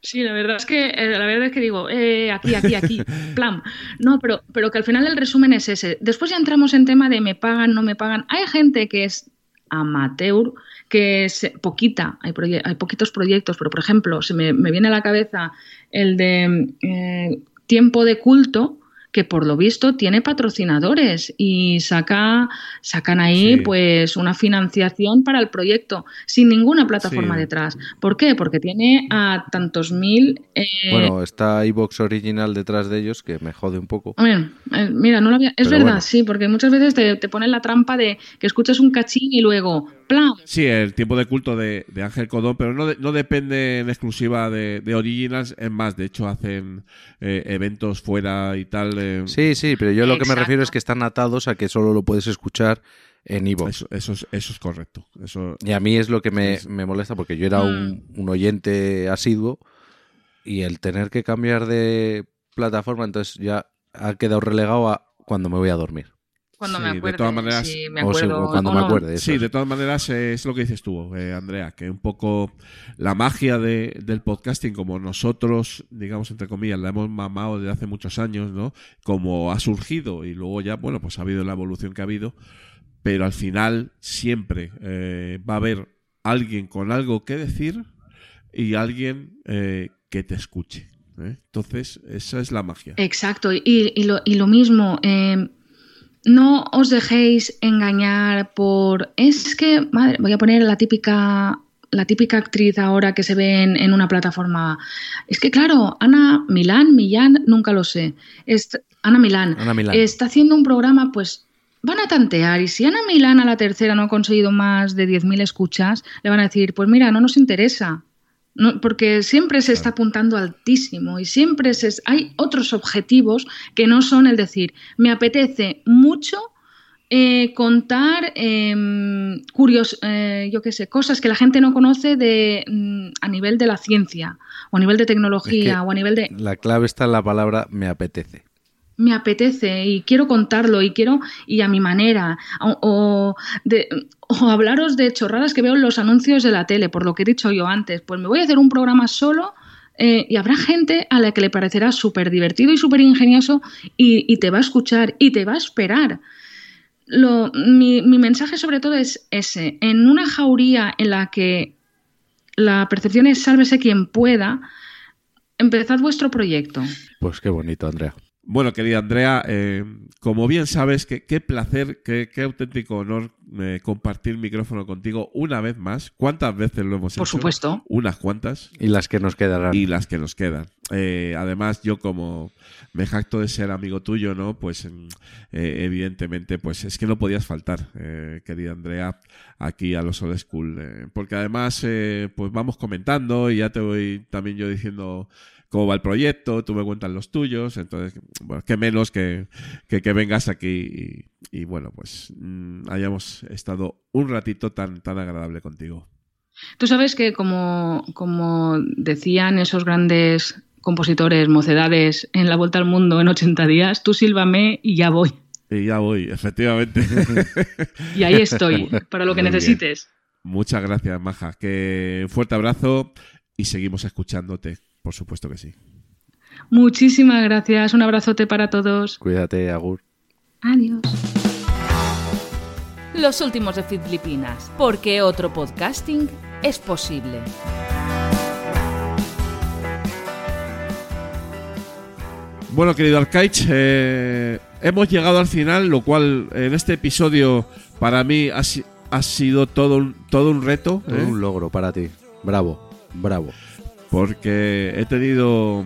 Sí, la verdad es que eh, la verdad es que digo, eh, aquí, aquí, aquí, plan. No, pero, pero que al final el resumen es ese. Después ya entramos en tema de me pagan, no me pagan. Hay gente que es amateur, que es poquita, hay, poquitos proyectos, pero por ejemplo, se me, me viene a la cabeza el de eh, Tiempo de Culto, que por lo visto tiene patrocinadores y saca, sacan ahí Sí. pues una financiación para el proyecto sin ninguna plataforma Sí. detrás. ¿Por qué? Porque tiene a tantos mil... eh, Bueno, está iBox original detrás de ellos que me jode un poco. a ver, eh, mira, no lo había... Es Pero verdad, bueno. sí, porque muchas veces te, te ponen la trampa de que escuchas un cachín y luego. Sí, el tiempo de culto de, de Ángel Codón, pero no, de- no depende en exclusiva de, de Originals. Es más, de hecho, hacen eh, eventos fuera y tal. Sí, sí, pero yo lo que me refiero es que están atados a que solo lo puedes escuchar en iVoox. Eso, eso, es, eso es correcto. Eso, Y a mí es lo que me, Sí, sí. me molesta porque yo era un, un oyente asiduo y el tener que cambiar de plataforma, entonces ya ha quedado relegado a cuando me voy a dormir. Cuando Sí, me de acuerde. todas maneras- sí, me O, si- acuerdo, o cuando o me no. acuerde. eso Sí, de todas maneras es lo que dices tú, eh, Andrea, que un poco la magia de- del podcasting, como nosotros, digamos, entre comillas, la hemos mamado desde hace muchos años, ¿no? Como ha surgido y luego ya, bueno, pues ha habido la evolución que ha habido, pero al final siempre eh, va a haber alguien con algo que decir y alguien eh, que te escuche. ¿eh? Entonces, esa es la magia. Exacto, y, y lo, y lo mismo, eh, no os dejéis engañar por... Es que, madre, voy a poner la típica, la típica actriz ahora que se ve en, en una plataforma. Es que, claro, Ana Milán, Millán, nunca lo sé. Es, Ana Milán. Ana Milán. Está haciendo un programa, pues van a tantear. Y si Ana Milán a la tercera no ha conseguido más de 10.000 escuchas, le van a decir, pues mira, no nos interesa. No, porque siempre se está apuntando altísimo y siempre se, hay otros objetivos que no son el decir, me apetece mucho eh, contar em, curios, eh, yo qué sé, cosas que la gente no conoce de, mm, a nivel de la ciencia o a nivel de tecnología Es que- o a nivel de La clave está en la palabra me apetece. Me apetece y quiero contarlo y quiero y a mi manera. O, de- o hablaros de chorradas que veo en los anuncios de la tele por lo que he dicho yo antes. Pues me voy a hacer un programa solo eh, y habrá gente a la que le parecerá súper divertido y súper ingenioso y, y te va a escuchar y te va a esperar. Lo- mi, mi mensaje sobre todo es ese. En una jauría en la que la percepción es sálvese quien pueda empezad vuestro proyecto. Pues qué bonito, Andrea. Bueno, querida Andrea, eh, como bien sabes, que- qué placer, qué, qué auténtico honor eh, compartir micrófono contigo una vez más. ¿Cuántas veces lo hemos por hecho? supuesto Unas cuantas. Y las que nos quedarán. Y las que nos quedan. Eh, además, yo como me jacto de ser amigo tuyo, ¿no? Pues eh, evidentemente, pues es que no podías faltar, eh, querida Andrea, aquí a los Old School. eh, porque además, eh, pues vamos comentando y ya te voy también yo diciendo cómo va el proyecto, tú me cuentas los tuyos, entonces, bueno, qué menos que, que, que vengas aquí y, y, bueno, pues mm, hayamos estado un ratito tan, tan agradable contigo. Tú sabes que como, como decían esos grandes compositores, mocedades, en la vuelta al mundo en 80 días, tú sílvame y ya voy. Y ya voy, efectivamente. Y ahí estoy, para lo que Muy bien. necesites. Muchas gracias, Maja. Que un fuerte abrazo y seguimos escuchándote, por supuesto que sí. Muchísimas gracias. Un abrazote para todos. Cuídate, Agur. Adiós. Los últimos de Filipinas, porque otro podcasting es posible. Bueno, querido Arcaich, eh, hemos llegado al final, lo cual en este episodio para mí ha, sido todo un, todo un reto. ¿eh? Un logro para ti. Bravo, bravo porque he tenido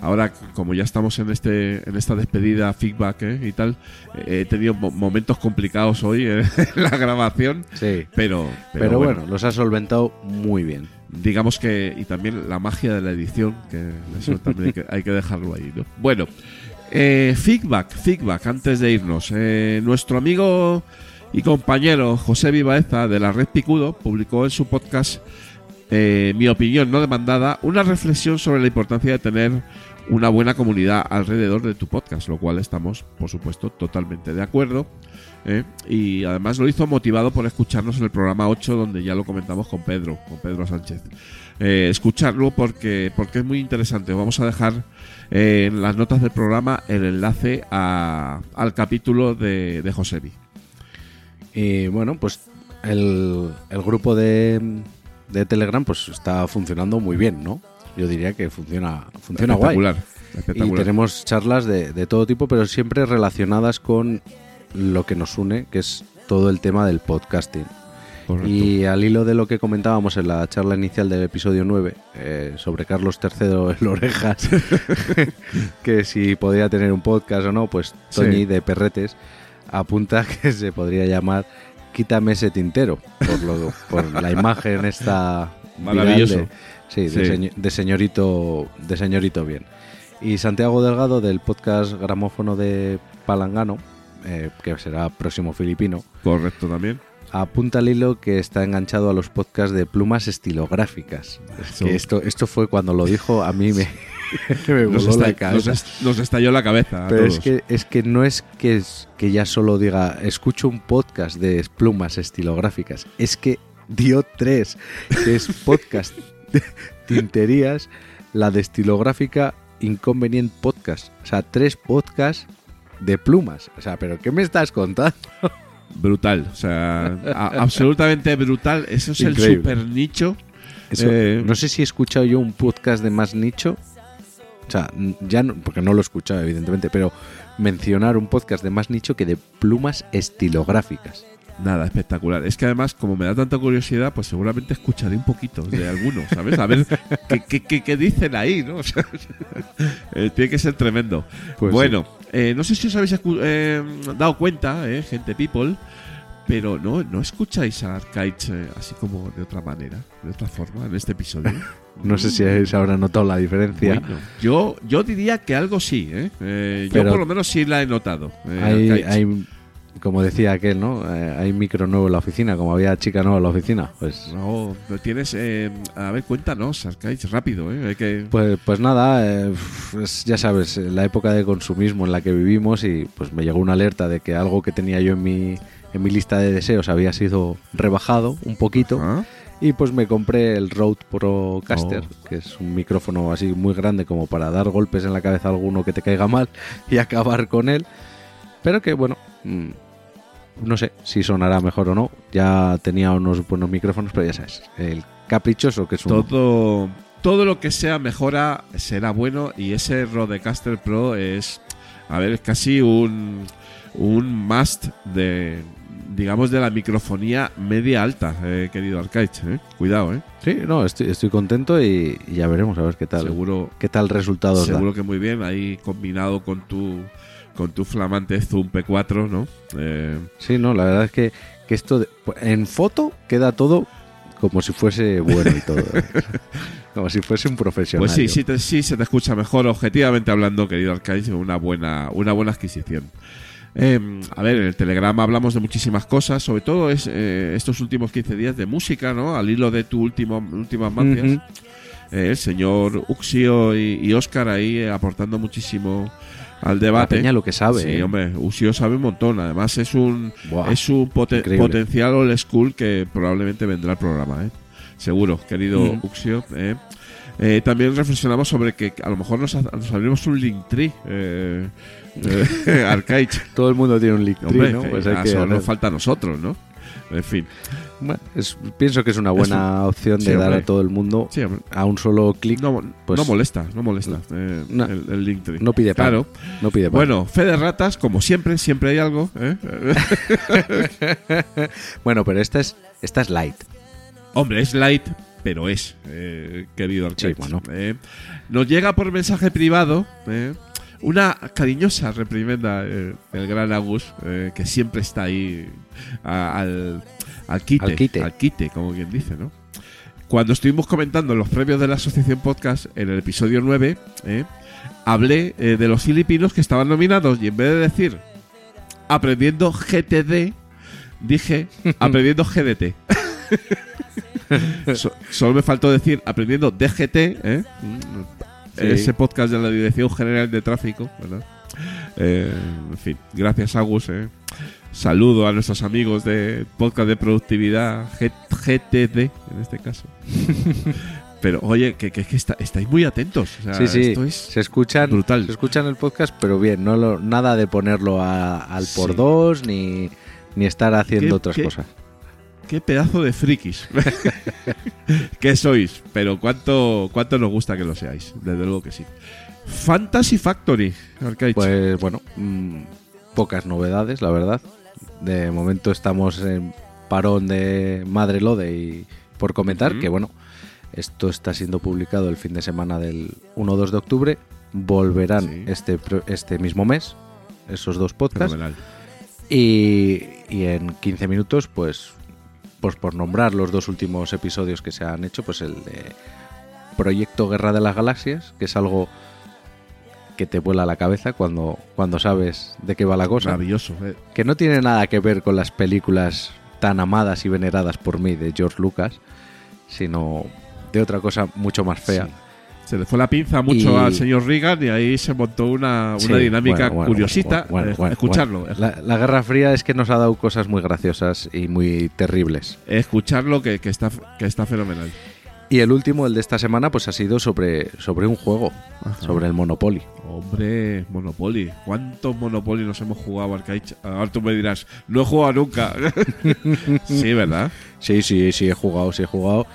ahora como ya estamos en este en esta despedida feedback ¿eh? y tal eh, he tenido mo- momentos complicados hoy en la grabación Sí. pero pero, Pero, bueno, bueno, los has solventado muy bien. digamos que y también la magia de la edición que eso también hay que, hay que dejarlo ahí ¿no? bueno eh, feedback feedback antes de irnos Eh, nuestro amigo y compañero José Vivaeza de la Red Picudo publicó en su podcast eh, mi opinión no demandada, una reflexión sobre la importancia de tener una buena comunidad alrededor de tu podcast, lo cual estamos, por supuesto, totalmente de acuerdo. ¿eh? Y además lo hizo motivado por escucharnos en el programa 8, donde ya lo comentamos con Pedro, con Pedro Sánchez. Eh, escucharlo porque, porque es muy interesante. Vamos a dejar en las notas del programa el enlace a- al capítulo de, de Josebi. Y bueno, pues el, el grupo de, de Telegram pues está funcionando muy bien, ¿no? Yo diría que funciona, funciona guay. espectacular. Y espectacular. tenemos charlas de, de todo tipo, pero siempre relacionadas con lo que nos une, que es todo el tema del podcasting. Correcto. Y al hilo de lo que comentábamos en la charla inicial del episodio 9 eh, sobre Carlos III el Orejas, que si podía tener un podcast o no, pues Sí. Toñi de Perretes apunta que se podría llamar Quítame ese tintero, por, lo, por la imagen esta Maravilloso. de, sí, de, Sí. señ- de señorito de señorito bien. Y Santiago Delgado del podcast Gramófono de Palangano, eh, que será próximo filipino, Correcto también. apunta al hilo que está enganchado a los podcasts de plumas estilográficas. Que esto, esto fue cuando lo dijo, a mí me, me Nos, voló la está- nos cabeza. est- nos estalló la cabeza. a Pero es que, es que no es que, es que ya solo diga, escucho un podcast de plumas estilográficas. Es que dio tres, que es podcast de tinterías, la de estilográfica Inconvenient Podcast. O sea, tres podcasts de plumas. O sea, ¿pero qué me estás contando? Brutal, o sea, a- absolutamente brutal. Eso es Increíble. el super nicho. Eso, Eh, no sé si he escuchado yo un podcast de más nicho. O sea, ya no, porque no lo he escuchado, evidentemente, pero mencionar un podcast de más nicho que de plumas estilográficas. Nada, espectacular. Es que además, como me da tanta curiosidad, pues seguramente escucharé un poquito de algunos, ¿sabes? A ver qué, qué- qué- qué dicen ahí, ¿no? O sea, eh, tiene que ser tremendo. Pues bueno, eh, no sé si os habéis eh, dado cuenta, eh, gente people, pero no, no escucháis a Arcaich eh, así como de otra manera, de otra forma, en este episodio. No sé si se habrá notado la diferencia. Bueno, yo, yo diría que algo sí, ¿eh? Eh, yo por lo menos sí la he notado. eh, hay, como decía aquel, ¿no? Eh, hay micro nuevo en la oficina, como había chica nueva en la oficina. Pues, No, tienes. eh, a ver, cuéntanos, Arcaich, rápido, ¿eh? Hay que. pues, pues nada, eh, pues ya sabes, la época de consumismo en la que vivimos y pues me llegó una alerta de que algo que tenía yo en mi, en mi lista de deseos había sido rebajado un poquito. Y pues me compré el Rode Procaster, Oh. que es un micrófono así muy grande como para dar golpes en la cabeza a alguno que te caiga mal y acabar con él. Pero que bueno, mm, no sé si sonará mejor o no. Ya tenía unos buenos micrófonos, pero ya sabes, el caprichoso que es un... todo, todo lo que sea mejora será bueno. Y ese Rodecaster Pro es. A ver, es casi un. Un must de. Digamos de la microfonía media alta, eh, querido Arcaich. ¿eh? Cuidado, ¿eh? Sí, no, estoy, estoy contento y, y ya veremos a ver qué tal. Seguro, ¿Qué tal resultados da. seguro que muy bien. Ahí combinado con tu. Con tu flamante Zoom P4, ¿no? Eh, Sí, no, la verdad es que, que esto de- en foto queda todo como si fuese bueno y todo. ¿eh? como si fuese un profesional. Pues sí, sí, te- sí se te escucha mejor, objetivamente hablando, querido Arcais, una buena, una buena adquisición. Eh, a ver, en el Telegram hablamos de muchísimas cosas, sobre todo es, eh, estos últimos 15 días de música, ¿no? Al hilo de tu último, últimas. Eh, el señor Uxio y, y Oscar ahí aportando muchísimo al La debate. peña lo que sabe. Sí, ¿eh? hombre, Uxio sabe un montón. Además es un, Buah, es un poten- increíble. potencial old school que probablemente vendrá al programa, ¿eh? Seguro, querido Mm. Uxio. ¿eh? Eh, también reflexionamos sobre que a lo mejor nos, nos abrimos un Linktree eh, eh. Todo el mundo tiene un Linktree, ¿no? Pues hay que solo nos falta a nosotros, ¿no? En fin. Bueno, es- pienso que es una buena opción de sí, dar hombre. a todo el mundo Sí, a un solo clic. No, Pues- no molesta, no molesta eh, No. el, el Linktree. No pide pan. Claro. No pide pan. Bueno, fe de ratas, como siempre, siempre hay algo. ¿eh? Bueno, pero esta es, esta es light. Hombre, es light, pero es, eh, querido. Sí, bueno. Eh, nos llega por mensaje privado eh, una cariñosa reprimenda eh, del gran Agus, eh, que siempre está ahí a- al, al quite, Al quite. al quite, como quien dice, ¿no? Cuando estuvimos comentando los premios de la Asociación Podcast en el episodio 9, eh, hablé eh, de los filipinos que estaban nominados y en vez de decir aprendiendo GTD, dije aprendiendo GDT. So- solo me faltó decir aprendiendo DGT, ¿eh? Sí. ese podcast de la Dirección General de Tráfico, ¿verdad? Eh, en fin, gracias Agus. ¿eh? Saludo a nuestros amigos de podcast de productividad G- GTD en este caso. Pero oye, que, que, que está- estáis muy atentos. o sea, sí, sí. Esto es Se escuchan, brutal. se escuchan el podcast, pero bien, no lo- nada de ponerlo a- al por Sí. dos ni, ni estar haciendo ¿Qué- otras qué- cosas. Qué pedazo de frikis que sois, pero cuánto, cuánto nos gusta que lo seáis, desde luego que sí. Fantasy Factory, Arcade. Pues bueno, mm, pocas novedades, la verdad. De momento estamos en parón de Madre Lode y por comentar que bueno, esto está siendo publicado el fin de semana del 1-2 de octubre. Volverán Sí. este, este mismo mes esos dos podcasts. Fenomenal. Y, y en 15 minutos, pues, pues por nombrar los dos últimos episodios que se han hecho, pues el de Proyecto Guerra de las Galaxias, que es algo que te vuela la cabeza cuando, cuando sabes de qué va la cosa. Maravilloso. eh. Que no tiene nada que ver con las películas tan amadas y veneradas por mí de George Lucas, sino de otra cosa mucho más fea. Sí. Se le fue la pinza mucho Y- al señor Reagan y ahí se montó una, una Sí, dinámica bueno, bueno, curiosita. bueno, escucharlo. La, la Guerra Fría es que nos ha dado cosas muy graciosas y muy terribles. escucharlo que, que está, que está fenomenal. Y el último, el de esta semana, pues ha sido sobre, sobre un juego, Ajá. sobre el Monopoly. Hombre, Monopoly. ¿Cuántos Monopoly nos hemos jugado, Arcade? Ahora tú me dirás, no he jugado nunca. sí, ¿verdad? Sí, sí, sí, he jugado, sí he jugado.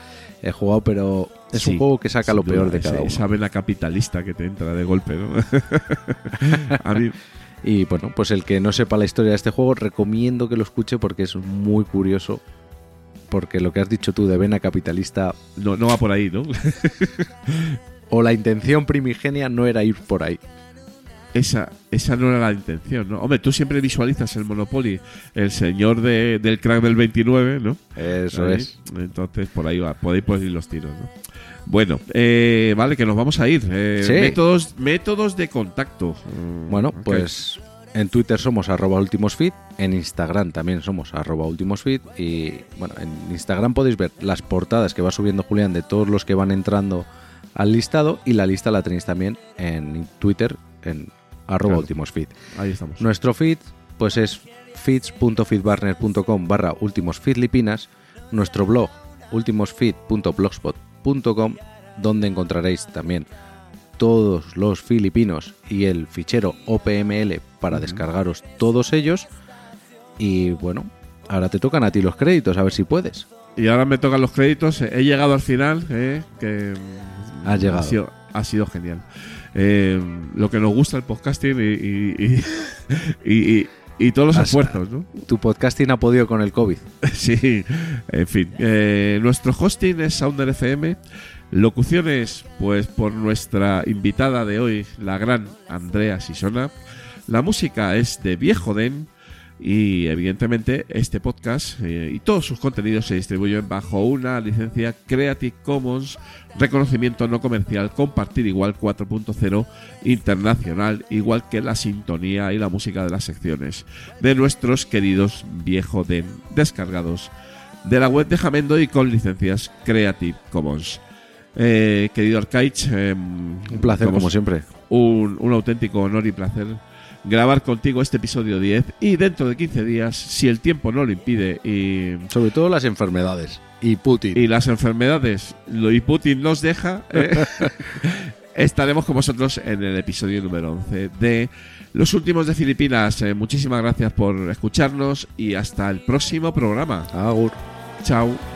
He jugado, pero es Sí, un juego que saca lo duda, peor de ese- cada uno. Esa vena capitalista que te entra de golpe, ¿no? A mí, Y bueno, pues el que no sepa la historia de este juego, recomiendo que lo escuche porque es muy curioso. Porque lo que has dicho tú de vena capitalista, no, no va por ahí, ¿no? o la intención primigenia no era ir por ahí. Esa, esa no era la intención, ¿no? Hombre, tú siempre visualizas el Monopoly, el señor de- del crack del 29, ¿no? Eso Ahí. es. Entonces, por ahí va, por ahí pueden ir los tiros, ¿no? Bueno, eh, vale, que nos vamos a ir. Eh, Sí. métodos, métodos de contacto. Mm, Bueno, pues en Twitter somos arroba ultimosfeed, en Instagram también somos arroba ultimosfeed y bueno, en Instagram podéis ver las portadas que va subiendo Julián de todos los que van entrando al listado y la lista la tenéis también en Twitter en arroba Claro. ultimosfeed. Ahí estamos. Nuestro feed pues es feeds.feedbarner.com barra ultimosfeedlipinas, nuestro blog ultimosfeed.blogspot.com donde encontraréis también todos los filipinos y el fichero OPML para descargaros todos ellos. Y bueno, ahora te tocan a ti los créditos, a ver si puedes. Y ahora me tocan los créditos. He llegado al final, eh, que Has llegado. Ha sido, ha sido genial. Eh, lo que nos gusta el podcasting y, y, y, y- y- todos los esfuerzos, ¿no? Tu podcasting ha podido con el COVID. Sí, en fin. eh, nuestro hosting es Sounder FM. Locuciones, pues por nuestra invitada de hoy, la gran Andrea Sisona. La música es de Viejo Den. Y evidentemente este podcast eh, y todos sus contenidos se distribuyen bajo una licencia Creative Commons, reconocimiento no comercial, compartir igual 4.0 internacional, igual que la sintonía y la música de las secciones de nuestros queridos Viejo Den descargados de la web de Jamendo y con licencias Creative Commons. Eh, querido Arcaich, eh, Un placer, como como siempre. un, un auténtico honor y placer grabar contigo este episodio 10 y dentro de 15 días, si el tiempo no lo impide y, Sobre todo las enfermedades. Y Putin. y las enfermedades lo y Putin nos deja, eh, estaremos con vosotros en el episodio número 11 de Los Últimos de Filipinas. Eh, muchísimas gracias por escucharnos y hasta el próximo programa. Agur. Chao.